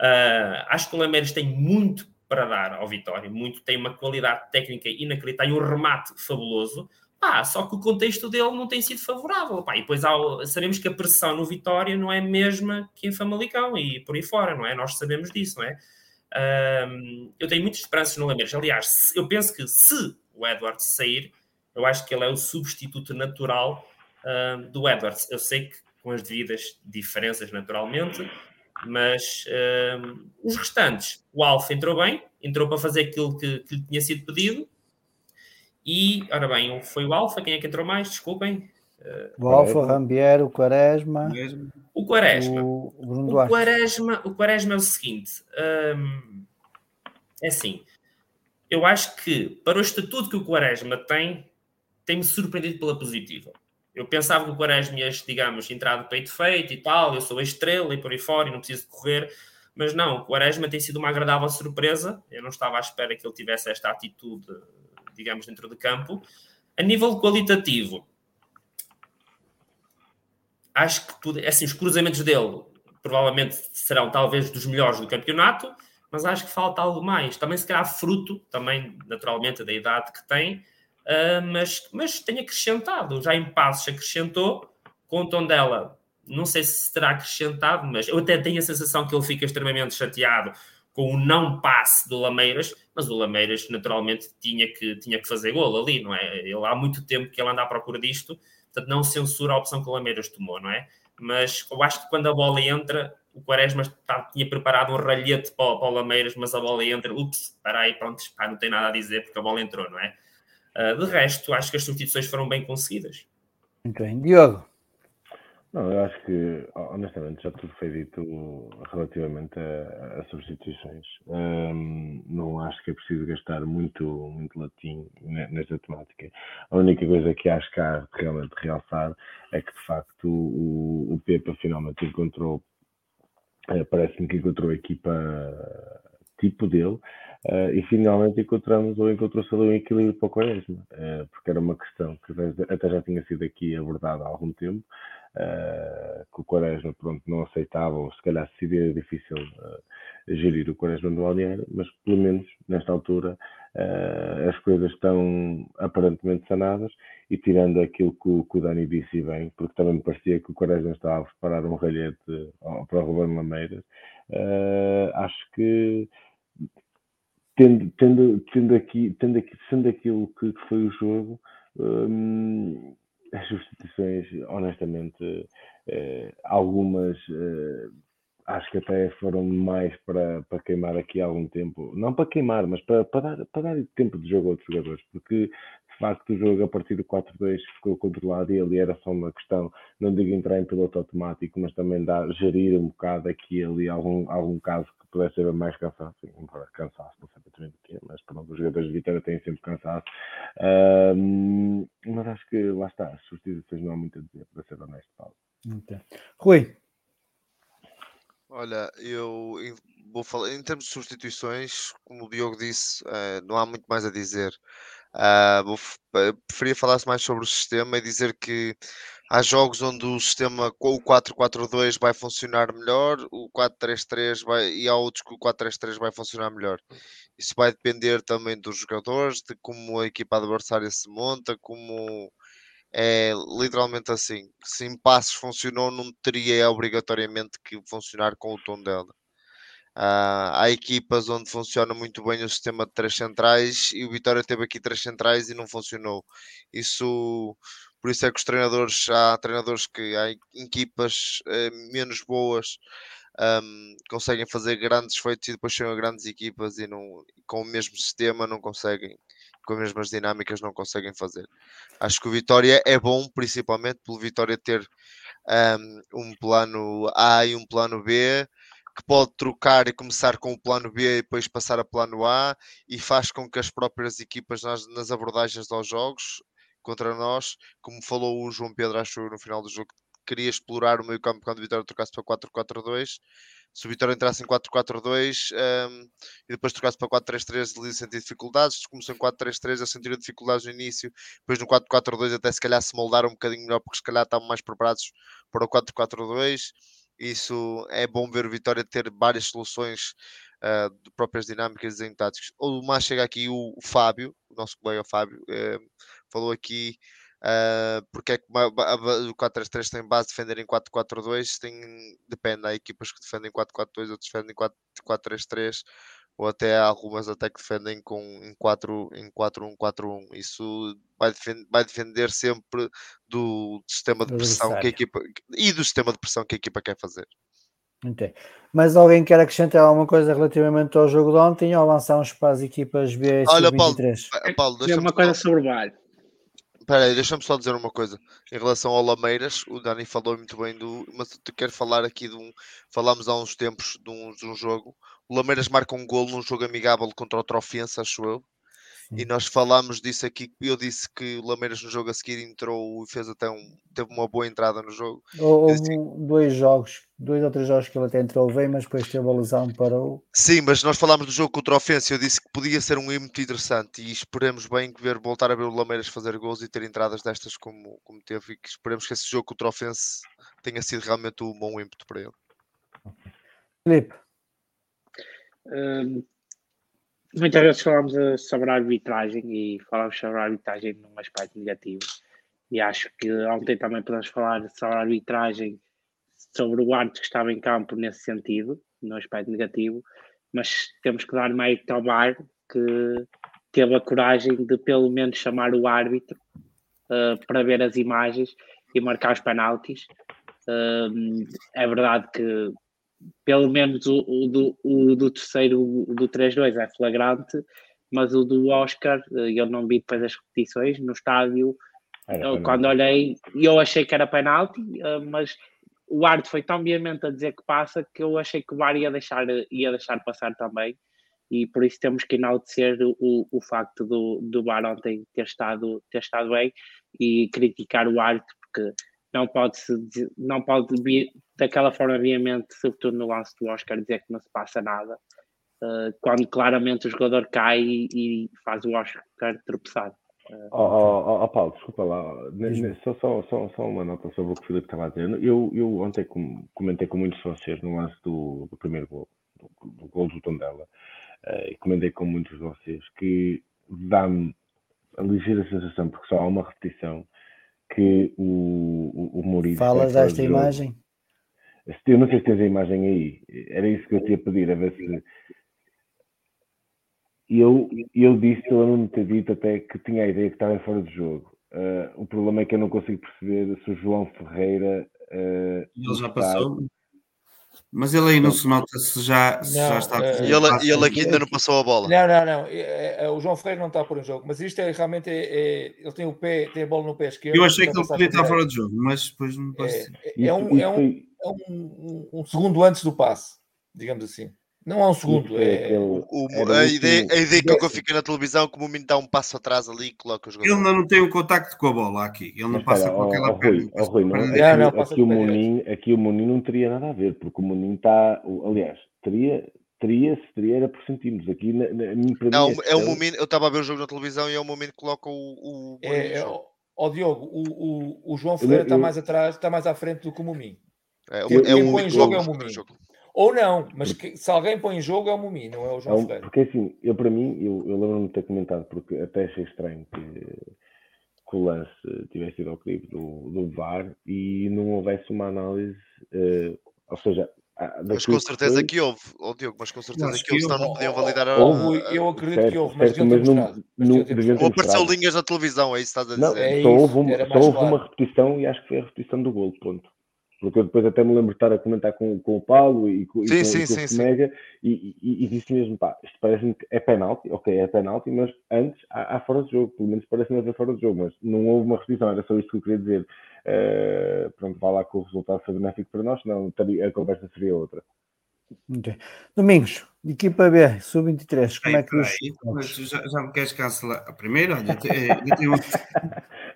Uh, acho que o Lameiras tem muito para dar ao Vitória, muito, tem uma qualidade técnica inacreditável, tem um remate fabuloso. Ah, só que o contexto dele não tem sido favorável. Pá, e depois há, sabemos que a pressão no Vitória não é a mesma que em Famalicão e por aí fora, não é? Nós sabemos disso, não é? Um, eu tenho muitas esperanças no Lameiras. Aliás, eu penso que se o Edwards sair, eu acho que ele é o substituto natural um, do Edwards. Eu sei que com as devidas diferenças, naturalmente, Mas uh, os restantes, o Alfa entrou bem, entrou para fazer aquilo que, que lhe tinha sido pedido. E, ora bem, foi o Alfa, quem é que entrou mais? Desculpem. O Alfa, o Rambier, o Quaresma. O Quaresma. O, o, o, Quaresma, o Quaresma é o seguinte: um, é assim, eu acho que para o estatuto que o Quaresma tem, tem-me surpreendido pela positiva. Eu pensava que o Quaresma ia, digamos, entrar de peito feito e tal, eu sou a estrela e por aí fora e não preciso correr, mas não, o Quaresma tem sido uma agradável surpresa. Eu não estava à espera que ele tivesse esta atitude, digamos, dentro de campo. A nível qualitativo, acho que assim, os cruzamentos dele provavelmente serão talvez dos melhores do campeonato, mas acho que falta algo mais. Também se calhar fruto, também naturalmente da idade que tem, uh, mas, mas tem acrescentado, já em passos acrescentou, com o tom dela, não sei se terá acrescentado, mas eu até tenho a sensação que ele fica extremamente chateado com o não passe do Lameiras, mas o Lameiras naturalmente tinha que, tinha que fazer gol ali, não é? Ele há muito tempo que ele anda à procura disto, portanto não censura a opção que o Lameiras tomou, não é? Mas eu acho que quando a bola entra, o Quaresma tinha preparado um ralhete para, para o Lameiras, mas a bola entra, ups, espera aí, pronto, pá, não tem nada a dizer porque a bola entrou, não é? Uh, de resto, acho que as substituições foram bem conseguidas. Muito bem. Diogo? Não, eu acho que, honestamente, já tudo foi dito relativamente a, a substituições. Um, não acho que é preciso gastar muito, muito latim nesta temática. A única coisa que acho que há realmente de realçar é que, de facto, o, o Pepa finalmente encontrou, eh, parece-me que encontrou a equipa tipo dele, Uh, e finalmente encontramos ou encontrou-se ali um equilíbrio para o Quaresma, uh, porque era uma questão que até já tinha sido aqui abordada há algum tempo, uh, que o Quaresma pronto, não aceitava, ou se calhar seria difícil gerir o Quaresma no balneário, mas pelo menos nesta altura as coisas estão aparentemente sanadas e tirando aquilo que o, que o Dani disse bem, porque também me parecia que o Quaresma estava a preparar um ralhete para o Ruben Lameiras, acho que tendo, tendo, tendo, aqui, tendo aqui, sendo aquilo que, que foi o jogo, hum, as substituições, honestamente, eh, algumas eh, acho que até foram mais para, para queimar aqui algum tempo. Não para queimar, mas para, para, dar, para dar tempo de jogo a outros jogadores, porque de facto o jogo a partir do 4-2 ficou controlado e ali era só uma questão, não digo entrar em piloto automático, mas também dar, gerir um bocado aqui e ali algum, algum caso pudesse ser mais cansaço, embora cansaço, não sei exatamente o que é, mas pronto, os jogadores de Vitória têm sempre cansaço. Um, mas acho que lá está, as substituições não há muito a dizer, para ser honesto, Paulo. Okay. Rui. Olha, eu vou falar em termos de substituições, como o Diogo disse, uh, não há muito mais a dizer. Uh, vou, preferia falar mais sobre o sistema e dizer que há jogos onde o sistema o 4-4-2 vai funcionar melhor, o 4-3-3 vai, e há outros que o 4-3-3 vai funcionar melhor. Isso vai depender também dos jogadores, de como a equipa adversária se monta, como é literalmente assim. Se em passos funcionou, não teria obrigatoriamente que funcionar com o tom dela. Uh, há equipas onde funciona muito bem o sistema de três centrais e o Vitória teve aqui três centrais e não funcionou. Isso, por isso é que os treinadores, há treinadores que há equipas uh, menos boas um, conseguem fazer grandes feitos e depois chegam a grandes equipas e não, com o mesmo sistema não conseguem, com as mesmas dinâmicas não conseguem fazer. Acho que o Vitória é bom, principalmente pelo Vitória ter um, um plano A e um plano B que pode trocar e começar com o plano B e depois passar a plano A e faz com que as próprias equipas nas, nas abordagens aos jogos contra nós, como falou o João Pedro, acho no final do jogo, queria explorar o meio campo quando o Vitória trocasse para 4-4-2. Se o Vitória entrasse em 4-4-2 um, e depois trocasse para 4-3-3, ele ia sentir dificuldades. Começou em 4-3-3, a sentir dificuldades no início. Depois no 4-4-2 até se calhar se moldaram um bocadinho melhor, porque se calhar estavam mais preparados para o 4-4-2. Isso é bom ver o Vitória ter várias soluções uh, de próprias dinâmicas e desenho táticos. Ou mais chega aqui o, o, Fábio, o nosso colega Fábio, uh, falou aqui uh, porque é que o 4-3-3 tem base de defender em 4-4-2, tem, depende, há equipas que defendem 4-4-2, outros defendem 4-3-3 ou até algumas até que defendem com em 4 em 4-1-4-1. Isso vai defender, vai defender sempre do sistema de pressão que a equipa e do sistema de pressão que a equipa quer fazer. Okay. Mas alguém quer acrescentar alguma coisa relativamente ao jogo de ontem ou avançamos para as equipas B e Olha, Paulo, 23? Paulo deixa uma coisa sobre o VAR. Espera aí, deixa-me só dizer uma coisa. Em relação ao Lameiras, o Dani falou muito bem do. Mas eu quero falar aqui de um. Falámos há uns tempos de um, de um jogo. O Lameiras marca um golo num jogo amigável contra o Trofense, acho eu. E nós falámos disso aqui. Eu disse que o Lameiras no jogo a seguir entrou e fez até um. teve uma boa entrada no jogo. Houve assim, dois jogos, dois ou três jogos que ele até entrou bem, mas depois teve a lesão, parou. Sim, mas nós falámos do jogo contra o Ofensa. Eu disse que podia ser um muito interessante e esperemos bem ver, voltar a ver o Lameiras fazer gols e ter entradas destas como, como teve. E que esperemos que esse jogo contra o Ofensa tenha sido realmente um bom ímpeto para ele. Filipe. Um, muitas vezes falamos eh, sobre a arbitragem e falamos sobre a arbitragem num aspecto negativo. E acho que ontem também podemos falar sobre a arbitragem, sobre o árbitro que estava em campo nesse sentido, no aspecto negativo, mas temos que dar mérito ao VAR que teve a coragem de pelo menos chamar o árbitro uh, para ver as imagens e marcar os penaltis. Uh, é verdade que pelo menos o, o, do, o do terceiro, o do 3-2 é flagrante, mas o do Oscar, eh, eu não vi depois as repetições no estádio. Eu, quando olhei, eu achei que era penalti, eh, mas o árbitro foi tão veemente a dizer que passa que eu achei que o VAR ia deixar, ia deixar passar também. E por isso temos que enaltecer o, o facto do, do VAR ontem ter estado, ter estado bem e criticar o árbitro, porque não pode, não pode vir daquela forma veemente, sobretudo no lance do Oscar, dizer que não se passa nada, uh, quando claramente o jogador cai e, e faz o Oscar tropeçar. Uh, oh, oh, oh, Paulo, desculpa lá, só, só, só, só, uma nota sobre o que o Filipe estava a dizer. Eu, eu ontem comentei com muitos de vocês no lance do, do primeiro gol, do, do gol do Tondela, uh, e comentei com muitos de vocês que dá-me a ligeira sensação, porque só há uma repetição, que o, o, o Mourinho. Falas desta imagem? Eu não sei se tens a imagem aí. Era isso que eu te ia pedir, a ver se. Eu, eu disse, eu lembro-me ter dito até que tinha a ideia que estava fora de jogo. Uh, o problema é que eu não consigo perceber se o João Ferreira. Uh, ele já passou? Mas ele aí não se nota se já, se não, já está. Uh, e ele, ele aqui ainda não passou a bola. Não, não, não. É, é, o João Ferreira não está por um jogo, mas isto é realmente. É, é, ele tem o pé, tem a bola no pé esquerdo. Eu achei que ele podia estar fora de jogo, mas depois não passa. É, é, um, é, um, é um, um, segundo antes do passe, digamos assim. Não há um segundo. É, é, o, a, ideia, a ideia que eu fico na televisão, como o menino dá um passo atrás ali e coloca os Ele ainda não tem o contacto com a bola aqui. Ele não passa com aquela oh, perna. Oh, Rui, não, aqui, não, aqui, o Moninho, aqui o Moninho não teria nada a ver, porque o Moninho está. Aliás, teria, teria, se teria era por centímetros. Aqui na, na, não, é o momento. Eu estava a ver o jogo na televisão e é o momento que coloca o. o é, é, ó, Diogo, o, o, o João Ferreira está mais atrás, está mais à frente do que o Mominho. É, é, é um jogo é o Mominho. Ou não, mas que, se alguém põe em jogo é o Mumi, não é o João é Ferreira. Porque assim, eu para mim, eu, eu lembro-me de ter comentado, porque até achei estranho que, que o lance tivesse ido ao clipe do, do VAR e não houvesse uma análise, uh, ou seja, mas com certeza que houve, oh, Diogo, mas com certeza que, que houve, senão não podiam validar a. Houve, eu acredito certo, que houve, mas, certo, mas não, não, Ou apareceu linhas na televisão, é isso que estás a dizer. Não, é só houve, uma, só houve uma repetição e acho que foi a repetição do gol, ponto. Porque eu depois até me lembro de estar a comentar com, com o Paulo e com, sim, e com, sim, com sim, o Mega e, e, e, disse mesmo, pá, isto parece-me que é penalti, ok, é penalti, mas antes há, há fora de jogo, pelo menos parece-me haver fora de jogo, mas não houve uma repetição, era só isto que eu queria dizer. Uh, pronto, vá lá que o resultado foi benéfico para nós, senão a conversa seria outra. Okay. Domingos, equipa B, sub-23, como é que os... já, já me queres cancelar? Primeiro, olha, eu tenho...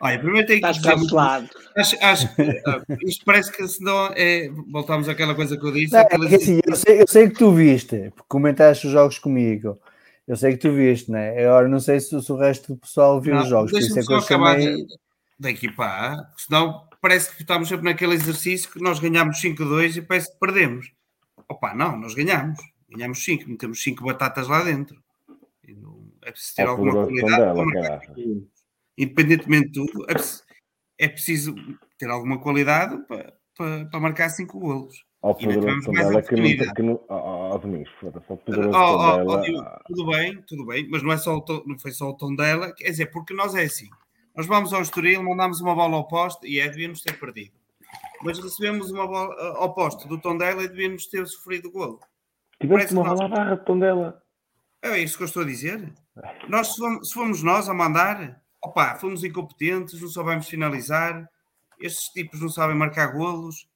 Olha, primeiro tem que Estás cancelado. Acho, acho uh, isto parece que senão é, voltamos àquela coisa que eu disse. Não, é assim, eu, sei, eu, sei, que tu viste, porque comentaste os jogos comigo. Eu sei que tu viste, né? Agora não sei se, se o resto do pessoal viu não, os jogos. Deixa-me é só acabar chamei... da equipa A, senão parece que estamos sempre naquele exercício que nós ganhamos 5-2 e parece que perdemos. Opa, não, nós ganhamos. Ganhamos 5, metemos 5 batatas lá dentro. É preciso ter alguma qualidade independentemente de tudo, é, é preciso ter alguma qualidade para, para, para marcar cinco golos. Ao poderoso dela que não, que não ao Domingos, foda-se, ao poderoso dela. Tudo bem, tudo bem, mas não, é só tom, não foi só o tom dela, quer dizer, porque nós é assim, nós vamos ao Estoril, mandamos uma bola ao poste e é, devíamos ter perdido. mas recebemos uma bola uh, ao posto do Tondela e devíamos ter sofrido o golo. Tiveste uma bola à barra de Tondela. É isso que eu estou a dizer. Nós, se fomos, se fomos nós a mandar, opá, fomos incompetentes, não soubemos finalizar, estes tipos não sabem marcar golos,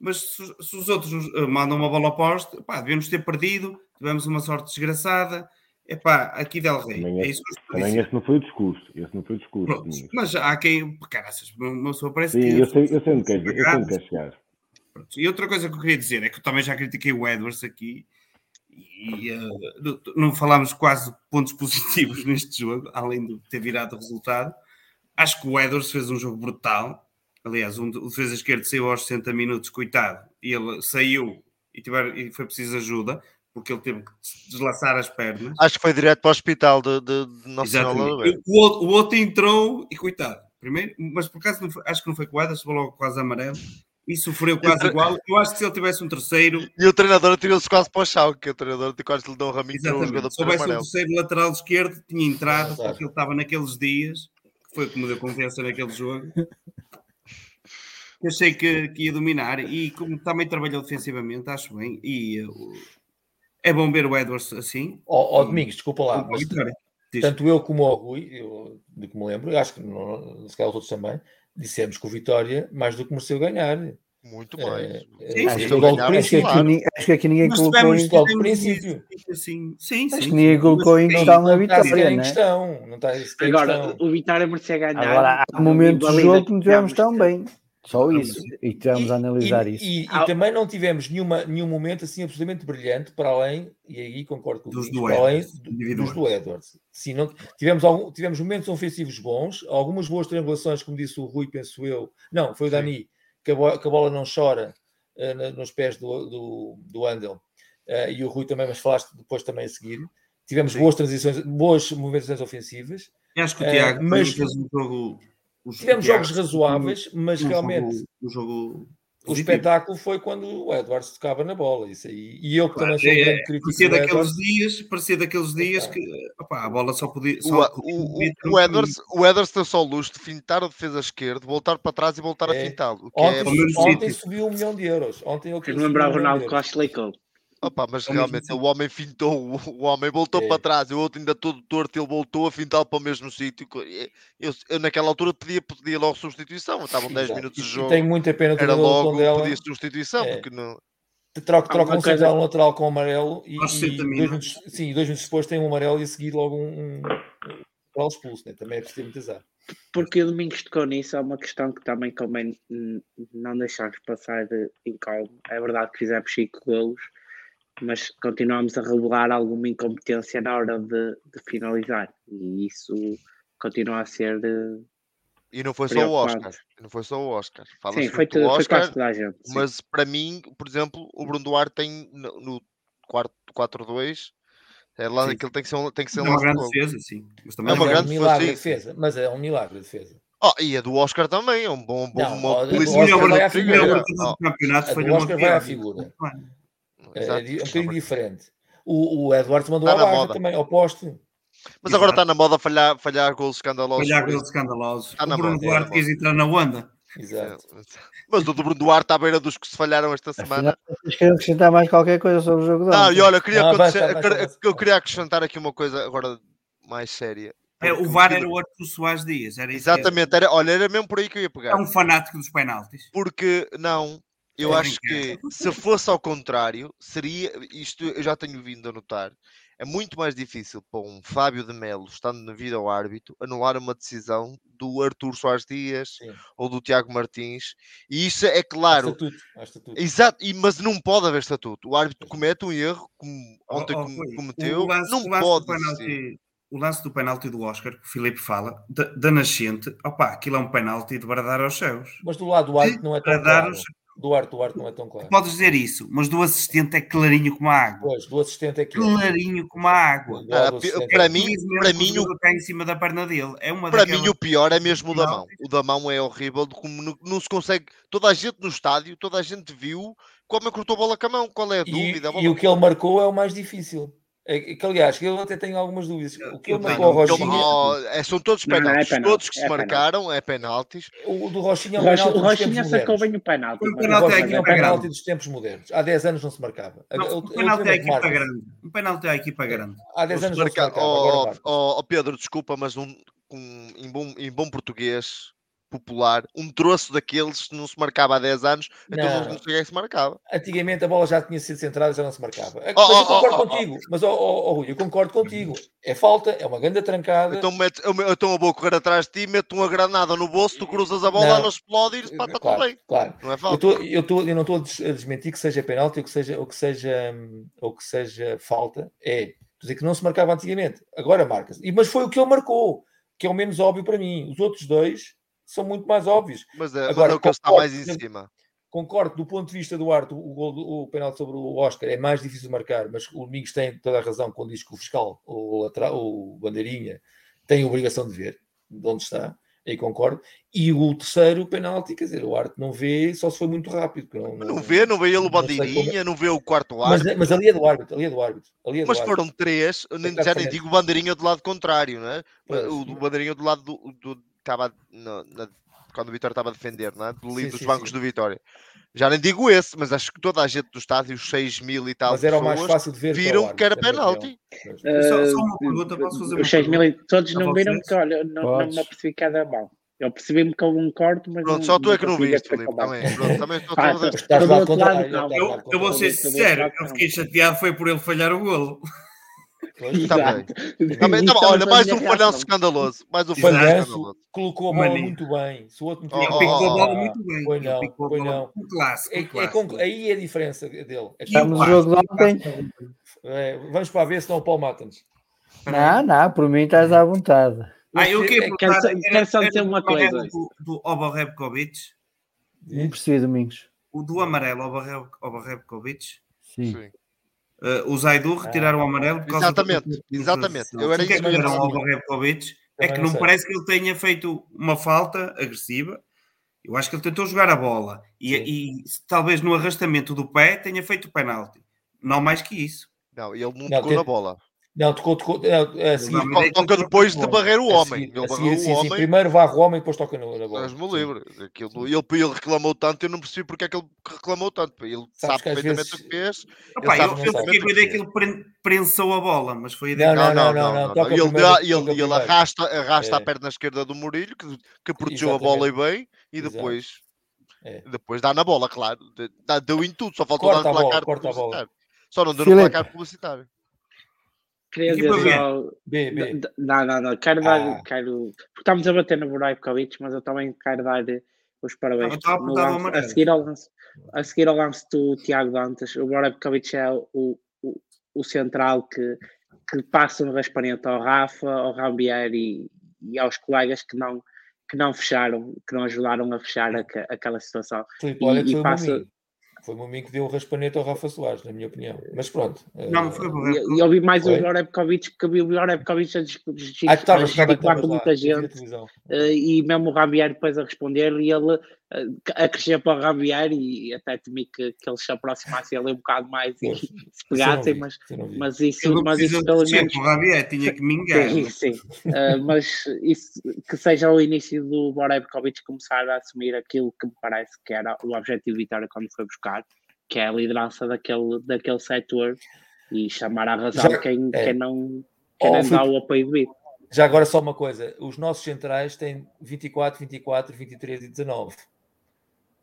mas se, se os outros uh, mandam uma bola ao poste, opá, devemos ter perdido, tivemos uma sorte desgraçada. Epá, aqui Del Rey. Também, é esse, isso que também esse não foi o discurso. Esse não foi o discurso. Pronto, mas há quem. Caraças, uma pessoa parece Sim, que. eu sei, eu sei onde queres chegar. E outra coisa que eu queria dizer é que eu também já critiquei o Edwards aqui e eh, não- falámos quase de pontos positivos neste jogo, além de ter virado o resultado. Acho que o Edwards fez um jogo brutal. Aliás, um, o defesa esquerdo saiu aos 60 minutos, coitado, e ele saiu e, tiver, e foi preciso ajuda, porque ele teve que deslaçar as pernas. Acho que foi direto para o hospital de, de, de Nossa Senhora. O outro, o outro entrou e coitado, primeiro, mas por acaso foi- acho que não foi com o Edwards, foi logo quase amarelo e sofreu quase igual. Eu acho que se ele tivesse um terceiro, E o treinador tirou-se quase para o chão, que o treinador de quase lhe deu um raminho tirou o jogador se para houvesse um terceiro lateral esquerdo, tinha entrado, Exato. porque ele estava naqueles dias, que foi como deu confiança naquele jogo. Eu achei que, que ia dominar e como também trabalhou defensivamente, acho bem. E o- é bom ver o Edwards assim. Ó ó, Domingos, desculpa lá, mas tanto eu como o Rui, eu, de que me lembro, eu acho que não, se calhar todos também, dissemos que o Vitória mais do que mereceu ganhar. Muito É, mais. é, Sim, Acho sim. que, ganhar, acho, que princípio. aqui, ni- acho que aqui ninguém Mas colocou em, logo princípio. isso, assim, sim, acho sim. que ninguém colocou em questão a Não está sequer vitória, em questão. Não está sequer em Agora, questão. o Vitória merecia ganhar. Agora, há Não momentos do jogo que não tivemos tão bem. Só Não, isso. E tivemos a analisar e, isso. E, e Ah. também não tivemos nenhuma, nenhum momento assim absolutamente brilhante para além, e aí concordo com o Dos do para além dos do Edwards. Sim, não, tivemos, algum, tivemos momentos ofensivos bons, algumas boas triangulações, como disse o Rui, penso eu. Não, foi o Dani, que a, bo- que a bola não chora eh, na- nos pés do, do, do Andel. Eh, e o Rui também, mas falaste depois também a seguir. Tivemos Sim. boas transições, boas movimentações ofensivas. Eu acho que o Eh, Tiago mas- mas... fez um jogo. O Tivemos jogos razoáveis, mas realmente Jogo, um jogo o espetáculo foi quando o Edwards tocava na bola. Isso aí. E eu que Claro, também sou um é, grande crítico parecia daqueles Edwards. dias, parecia daqueles dias que opá, a bola só podia. O, Só o, podia o, o, Edwards, o Edwards tem só o luxo de fintar a defesa esquerda, voltar para trás e voltar a É. fintá-lo. o que é Ontem, ontem subiu um milhão de euros. Ontem lembrar um o Ronaldo de euros. Opa, mas mesmo realmente sítio. o homem fintou, o, homem voltou É. para trás, e o outro ainda todo torto, ele voltou a fintá-lo para o mesmo sítio. Eu, eu naquela altura pedia, pedia logo substituição, estavam 10 Exato. minutos de jogo, E tenho muita pena do era logo Tondela. pedia substituição, É. porque não. Troca, troca uma um um lateral com amarelo e, e 60 dois minutos. sim, dois minutos depois tem um amarelo e a seguir logo um, um, um lateral expulso. Né? Também é preciso ter muito azar. Porque o Domingos tocou nisso, é uma questão que também convém não deixarmos passar de- em calmo. É verdade que fizemos 5 golos, mas continuamos a revelar alguma incompetência na hora de, de finalizar. E isso continua a ser. eh, E não foi só o Oscar. Não foi só o Oscar. Fala-se Sim, foi, tudo, foi Oscar, quase toda a gente. sim. mas para mim, por exemplo, o Bruno Duarte tem no, no quarto 4-2, é lá Sim. aquilo tem que ser um, tem que ser É um uma grande defesa, sim. Mas É também uma Mas grande um milagre defesa, de defesa. Mas é um milagre de defesa. Oh, e a do Oscar também, é um bom, bom Não, uma ó, a do Oscar vai à figura. A foi do Oscar vai à figura. Oh, É, exato. di- um bocadinho diferente. O, o Edwards mandou a na barra moda. também, ao poste. Mas agora Exato. está na moda falhar, falhar gols escandalosos. Aqueles isso. escandalosos. Tá na o Bruno moda, Duarte tá na quis entrar na onda. Exato. Mas o do Bruno Duarte está à beira dos que se falharam esta semana. Vocês querem acrescentar mais qualquer coisa sobre o jogo de Não, e olha, eu queria, basta, eu queria- queria acrescentar aqui uma coisa agora mais séria. É, o VAR era o Arthur Soares Dias. Era. Exatamente, era, olha, era mesmo por aí que eu ia É pegar. um fanático dos penaltis. Porque, não, eu É acho que se fosse ao contrário, seria, isto eu já tenho vindo a notar, é muito mais difícil para um Fábio de Melo, estando na vida ao árbitro, anular uma decisão do Artur Soares Dias Sim. ou do Tiago Martins. E isso é Há claro. estatuto, há estatuto. Exato, e- mas não pode haver estatuto. O árbitro comete um erro, como ontem Oh, oh, cometeu, o lance, não o lance pode penalti, o lance do penalti do Oscar, que o Filipe fala, da, da nascente, opá, aquilo é um penalti de bradar aos céus. Mas do lado do árbitro não é tão Bradar claro. Do do árbitro não é tão claro. Podes dizer isso, mas do assistente é clarinho como a água. Pois, do assistente é é. Clarinho como a água. Ah, assistente para é mim, para o mim, o está em cima da perna dele. É uma Para daquelas... mim o pior é mesmo o da mão. O da mão é horrível, de como não, não se consegue. Toda a gente no estádio, toda a gente viu como é que cortou a bola com a mão. Qual é a E, dúvida? A e o que ele marcou é o mais difícil. É, que, aliás, eu até tenho algumas dúvidas. O que ele marcou ao Rochinha. Oh, é, são todos penaltis. Não, não é Todos que se é marcaram é penaltis. O do Rochinha é um penalti. O Rochinha sacou bem o penalti. O penalti é, um penalti dos tempos modernos. Há 10 anos não se marcava. Não, o penalti é a equipa grande. O penalti é a equipa grande. Há 10 anos não se marcava. Oh, oh, oh, Pedro, desculpa, mas um, um, em, bom, em bom português, popular, um troço daqueles que não se marcava há 10 anos, então não, não sei é que se marcava. Antigamente a bola já tinha sido centrada, já não se marcava. Oh, mas oh, eu concordo oh, contigo, mas oh, oh, Rui, eu concordo contigo. É falta, é uma grande trancada. Então, mete, eu, então eu vou correr atrás de ti, meto uma granada no bolso, tu cruzas a bola, não. ela explode e está claro, tudo bem. Claro. Não é falta. Eu, tô, eu, tô, eu não estou a desmentir que seja penalti ou que seja, ou que seja, ou que seja falta. É dizer que não se marcava antigamente, agora marca-se. Mas foi o que ele marcou, que é o menos óbvio para mim. Os outros dois são muito mais óbvios. Mas, é, Agora, é o que está mais em cima. Concordo, do ponto de vista do Arte, o, gol, o penal sobre o Oscar é mais difícil de marcar, mas o Domingos tem toda a razão quando diz que o fiscal, o, o Bandeirinha, tem a obrigação de ver de onde está, aí concordo. E o terceiro penalti, quer dizer, o Arte não vê, só se foi muito rápido. Não, não, não, vê, não vê ele o Bandeirinha, não, é. não vê o quarto árbitro. Mas, mas ali é do árbitro, ali é do árbitro. É do mas foram três, nem, já nem digo o Bandeirinha do lado contrário, não é? O, o Bandeirinha do lado do, do estava na, quando o Vitória estava a defender, não é? Do livro dos sim, bancos sim. do Vitória. Já nem digo esse, mas acho que toda a gente do estádio, os 6 mil e tal, mas era o mais fácil de ver viram que, que era penalti. Uh, só, só, uma pergunta, posso fazer Os 6 mil todos não viram, porque olha, não, não me apercebi cada mão. Eu percebi-me que houve um corte, mas. Pronto, não, só tu é que não viste, Filipe. Também, pronto, também estou ah, todo eu, eu vou ser sincero, eu fiquei chateado foi por ele falhar o golo. Também. Também, tá olha, mais um falhanço escandaloso. Mais um falhanço escandaloso. Colocou a bola Maninho. muito bem. Se o outro oh, oh, picou a bola muito bem. Foi não, foi não. Um clássico, um clássico. É, é, aí é a diferença dele. É Estamos no jogo de ontem. É, vamos para ver se não o Paulo mata-nos. Não, não, por mim estás à vontade. Ah, eu quero, quero, só, quero só dizer uma coisa. Do, do Oborrebkovic. Não percebi, Domingos. O do amarelo, Oborrebkovic. Sim. Sim. Uh, o Zaidu retiraram o amarelo por causa Exatamente, do... exatamente. Eu era isso que era o Repkovic. É que não, parece que ele tenha feito uma falta agressiva. Eu acho que ele tentou jogar a bola e, e talvez no arrastamento do pé tenha feito o penalti. Não mais que isso. Não, ele não, não tocou na bola. Não, tocou, tocou não, assim, toca depois de barrer o homem. Assim, ele assim, o assim, homem. primeiro varre o homem e depois toca na, na bola. Mas-me livre. Aquilo, ele, ele reclamou tanto, eu não percebi porque é que ele reclamou tanto. Ele Sabes sabe perfeitamente vezes... o que fez. Opa, eu, eu fiquei com a ideia que ele prensou a bola, mas foi a ideia não, não, não, não, não, Ele, primeiro, ele, ele arrasta, arrasta é. a perna esquerda do Murilho, que, que protegeu Exatamente. a bola e bem, e depois, é. depois dá na bola, claro. Deu em tudo, só faltou dar no placar publicitário. Só não deu no placar publicitário. Queria dizer só. B, B. Não, não, não. Quero dar. Ah. Quero... Porque estamos a bater no Buraikovic, mas eu também quero dar os parabéns. No lance, a, seguir ao lance, a seguir ao lance do Tiago Dantas, o Buraikovic é o, o, o central que, que passa um raspanete ao Rafa, ao Rambier e, e aos colegas que não, que não fecharam, que não ajudaram a fechar a, aquela situação. Olha e, e passa, foi o Mominho que deu o raspanete ao Rafa Soares, na minha opinião. Mas pronto. Não, uh, foi bom. E eu vi mais foi? o Jorebkovic, porque vi o Jorebkovic a gesticular com muita gente. Uh, e mesmo o Rabier depois a responder e ele a crescer para o Rabier e até temi que, que eles se aproximassem ali um bocado mais e se pegassem, mas, mas isso, mas isso pelo menos. O Rabier tinha que me enganar. Sim, sim. Uh, mas isso que seja o início do Jorebkovic começar a assumir aquilo que me parece que era o objetivo de Vitória quando foi buscar que é a liderança daquele, daquele setor e chamar à razão já, quem, é. quem não, quem oh, não dá o apoio devido. Já agora só uma coisa, os nossos centrais têm 24, 24, 23 e 19.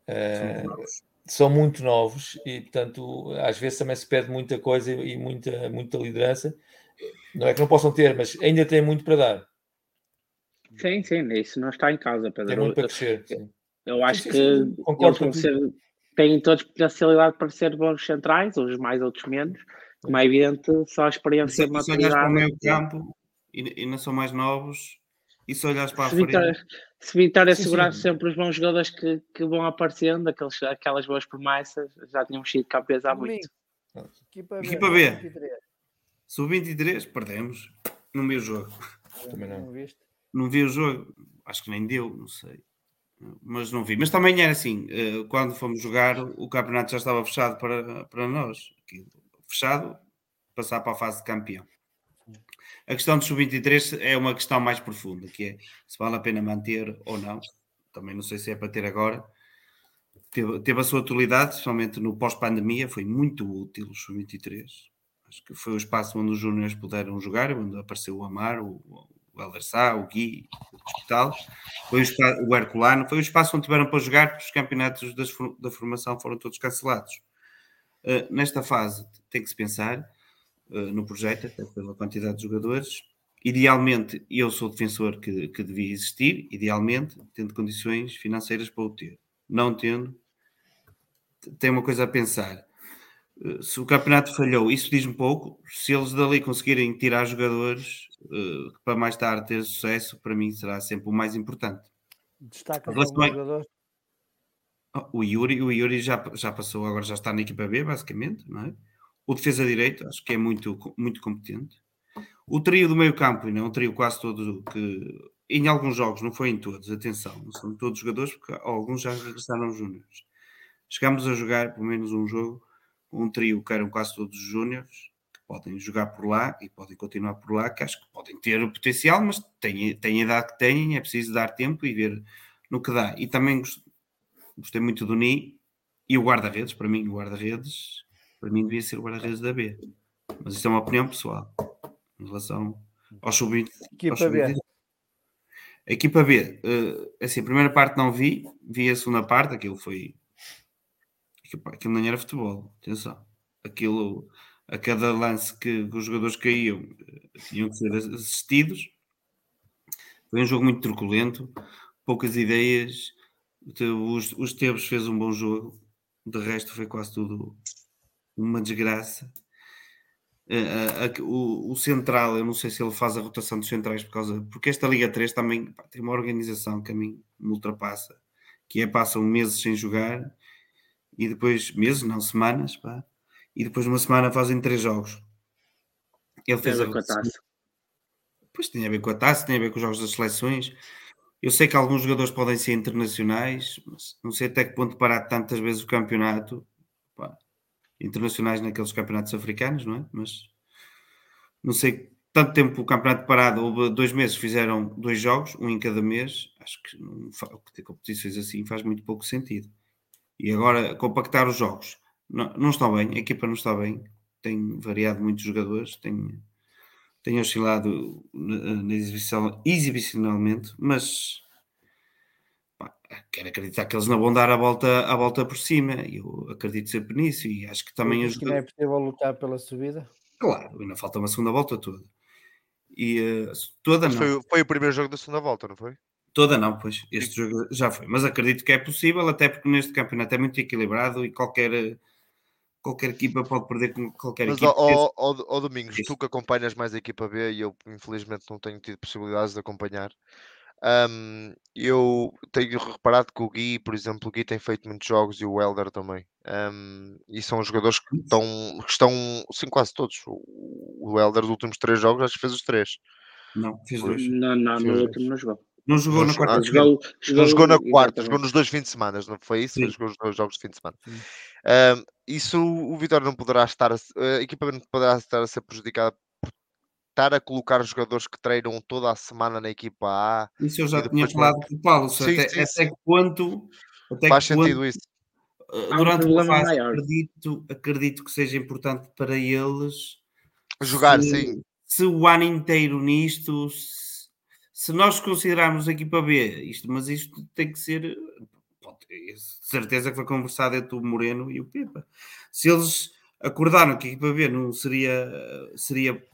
Uh, são muito novos e, portanto, às vezes também se pede muita coisa e muita, muita liderança. Não é que não possam ter, mas ainda têm muito para dar. Sim, sim, isso não está em casa, Pedro. Tem muito para crescer. Sim. Eu acho sim, sim, que concordo vão ser, têm todos potencialidade para ser bons centrais, uns mais, outros menos. Como é evidente, só a experiência e se olhas para o meio campo e, e não são mais novos, e se olhas para a frente. Vitória, se Vitória segurar sempre os bons jogadores que, que vão aparecendo, aqueles, aquelas boas promessas, já tínhamos sido campeões há muito. Equipa B. Equipa B. Sub-23, perdemos. Não vi o jogo. Também não. Não vi o jogo. Acho que nem deu, não sei mas não vi. Mas também era assim, eh, quando fomos jogar, o campeonato já estava fechado para, para nós. Fechado passar para a fase de campeão. A questão do sub-23 é uma questão mais profunda, que é se vale a pena manter ou não. Também não sei se é para ter agora. Teve, teve a sua utilidade, principalmente no pós-pandemia, foi muito útil o sub-23. Acho que foi o espaço onde os júniores puderam jogar, onde apareceu o Amar, o, o o Gui, o Hospital, foi o, espaço, o Herculano, foi o espaço onde tiveram para jogar, porque os campeonatos das, da formação foram todos cancelados. Uh, nesta fase tem que se pensar no projeto, até pela quantidade de jogadores. Idealmente, eu sou defensor que, que devia existir, idealmente, tendo condições financeiras para o ter. Não tendo, tem uma coisa a pensar. Uh, se o campeonato falhou, isso diz-me pouco. Se eles dali conseguirem tirar jogadores uh, para mais tarde ter sucesso, para mim será sempre o mais importante. Destaca o jogador. O Yuri, o Yuri já, já passou, agora já está na equipa B, basicamente, não é? O defesa direito, acho que é muito, muito competente. O trio do meio campo, não é um trio quase todo que em alguns jogos, não foi em todos, atenção, não são todos jogadores, porque alguns já regressaram júniores. Chegámos a jogar pelo menos um jogo um trio que eram quase todos júniores, que podem jogar por lá e podem continuar por lá, que acho que podem ter o potencial, mas têm, têm a idade que têm, é preciso dar tempo e ver no que dá. E também Gostei muito do Ni e o guarda-redes, para mim, o guarda-redes, para mim devia ser o guarda-redes da B. Mas isso é uma opinião pessoal em relação ao sub Equipa sub B. A equipa B, uh, assim, a primeira parte não vi, vi a segunda parte, aquilo foi. Aquilo não era futebol, atenção. Aquilo, a cada lance que, que os jogadores caíam, eh, tinham que ser assistidos. Foi um jogo muito truculento, poucas ideias, os, os Tebos fez um bom jogo, de resto foi quase tudo uma desgraça. Uh, uh, uh, o, o, central, eu não sei se ele faz a rotação dos centrais por causa. Porque esta Liga 3 também pá, tem uma organização que a mim me ultrapassa, que é passam meses sem jogar e depois, meses, não semanas, pá, e depois uma semana fazem três jogos. Ele fez a, a taça. Pois tem a ver com a taça, tem a ver com os jogos das seleções. Eu sei que alguns jogadores podem ser internacionais, mas não sei até que ponto parar tantas vezes o campeonato. Internacionais naqueles campeonatos africanos, não é? Mas não sei tanto tempo o campeonato parado, houve dois meses, fizeram dois jogos, um em cada mês. Acho que não, ter competições assim faz muito pouco sentido. E agora compactar os jogos. Não, não está bem, a equipa não está bem, tem variado muitos jogadores, tem tem oscilado na exibição, exibicionalmente, mas quero acreditar que eles não vão dar a volta, a volta por cima. Eu acredito sempre nisso e acho que também ajuda. Que não é possível lutar pela subida? Claro, ainda falta uma segunda volta toda. E uh, toda não. Foi, foi, o primeiro jogo da segunda volta, não foi? Toda não, pois. Este jogo já foi. Mas acredito que é possível, até porque neste campeonato é muito equilibrado e qualquer qualquer equipa pode perder com qualquer Mas, equipa. Mas, ó, Domingos, tu que acompanhas mais a equipa B e eu, infelizmente, não tenho tido possibilidades de acompanhar. Um, eu tenho reparado que o Gui, por exemplo, o Gui tem feito muitos jogos e o Elder também. Um, e são jogadores que estão, que estão sim, quase todos. O, o Elder, dos últimos três jogos, acho que fez os três. Não, fez dois. Não, não, fez no dois. último não jogou. Não jogou na quarta. Jogou, jogou, jogou, na quarta, jogou nos dois fins de semana, não foi isso? Jogou os dois jogos de fim de semana. Um, isso o Vitória não poderá estar, a, a equipa não poderá estar a ser prejudicada estar a colocar jogadores que treinam toda a semana na equipa A. Isso eu já tinha falado com o Paulo, sim, até, sim, até quanto. Até Faz sentido isso. Uh, durante um fase, acredito, acredito que seja importante para eles jogar, se, sim. Se o ano inteiro nisto, se, se nós considerarmos a equipa B, isto, mas isto tem que ser certeza que foi conversado entre o Moreno e o Pepa. Se eles acordaram que a equipa B não seria, seria.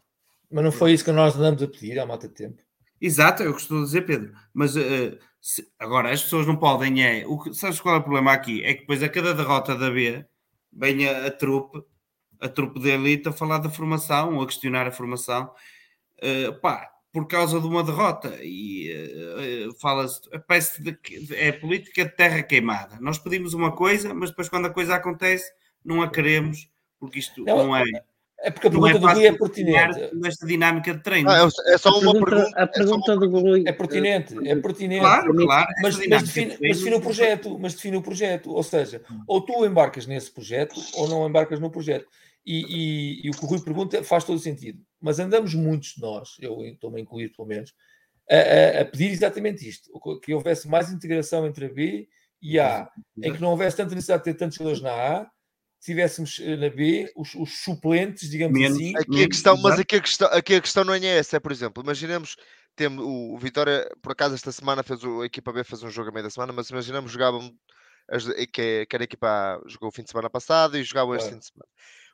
Mas não foi isso que nós andamos a pedir há mata tempo. Exato, é eu costumo dizer, Pedro. Mas uh, se, agora as pessoas não podem. É, o que, sabes qual é o problema aqui? É que depois a cada derrota da B vem a, a trupe, a trupe de elite a falar da formação, ou a questionar a formação. Uh, pá, por causa de uma derrota e uh, fala-se, parece que é política de terra queimada. Nós pedimos uma coisa, mas depois quando a coisa acontece não a queremos, porque isto não, não é. É porque a pergunta é do Gui é pertinente. Nesta dinâmica de treino. Ah, é só uma pergunta. pergunta a pergunta é do Gui é pertinente, é pertinente. Claro, claro. Mas, mas, define, mas define o projeto, mas define o projeto. Ou seja, ou tu embarcas nesse projeto ou não embarcas no projeto. E, e, e, o que o Rui pergunta faz todo o sentido. Mas andamos muitos de nós, eu estou-me a incluir pelo menos, a, a, a, pedir exatamente isto: que houvesse mais integração entre a B e a A, em que não houvesse tanta necessidade de ter tantos jogadores na A, tivéssemos eh, na B os, os suplentes, digamos menos, assim. Aqui a questão, mas aqui a questão, aqui a questão não é essa, é, por exemplo, imaginemos temos o, Vitória, por acaso esta semana fez o, a equipa B fez um jogo a meio da semana, mas imaginamos jogavam as, que, que era a equipa A jogou o fim de semana passado e jogavam este fim de semana.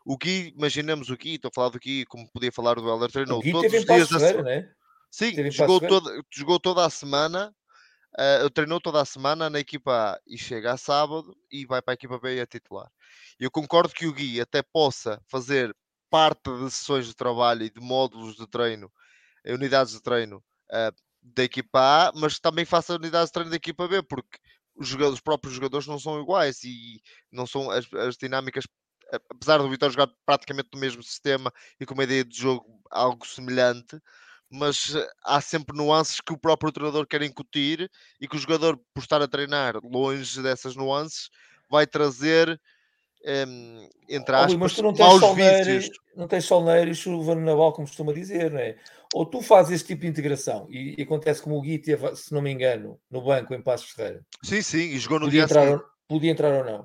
O Gui, imaginamos o Gui, estou a falar do Gui, como podia falar do Heller, treinou todos os dias da semana. Né? Sim, jogou toda, jogou toda a semana, uh, treinou toda a semana na equipa A e chega a sábado e vai para a equipa B e é titular. Eu concordo que o Gui até possa fazer parte de sessões de trabalho e de módulos de treino, unidades de treino uh, da equipa A, mas também faça unidades de treino da equipa B, porque os, jogadores, os próprios jogadores não são iguais e não são as, as dinâmicas apesar do Vitória jogar praticamente no mesmo sistema e com uma ideia de jogo algo semelhante, mas eh, há sempre nuances que o próprio treinador quer incutir e que o jogador, por estar a treinar longe dessas nuances, vai trazer um, entre aspas, oh, mas tu não tens solneiro, não tens solneiro e chuva na bola, como costuma dizer, não é? Ou tu fazes esse tipo de integração e, e, acontece como o Gui teve, se não me engano, no banco em Passos Ferreira. Sim, sim, e jogou no podia dia entrar, ou, Podia entrar ou não.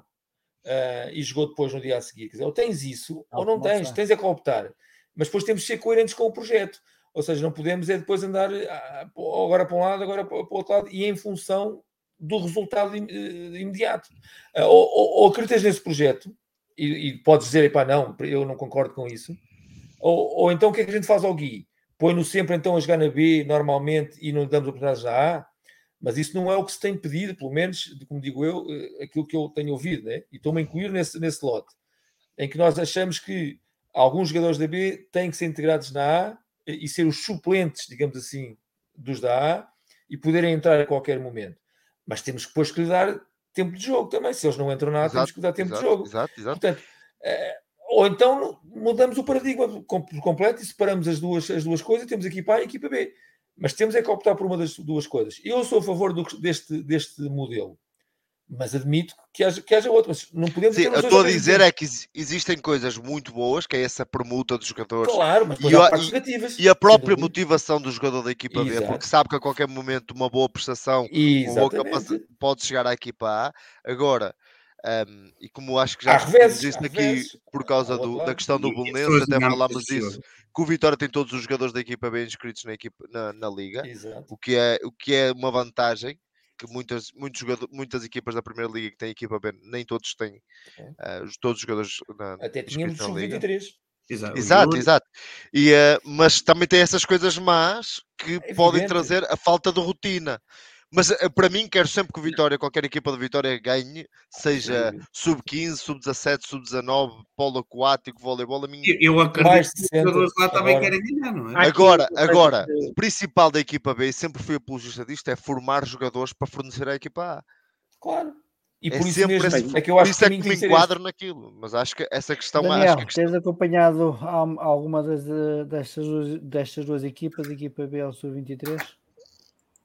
Uh, e jogou depois no dia a seguir. Quer dizer, ou tens isso, não, ou não, não tens, tens é que optar. Mas depois temos de ser coerentes com o projeto. Ou seja, não podemos é depois andar ah, agora para um lado, agora para o outro lado, e em função do resultado eh, imediato. Uh, ou, ou, ou, acreditas nesse projeto e, e podes dizer, pá, não, eu não concordo com isso. Ou, ou, então o que é que a gente faz ao Gui? Põe-no sempre então a jogar na B normalmente e não damos oportunidades na A? Mas isso não é o que se tem pedido, pelo menos, como digo eu, eh, aquilo que eu tenho ouvido, né? e estou-me a incluir nesse, nesse lote, em que nós achamos que alguns jogadores da B têm que ser integrados na A e ser os suplentes, digamos assim, dos da A e poderem entrar a qualquer momento mas temos que depois que lhe dar tempo de jogo também. Se eles não entram nada, exato, temos que lhe dar tempo exato, de jogo. Exato, exato. Portanto, é, ou então mudamos o paradigma por completo e separamos as duas, as duas coisas, temos equipa A e equipa B. Mas temos é que optar por uma das duas coisas. Eu sou a favor do, deste, deste modelo mas admito que haja, que haja outras. Não podemos Sim, eu estou a dizer é que existem coisas muito boas, que é essa permuta dos jogadores. Claro, mas e, a, e, e a própria motivação do jogador da equipa Exato. B, porque sabe que a qualquer momento uma boa prestação, uma boa pode chegar à equipa A. Agora, um, e como acho que já disse aqui por causa do, da questão do Bolonense, até falámos disso, que o Vitória tem todos os jogadores da equipa B inscritos na, equipa, na, na Liga, Exato. o que, é, o que é uma vantagem que muitas, muitos jogadores, muitas equipas da Primeira Liga que têm equipa bem, nem todos têm uh, todos os jogadores na, Até tínhamos sub-23. Exato, exato, exato. E, uh, mas também tem essas coisas más que é podem trazer a falta de rotina. Mas eh, para mim, quero sempre que o Vitória, qualquer equipa de Vitória ganhe, seja sub-15, sub-17, sub-19, polo aquático, voleibol. A mim... Eu acredito que os jogadores lá também querem ganhar, não é? Agora, agora o principal da equipa B, sempre fui apologista disto, é formar jogadores para fornecer à equipa A. Claro. E é por isso mesmo esse, é que eu acho isso que, é que me enquadro naquilo, mas acho que essa questão Daniel, acho que questão... tens acompanhado alguma das, destas, destas duas equipas, equipa B ou Sub-23?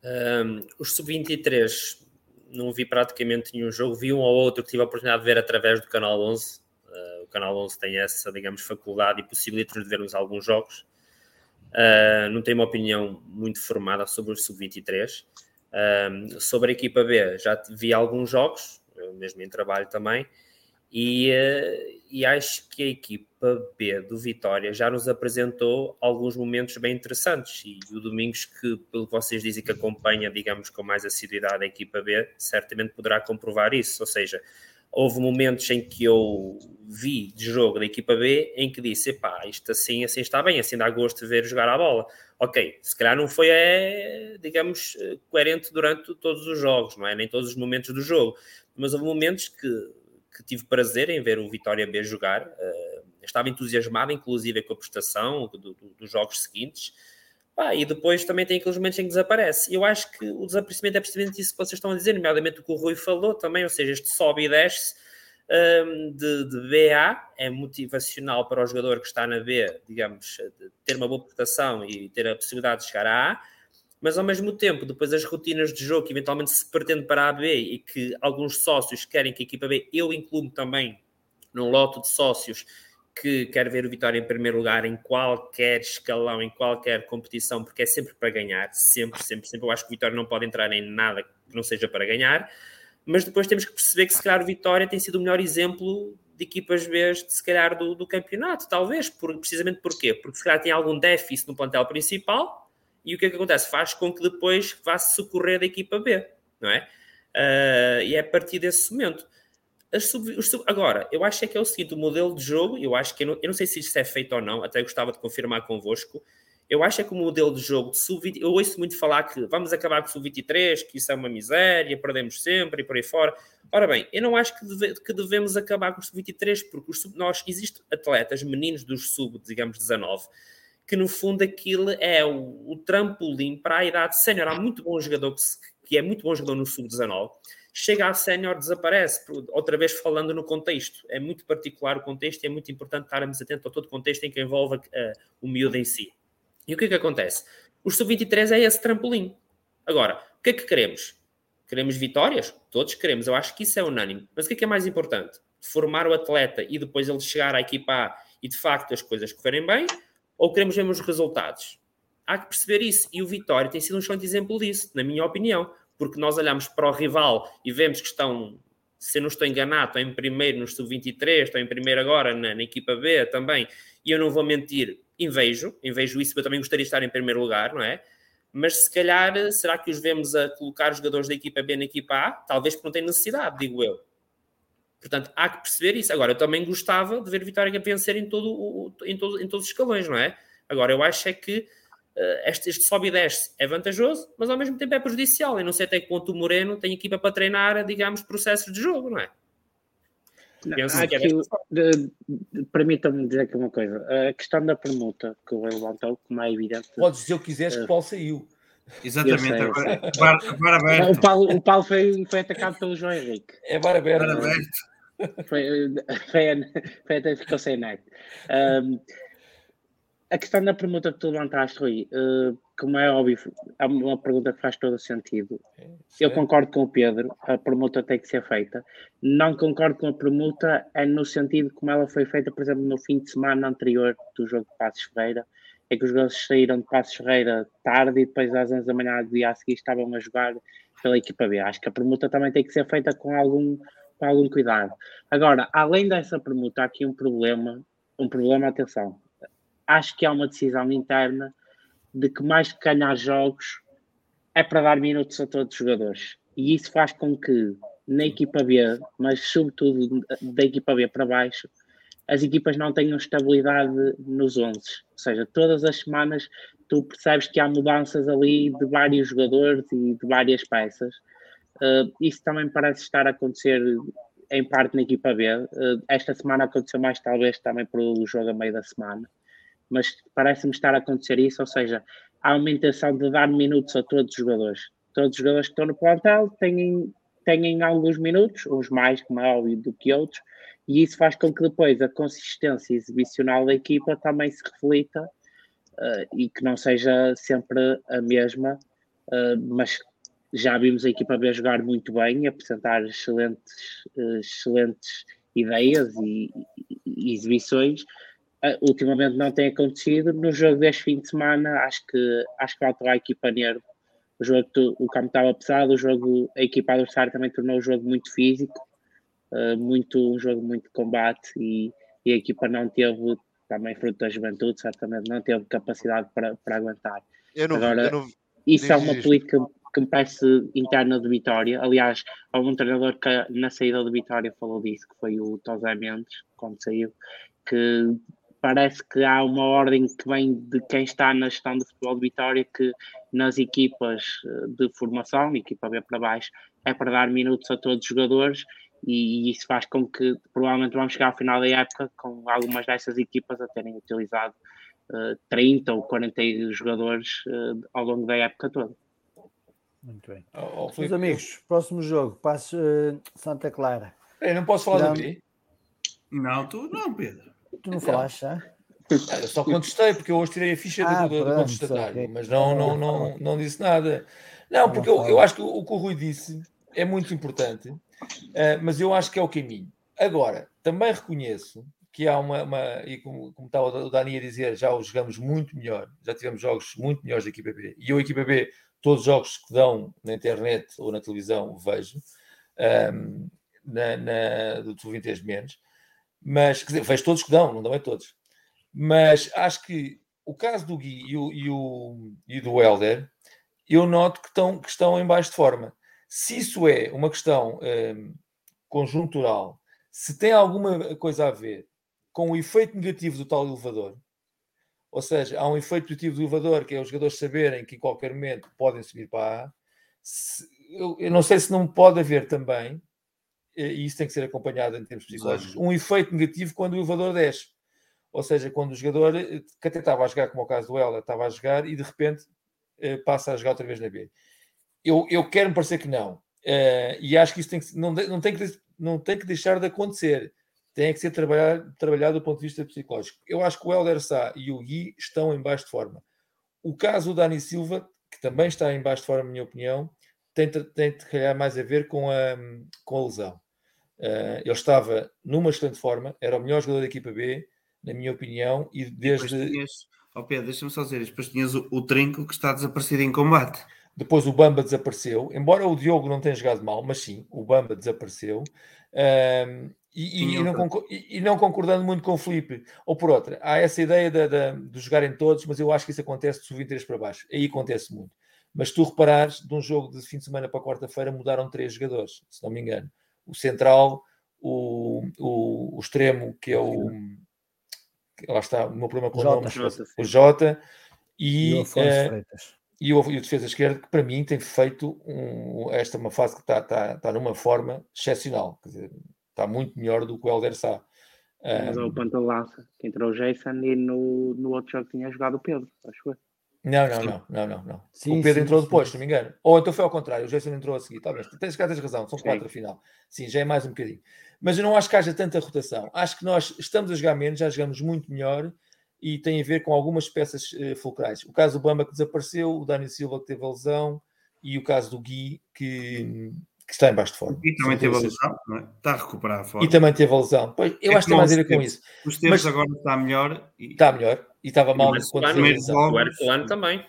Um, os sub-23 não vi praticamente nenhum jogo, vi um ou outro que tive a oportunidade de ver através do Canal 11. Uh, ah, o Canal 11 tem essa, digamos, faculdade e possibilita-nos de vermos alguns jogos. Uh, não tenho uma opinião muito formada sobre os sub-23. Uh, sobre a equipa B, já vi alguns jogos, mesmo em trabalho também, e, uh, e acho que a equipa B do Vitória já nos apresentou alguns momentos bem interessantes. E o Domingos, que pelo que vocês dizem que acompanha, digamos, com mais assiduidade a equipa B, certamente poderá comprovar isso. Ou seja, houve momentos em que eu vi de jogo da equipa B em que disse: pá, isto assim, assim está bem, assim dá gosto de ver jogar a bola. Ok, se calhar não foi, é, digamos, coerente durante todos os jogos, não é? Nem todos os momentos do jogo, mas houve momentos que que tive prazer em ver o Vitória B jogar. Uh, estava entusiasmado, inclusive, com a prestação do, do, dos jogos seguintes. Pá, e depois também tem aqueles momentos em que desaparece. Eu acho que o desaparecimento é precisamente isso que vocês estão a dizer, nomeadamente o que o Rui falou também, ou seja, este sobe e desce um, de, de BA é motivacional para o jogador que está na B, digamos, ter uma boa prestação e ter a possibilidade de chegar à A mas ao mesmo tempo, depois as rotinas de jogo que eventualmente se pretende para a B e que alguns sócios querem que a equipa B, eu incluo também num lote de sócios que quer ver o Vitória em primeiro lugar em qualquer escalão, em qualquer competição, porque é sempre para ganhar, sempre, sempre, sempre. Eu acho que o Vitória não pode entrar em nada que não seja para ganhar, mas depois temos que perceber que se calhar o Vitória tem sido o melhor exemplo de equipas B, se calhar, do, do campeonato, talvez, por, precisamente porquê? Porque se calhar tem algum déficit no plantel principal e o que é que acontece? Faz com que depois vá-se socorrer da equipa B, não é? Uh, e é a partir desse momento. Sub, sub, agora, eu acho é que é o seguinte: o modelo de jogo, eu acho que eu não, eu não sei se isso é feito ou não, até gostava de confirmar convosco. Eu acho é que o modelo de jogo de sub eu ouço muito falar que vamos acabar com o sub-23, que isso é uma miséria, perdemos sempre e por aí fora. Ora bem, eu não acho que, deve, que devemos acabar com o sub-23, porque os sub, nós, existem atletas, meninos dos sub, digamos, 19, que no fundo aquilo é o, o trampolim para a idade sénior. Há muito bom jogador que, que é muito bom jogador no sub-19 chega a sénior, desaparece, outra vez falando no contexto. É muito particular o contexto e é muito importante estarmos atentos a todo o contexto em que envolve uh, o miúdo em si. E o que é que acontece? O sub-23 é esse trampolim. Agora, o que é que queremos? Queremos vitórias? Todos queremos, eu acho que isso é unânime. Mas o que é que é mais importante? Formar o atleta e depois ele chegar à equipa A e de facto as coisas correrem bem? Ou queremos ver os resultados? Há que perceber isso. E o Vitória tem sido um excelente exemplo disso, na minha opinião porque nós olhamos para o rival e vemos que estão, se não estou enganado, estão em primeiro no sub-23, estão em primeiro agora na, na, equipa B também, e eu não vou mentir, invejo, invejo isso, eu também gostaria de estar em primeiro lugar, não é? Mas se calhar, será que os vemos a colocar jogadores da equipa B na equipa A? Talvez porque não tem necessidade, digo eu. Portanto, há que perceber isso. Agora, eu também gostava de ver Vitória vencer em, todo em, todo, em todos os escalões, não é? Agora, eu acho é que este, este sobe e desce é vantajoso, mas ao mesmo tempo é prejudicial. E não sei até que ponto o Moreno tem equipa para treinar, digamos, processos de jogo, não é? Permitam-me dizer aqui uma coisa. A questão da permuta que o levantou, como é evidente. Podes dizer o que quiseres, que o Paulo saiu. Exatamente, sei, agora, bar, bar aberto. O Paulo, o Paulo foi, foi atacado pelo João Henrique. É bar aberto. Bar aberto. Foi, foi, foi até ficou sem net. Um, a questão da pergunta que tu levantaste, Rui, uh, como é óbvio, é uma pergunta que faz todo o sentido. Eu concordo com o Pedro, a permuta tem que ser feita. Não concordo com a permuta é no sentido como ela foi feita, por exemplo, no fim de semana anterior do jogo de Passos Ferreira, é que os jogadores saíram de Passos Ferreira tarde e depois às 11 da manhã do dia a seguir estavam a jogar pela equipa B. Acho que a permuta também tem que ser feita com algum, com algum cuidado. Agora, além dessa permuta, há aqui um problema, um problema, atenção, acho que há uma decisão interna de que mais que ganhar jogos é para dar minutos a todos os jogadores. E isso faz com que na equipa B, mas sobretudo da equipa B para baixo, as equipas não tenham estabilidade nos 11. Ou seja, todas as semanas tu percebes que há mudanças ali de vários jogadores e de várias peças. Uh, isso também parece estar a acontecer em parte na equipa B. Uh, esta semana aconteceu mais, talvez, também pelo jogo a meio da semana mas parece-me estar a acontecer isso, ou seja, há uma intenção de dar minutos a todos os jogadores. Todos os jogadores que estão no plantel têm, têm alguns minutos, uns mais, como é óbvio, do que outros, e isso faz com que depois a consistência exibicional da equipa também se reflita uh, e que não seja sempre a mesma, uh, mas já vimos a equipa B jogar muito bem, apresentar excelentes, uh, excelentes ideias e, e exibições, ultimamente não tem acontecido. No jogo deste fim de semana, acho que, acho que faltou a equipa nervo. O jogo, o campo estava pesado, o jogo, a equipa adversária também tornou o jogo muito físico, uh, muito, um jogo muito de combate e, e, a equipa não teve, também fruto da juventude, certamente não teve capacidade para, para aguentar. Não, Agora, não, isso é uma política que me parece interna de Vitória. Aliás, há um treinador que na saída de Vitória falou disso, que foi o Tosé Mendes, quando saiu, que parece que há uma ordem que vem de quem está na gestão do futebol de Vitória que nas equipas eh, de formação, equipa B para baixo, é para dar minutos a todos os jogadores e isso faz com que provavelmente vamos chegar ao final da época com algumas dessas equipas a terem utilizado uh, eh, 30 ou 40 jogadores uh, ao longo da época toda. Muito bem. Oh, oh, Meus amigos, próximo jogo, passo uh, Santa Clara. Eu não posso falar não. de mim? Não, tu não, Pedro. Tu não falaste já? Eu só contestei, porque eu hoje tirei a ficha ah, do, do contestatário, mas não, não, não, não disse nada. Não, porque eu, eu acho que o, que o Rui disse é muito importante, uh, mas eu acho que é o caminho. Agora, também reconheço que há uma, uma e como, como estava o Dani a dizer, já o jogamos muito melhor, já tivemos jogos muito melhores da equipa B. E eu, a equipa B, todos os jogos que dão na internet ou na televisão, vejo, um, na, na, do 23 menos, mas, quer dizer, vejo todos que dão, não dão é todos. Mas acho que o caso do Gui e, o, e, o, e do Helder, eu noto que estão, que estão em baixo de forma. Se isso é uma questão um, conjuntural, se tem alguma coisa a ver com o efeito negativo do tal elevador, ou seja, há um efeito positivo do elevador, que é os jogadores saberem que em qualquer momento podem subir para A. Se, eu, eu, não sei se não pode haver também, e isso tem que ser acompanhado em termos psicológicos, um efeito negativo quando o elevador desce. Ou seja, quando o jogador, eh, que até estava a jogar, como é o caso do Ela, estava a jogar e de repente eh, passa a jogar outra vez na B. Eu, eu quero me parecer que não. E acho que isso tem que, não, não, tem que, não tem que deixar de acontecer tem que ser trabalhado, trabalhado do ponto de vista psicológico. Eu acho que o Helder Sá e o Gui estão em baixo de forma. O caso do Dani Silva, que também está em baixo de forma, na minha opinião, tem, tem de calhar mais a ver com a, com a lesão. Uh, ele estava numa excelente forma, era o melhor jogador da equipa B, na minha opinião, e desde. Oh Pedro, deixa-me só dizer, depois tinhas o, o Trinco que está desaparecido em combate. Depois o Bamba desapareceu, embora o Diogo não tenha jogado mal, mas sim, o Bamba desapareceu. Um, e, e, e, não e, não concordando muito com o Felipe, ou por outra, há essa ideia de, de, de jogarem todos, mas eu acho que isso acontece de sub-23 para baixo. Aí acontece muito. Mas tu reparares, de um jogo de fim de semana para quarta-feira, mudaram três jogadores, se não me engano. O central, o, o, o extremo, que é o. Lá está, o meu problema com o nome, o Jota, e, e, uh, e, o, e o defesa esquerda, que para mim tem feito um, esta é uma fase que está, está, está numa forma excepcional. Quer dizer, está muito melhor do que o Helder Sá. Mas um, o ponta de lança, que entrou o Jason e no, no outro jogo tinha jogado o Pedro, acho eu. Não, não, não, não, não, não. Sim, o Pedro sim, entrou sim. depois, se não me engano. Ou então foi ao contrário, o Jason entrou a seguir. Talvez. Tens, tens razão, são quatro afinal. Sim, já é mais um bocadinho. Mas eu não acho que haja tanta rotação. Acho que nós estamos a jogar menos, já jogamos muito melhor e tem a ver com algumas peças uh, fulcrais. O caso do Bamba que desapareceu, o Dani Silva que teve a lesão e o caso do Gui que que está em baixo de forma. E também teve a lesão, não é? Está a recuperar a forma. E também teve a lesão. Pois, eu é acho que tem mais a ver com isso. Os tempos agora está melhor. E... Está melhor. E estava mal quando o lesão. O Herculano também.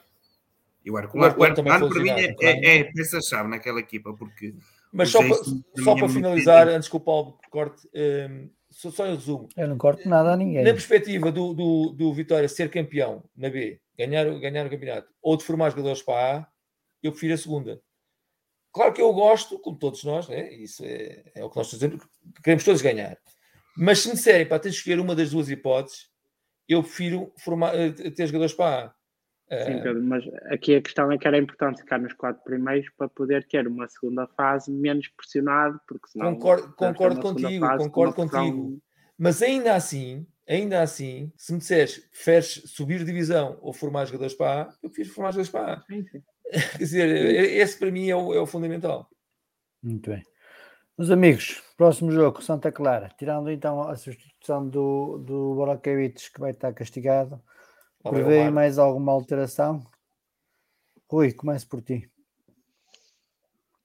E o Herculano, o Herculano para mim é, é, é peça-chave naquela equipa, porque... Mas só, para, só para finalizar, antes que o Paulo corte, um, só, só em resumo. Eu não corto nada a ninguém. Na perspectiva do, do, do Vitória ser campeão na B, ganhar, ganhar o campeonato, ou de formar jogadores para A, eu prefiro a segunda. Claro que eu gosto, como todos nós, né? isso é, é o que nós fazemos, queremos todos ganhar. Mas se me disserem para ter de escolher uma das duas hipóteses, eu prefiro formar, eh, ter jogadores para A. Sim, Pedro, mas aqui a questão é que era importante ficar nos quatro primeiros para poder ter uma segunda fase menos pressionado, porque senão. Concordo, concordo contigo, concordo contigo. Mas ainda assim, ainda assim, se me disseres preferes subir divisão ou formar jogadores para A, eu prefiro formar jogadores para A. Sim, sim. Quer dizer, esse para mim é o, é o fundamental. Muito bem. Meus amigos, próximo jogo, Santa Clara. Tirando então a substituição do, do Borokevich, que vai estar castigado, prevê mais alguma alteração? Rui, comece por ti.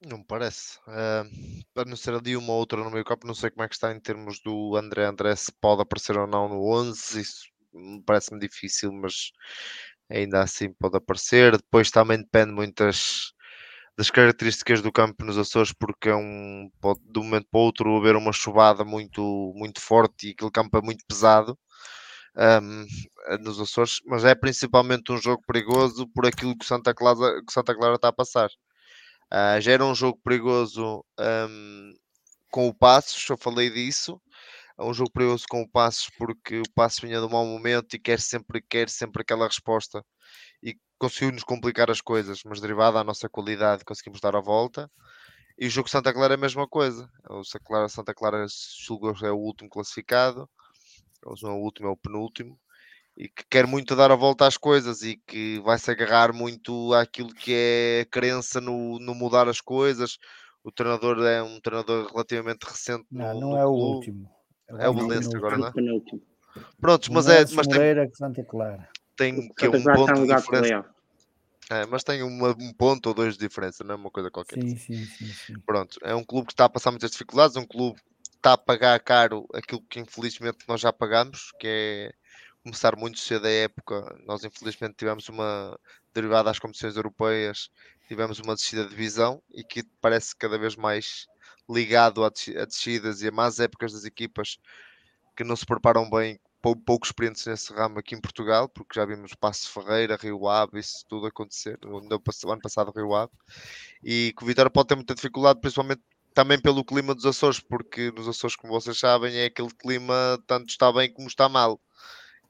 Não me parece. Uh, para não ser ali uma ou outra no meio campo, não sei como é que está em termos do André André, se pode aparecer ou não no 11. Isso parece-me difícil, mas ainda assim pode aparecer. Depois também depende muito das, das características do campo nos Açores, porque é um, pode de um momento para o outro haver uma chuvada muito, muito forte e aquele campo é muito pesado. Um, nos Açores, mas é principalmente um jogo perigoso por aquilo que Santa Clara, que Santa Clara está a passar. Uh, já era um jogo perigoso um, com o Passos, eu falei disso, é um jogo perigoso com o Passos porque o Passos vinha de um mau momento e quer sempre, quer sempre aquela resposta e conseguiu-nos complicar as coisas, mas derivado da nossa qualidade conseguimos dar a volta. E o jogo Santa Clara é a mesma coisa. O Santa Clara, Santa Clara é o último classificado, não é o último, é o penúltimo, e que quer muito dar a volta às coisas e que vai se agarrar muito àquilo que é crença no, no mudar as coisas. O treinador é um treinador relativamente recente. Não, no, não é clube. o último. É o Belenenses agora, não é? Prontos, mas é. Mas tem, tem que é um ponto de diferença. É, mas tem uma, um ponto ou dois de diferença, não é uma coisa qualquer. Sim, sim, sim, sim. Pronto, é um clube que está a passar muitas dificuldades, um clube está a pagar caro aquilo que infelizmente nós já pagamos, que é começar muito cedo a época. Nós infelizmente tivemos uma derivada às competições europeias, tivemos uma descida de divisão e que parece cada vez mais ligado a descidas e a más épocas das equipas que não se preparam bem, poucos experientes nesse ramo aqui em Portugal, porque já vimos Passo Ferreira, Rio Ave, isso tudo acontecer, no ano passado Rio Ave, e que o Vitória pode ter muita dificuldade, principalmente também pelo clima dos Açores, porque nos Açores, como vocês sabem, é aquele clima tanto está bem como está mal.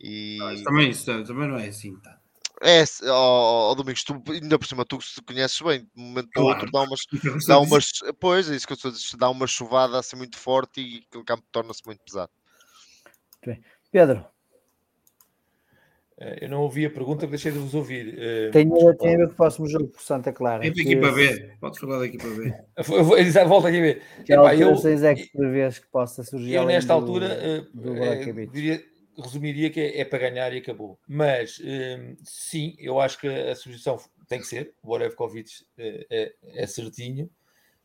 E... Mas também, isso, também não é assim, tá? É, ó, oh, Domingos, tu, ainda por cima, tu se conheces bem, de um momento para o outro dá umas, dá umas, pois é isso que eu estou a dizer, dá uma chuvada assim muito forte e aquele campo torna-se muito pesado. Bem. Pedro. Eh, eu não ouvi a pergunta, deixei de vos ouvir. Eh, tem, tem a ver com o próximo jogo por Santa Clara. Tem que... equipa B, podes falar da equipa B. Volta aqui a ver. Que Epá, eu, é que prevês que possa surgir? Eu, nesta do, altura, do uh, diria, resumiria que é, é, para ganhar e acabou. Mas, um, sim, eu acho que a sugestão tem que ser. O Orevkovic é, é certinho.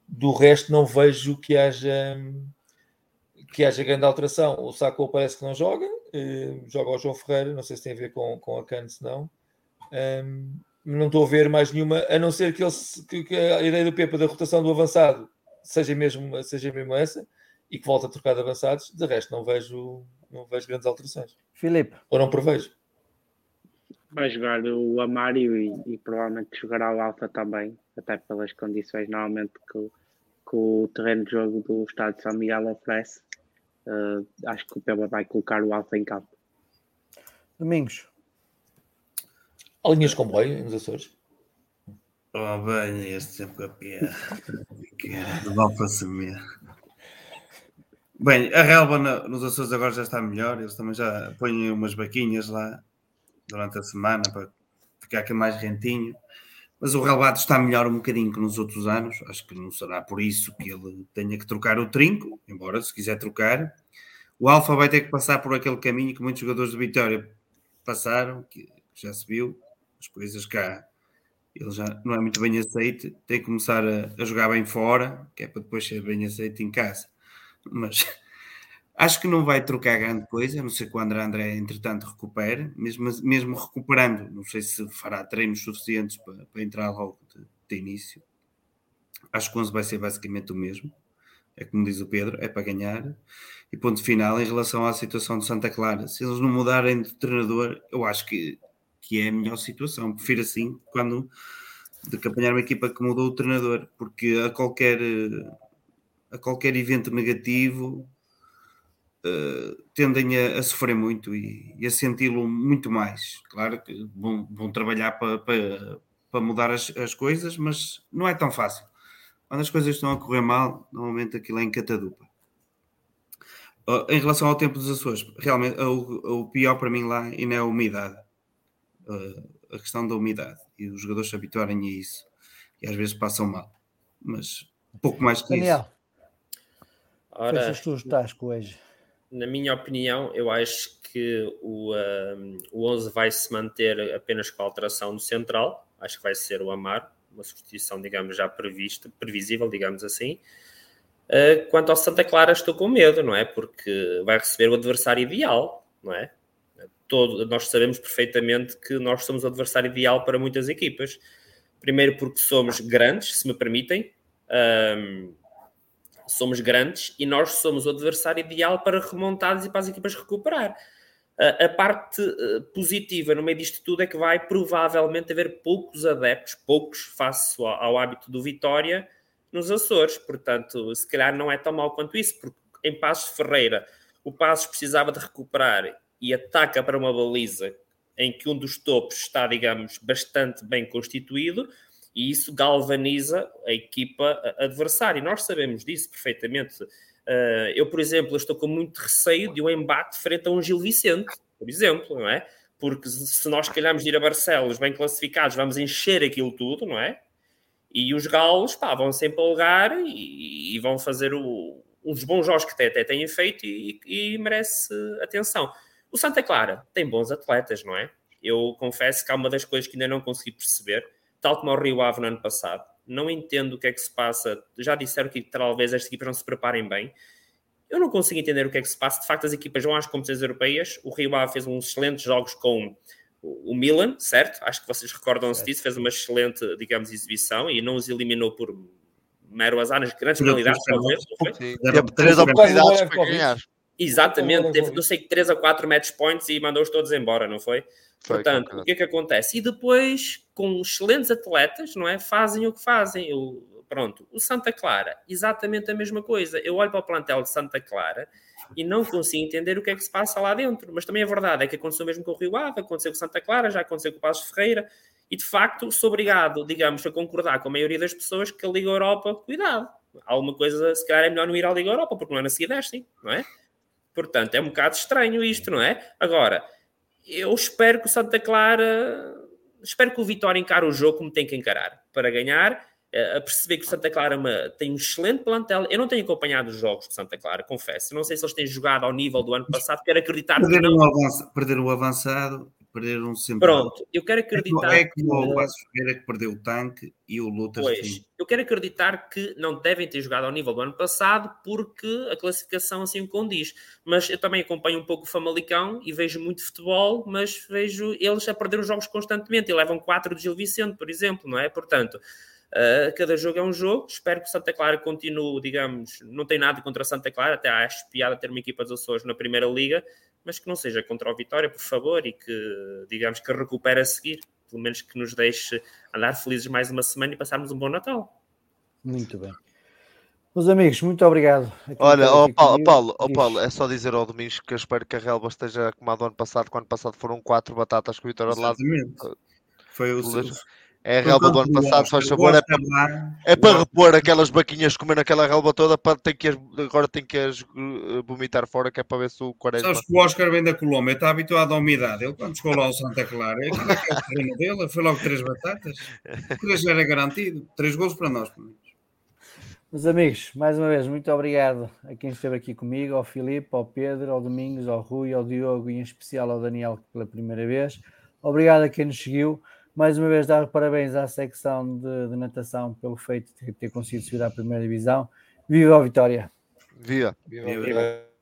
Do resto, não vejo que haja. Um, que haja grande alteração. O Sacou parece que não joga, uh, joga o João Ferreira, não sei se tem a ver com, com a Cannes, não. Um, não estou a ver mais nenhuma, a não ser que, ele, que, que, a ideia do Pepa da rotação do avançado seja mesmo, seja mesmo essa e que volte a trocar de avançados. De resto, não vejo, não vejo grandes alterações. Filipe. Ou não prevejo. Vai jogar o Amário e, e provavelmente jogará o Alfa também, até pelas condições normalmente que, que o terreno de jogo do Estado de São Miguel oferece. Uh, acho que o Peba vai colocar o Alfa em campo. Domingos. Há linhas comboio nos Açores? Oh, bem, este sempre a pia. Não vale para saber. Bem, a relva nos Açores agora já está melhor. Eles também já põem umas vaquinhas lá durante a semana para ficar aqui mais rentinho. Mas o relvado está melhor um bocadinho que nos outros anos. Acho que não será por isso que ele tenha que trocar o trinco, embora se quiser trocar. O Alfa vai ter que passar por aquele caminho que muitos jogadores de Vitória passaram, que já se viu, as coisas cá. Ele já não é muito bem aceito, tem que começar a, a jogar bem fora, que é para depois ser bem aceito em casa. Mas Acho que não vai trocar grande coisa, a não ser que o André André, entretanto, recupere, mesmo, mesmo recuperando, não sei se fará treinos suficientes para, para entrar logo de, de, início. Acho que o 11 vai ser basicamente o mesmo, é como diz o Pedro, é para ganhar. E ponto final, em relação à situação de Santa Clara, se eles não mudarem de treinador, eu acho que, que é a melhor situação. Prefiro assim, quando de que apanhar uma equipa que mudou o treinador, porque a qualquer, a qualquer evento negativo uh, tendem a, a, sofrer muito e, e a senti-lo muito mais. Claro que vão, vão trabalhar para, mudar as, as, coisas, mas não é tão fácil. Quando as coisas estão a correr mal, normalmente aquilo é em catadupa. Uh, em relação ao tempo dos Açores, realmente o, o pior para mim lá ainda é a umidade. Uh, a questão da umidade. E os jogadores se habituarem a isso. E às vezes passam mal. Mas pouco mais que Daniel. isso. Ora, Fechas tu os tascos hoje na minha opinião, eu acho que o, um, o 11 vai se manter apenas com a alteração do central. Acho que vai ser o Amar, uma substituição, digamos, já prevista, previsível, digamos assim. Uh, quanto ao Santa Clara, estou com medo, não é? Porque vai receber o adversário ideal, não é? Todo, nós sabemos perfeitamente que nós somos o adversário ideal para muitas equipas. Primeiro, porque somos grandes, se me permitem. Um, somos grandes e nós somos o adversário ideal para remontados e para as equipas recuperar. A, parte uh, positiva no meio disto tudo é que vai provavelmente haver poucos adeptos, poucos face ao, ao hábito do Vitória nos Açores. Portanto, se calhar não é tão mal quanto isso, porque em Passos Ferreira o Passos precisava de recuperar e ataca para uma baliza em que um dos topos está, digamos, bastante bem constituído e isso galvaniza a equipa adversária. E nós sabemos disso perfeitamente. Uh, eu, por exemplo, estou com muito receio de um embate frente a um Gil Vicente, por exemplo, não é? Porque se nós calharmos de ir a Barcelos bem classificados, vamos encher aquilo tudo, não é? E os galos pá, vão se empolgar e, e vão fazer o, uns bons jogos que até, até têm feito e, e, merece atenção. O Santa Clara tem bons atletas, não é? Eu confesso que há uma das coisas que ainda não consegui perceber tal como o Rio Ave no ano passado. Não entendo o que é que se passa. Já disseram que talvez estas equipas não se preparem bem. Eu não consigo entender o que é que se passa. De facto, as equipas vão às competições europeias. O Rio Ave fez uns excelentes jogos com o Milan, certo? Acho que vocês recordam-se disso. Fez uma excelente, digamos, exibição e não os eliminou por mero azar nas grandes talvez. Teve três oportunidades para ganhar. Exatamente, teve, não sei, 3 a 4 match points e mandou-os todos embora, não foi? foi Portanto, o que é que acontece? E depois, com excelentes atletas, não é? Fazem o que fazem. Eu, pronto, o Santa Clara, exatamente a mesma coisa. Eu olho para o plantel de Santa Clara e não consigo entender o que é que se passa lá dentro. Mas também a verdade é que aconteceu mesmo com o Rio Ave, aconteceu com Santa Clara, já aconteceu com o Passos Ferreira. E de facto, sou obrigado, digamos, a concordar com a maioria das pessoas que a Liga Europa, cuidado, alguma coisa, se calhar é melhor não ir à Liga Europa, porque não é na seguida destem, não é? Portanto, é um bocado estranho isto, não é? Agora, eu espero que o Santa Clara, espero que o Vitória encare o jogo como tem que encarar, para ganhar, eh, a perceber que o Santa Clara é tem um excelente plantel. Eu não tenho acompanhado os jogos de Santa Clara, confesso. Não sei se eles têm jogado ao nível do ano passado, quero acreditar perderam que não. O perderam o avançado perderam sempre. Pronto, eu quero acreditar. É como que... o Passos Ferreira que perdeu o tanque e o Lutas. Pois, eu quero acreditar que não devem ter jogado ao nível do ano passado porque a classificação assim o condiz. Mas eu também acompanho um pouco o Famalicão e vejo muito futebol, mas vejo eles a perder os jogos constantemente e levam 4 de Gil Vicente, por exemplo, não é? Portanto. Uh, cada jogo é um jogo. Espero que Santa Clara continue, digamos, não tem nada contra Santa Clara, até acho piada ter uma equipa dos Açores na Primeira Liga, mas que não seja contra o Vitória, por favor, e que, digamos, que recupere a seguir. Pelo menos que nos deixe andar felizes mais uma semana e passarmos um bom Natal. Muito bem. Meus amigos, muito obrigado. Olha, ó oh, Paulo, Paulo, oh, Paulo, é só dizer ao Domingos que eu espero que a Relva esteja como a do ano passado, quando ano passado foram quatro batatas com o Vitória de lado. Foi o, é a relva do ano passado, faz favor. É para, é para repor aquelas baquinhas comendo aquela relva toda, para, tem que as, agora tem que as uh, vomitar fora, que é para ver se o Quaresma. Sabes que o Oscar vem da Colômbia, está habituado à umidade. Ele quando chegou lá ao Santa Clara, é o terreno dele, foi logo três batatas. Três já era garantido, três gols para nós, pelo menos. Meus amigos, mais uma vez, muito obrigado a quem esteve aqui comigo, ao Filipe, ao Pedro, ao Domingos, ao Rui, ao Diogo e em especial ao Daniel pela primeira vez. Obrigado a quem nos seguiu mais uma vez dar parabéns à secção de, de natação pelo feito de ter conseguido subir à primeira divisão. Viva a vitória! Viva! Viva! Viva.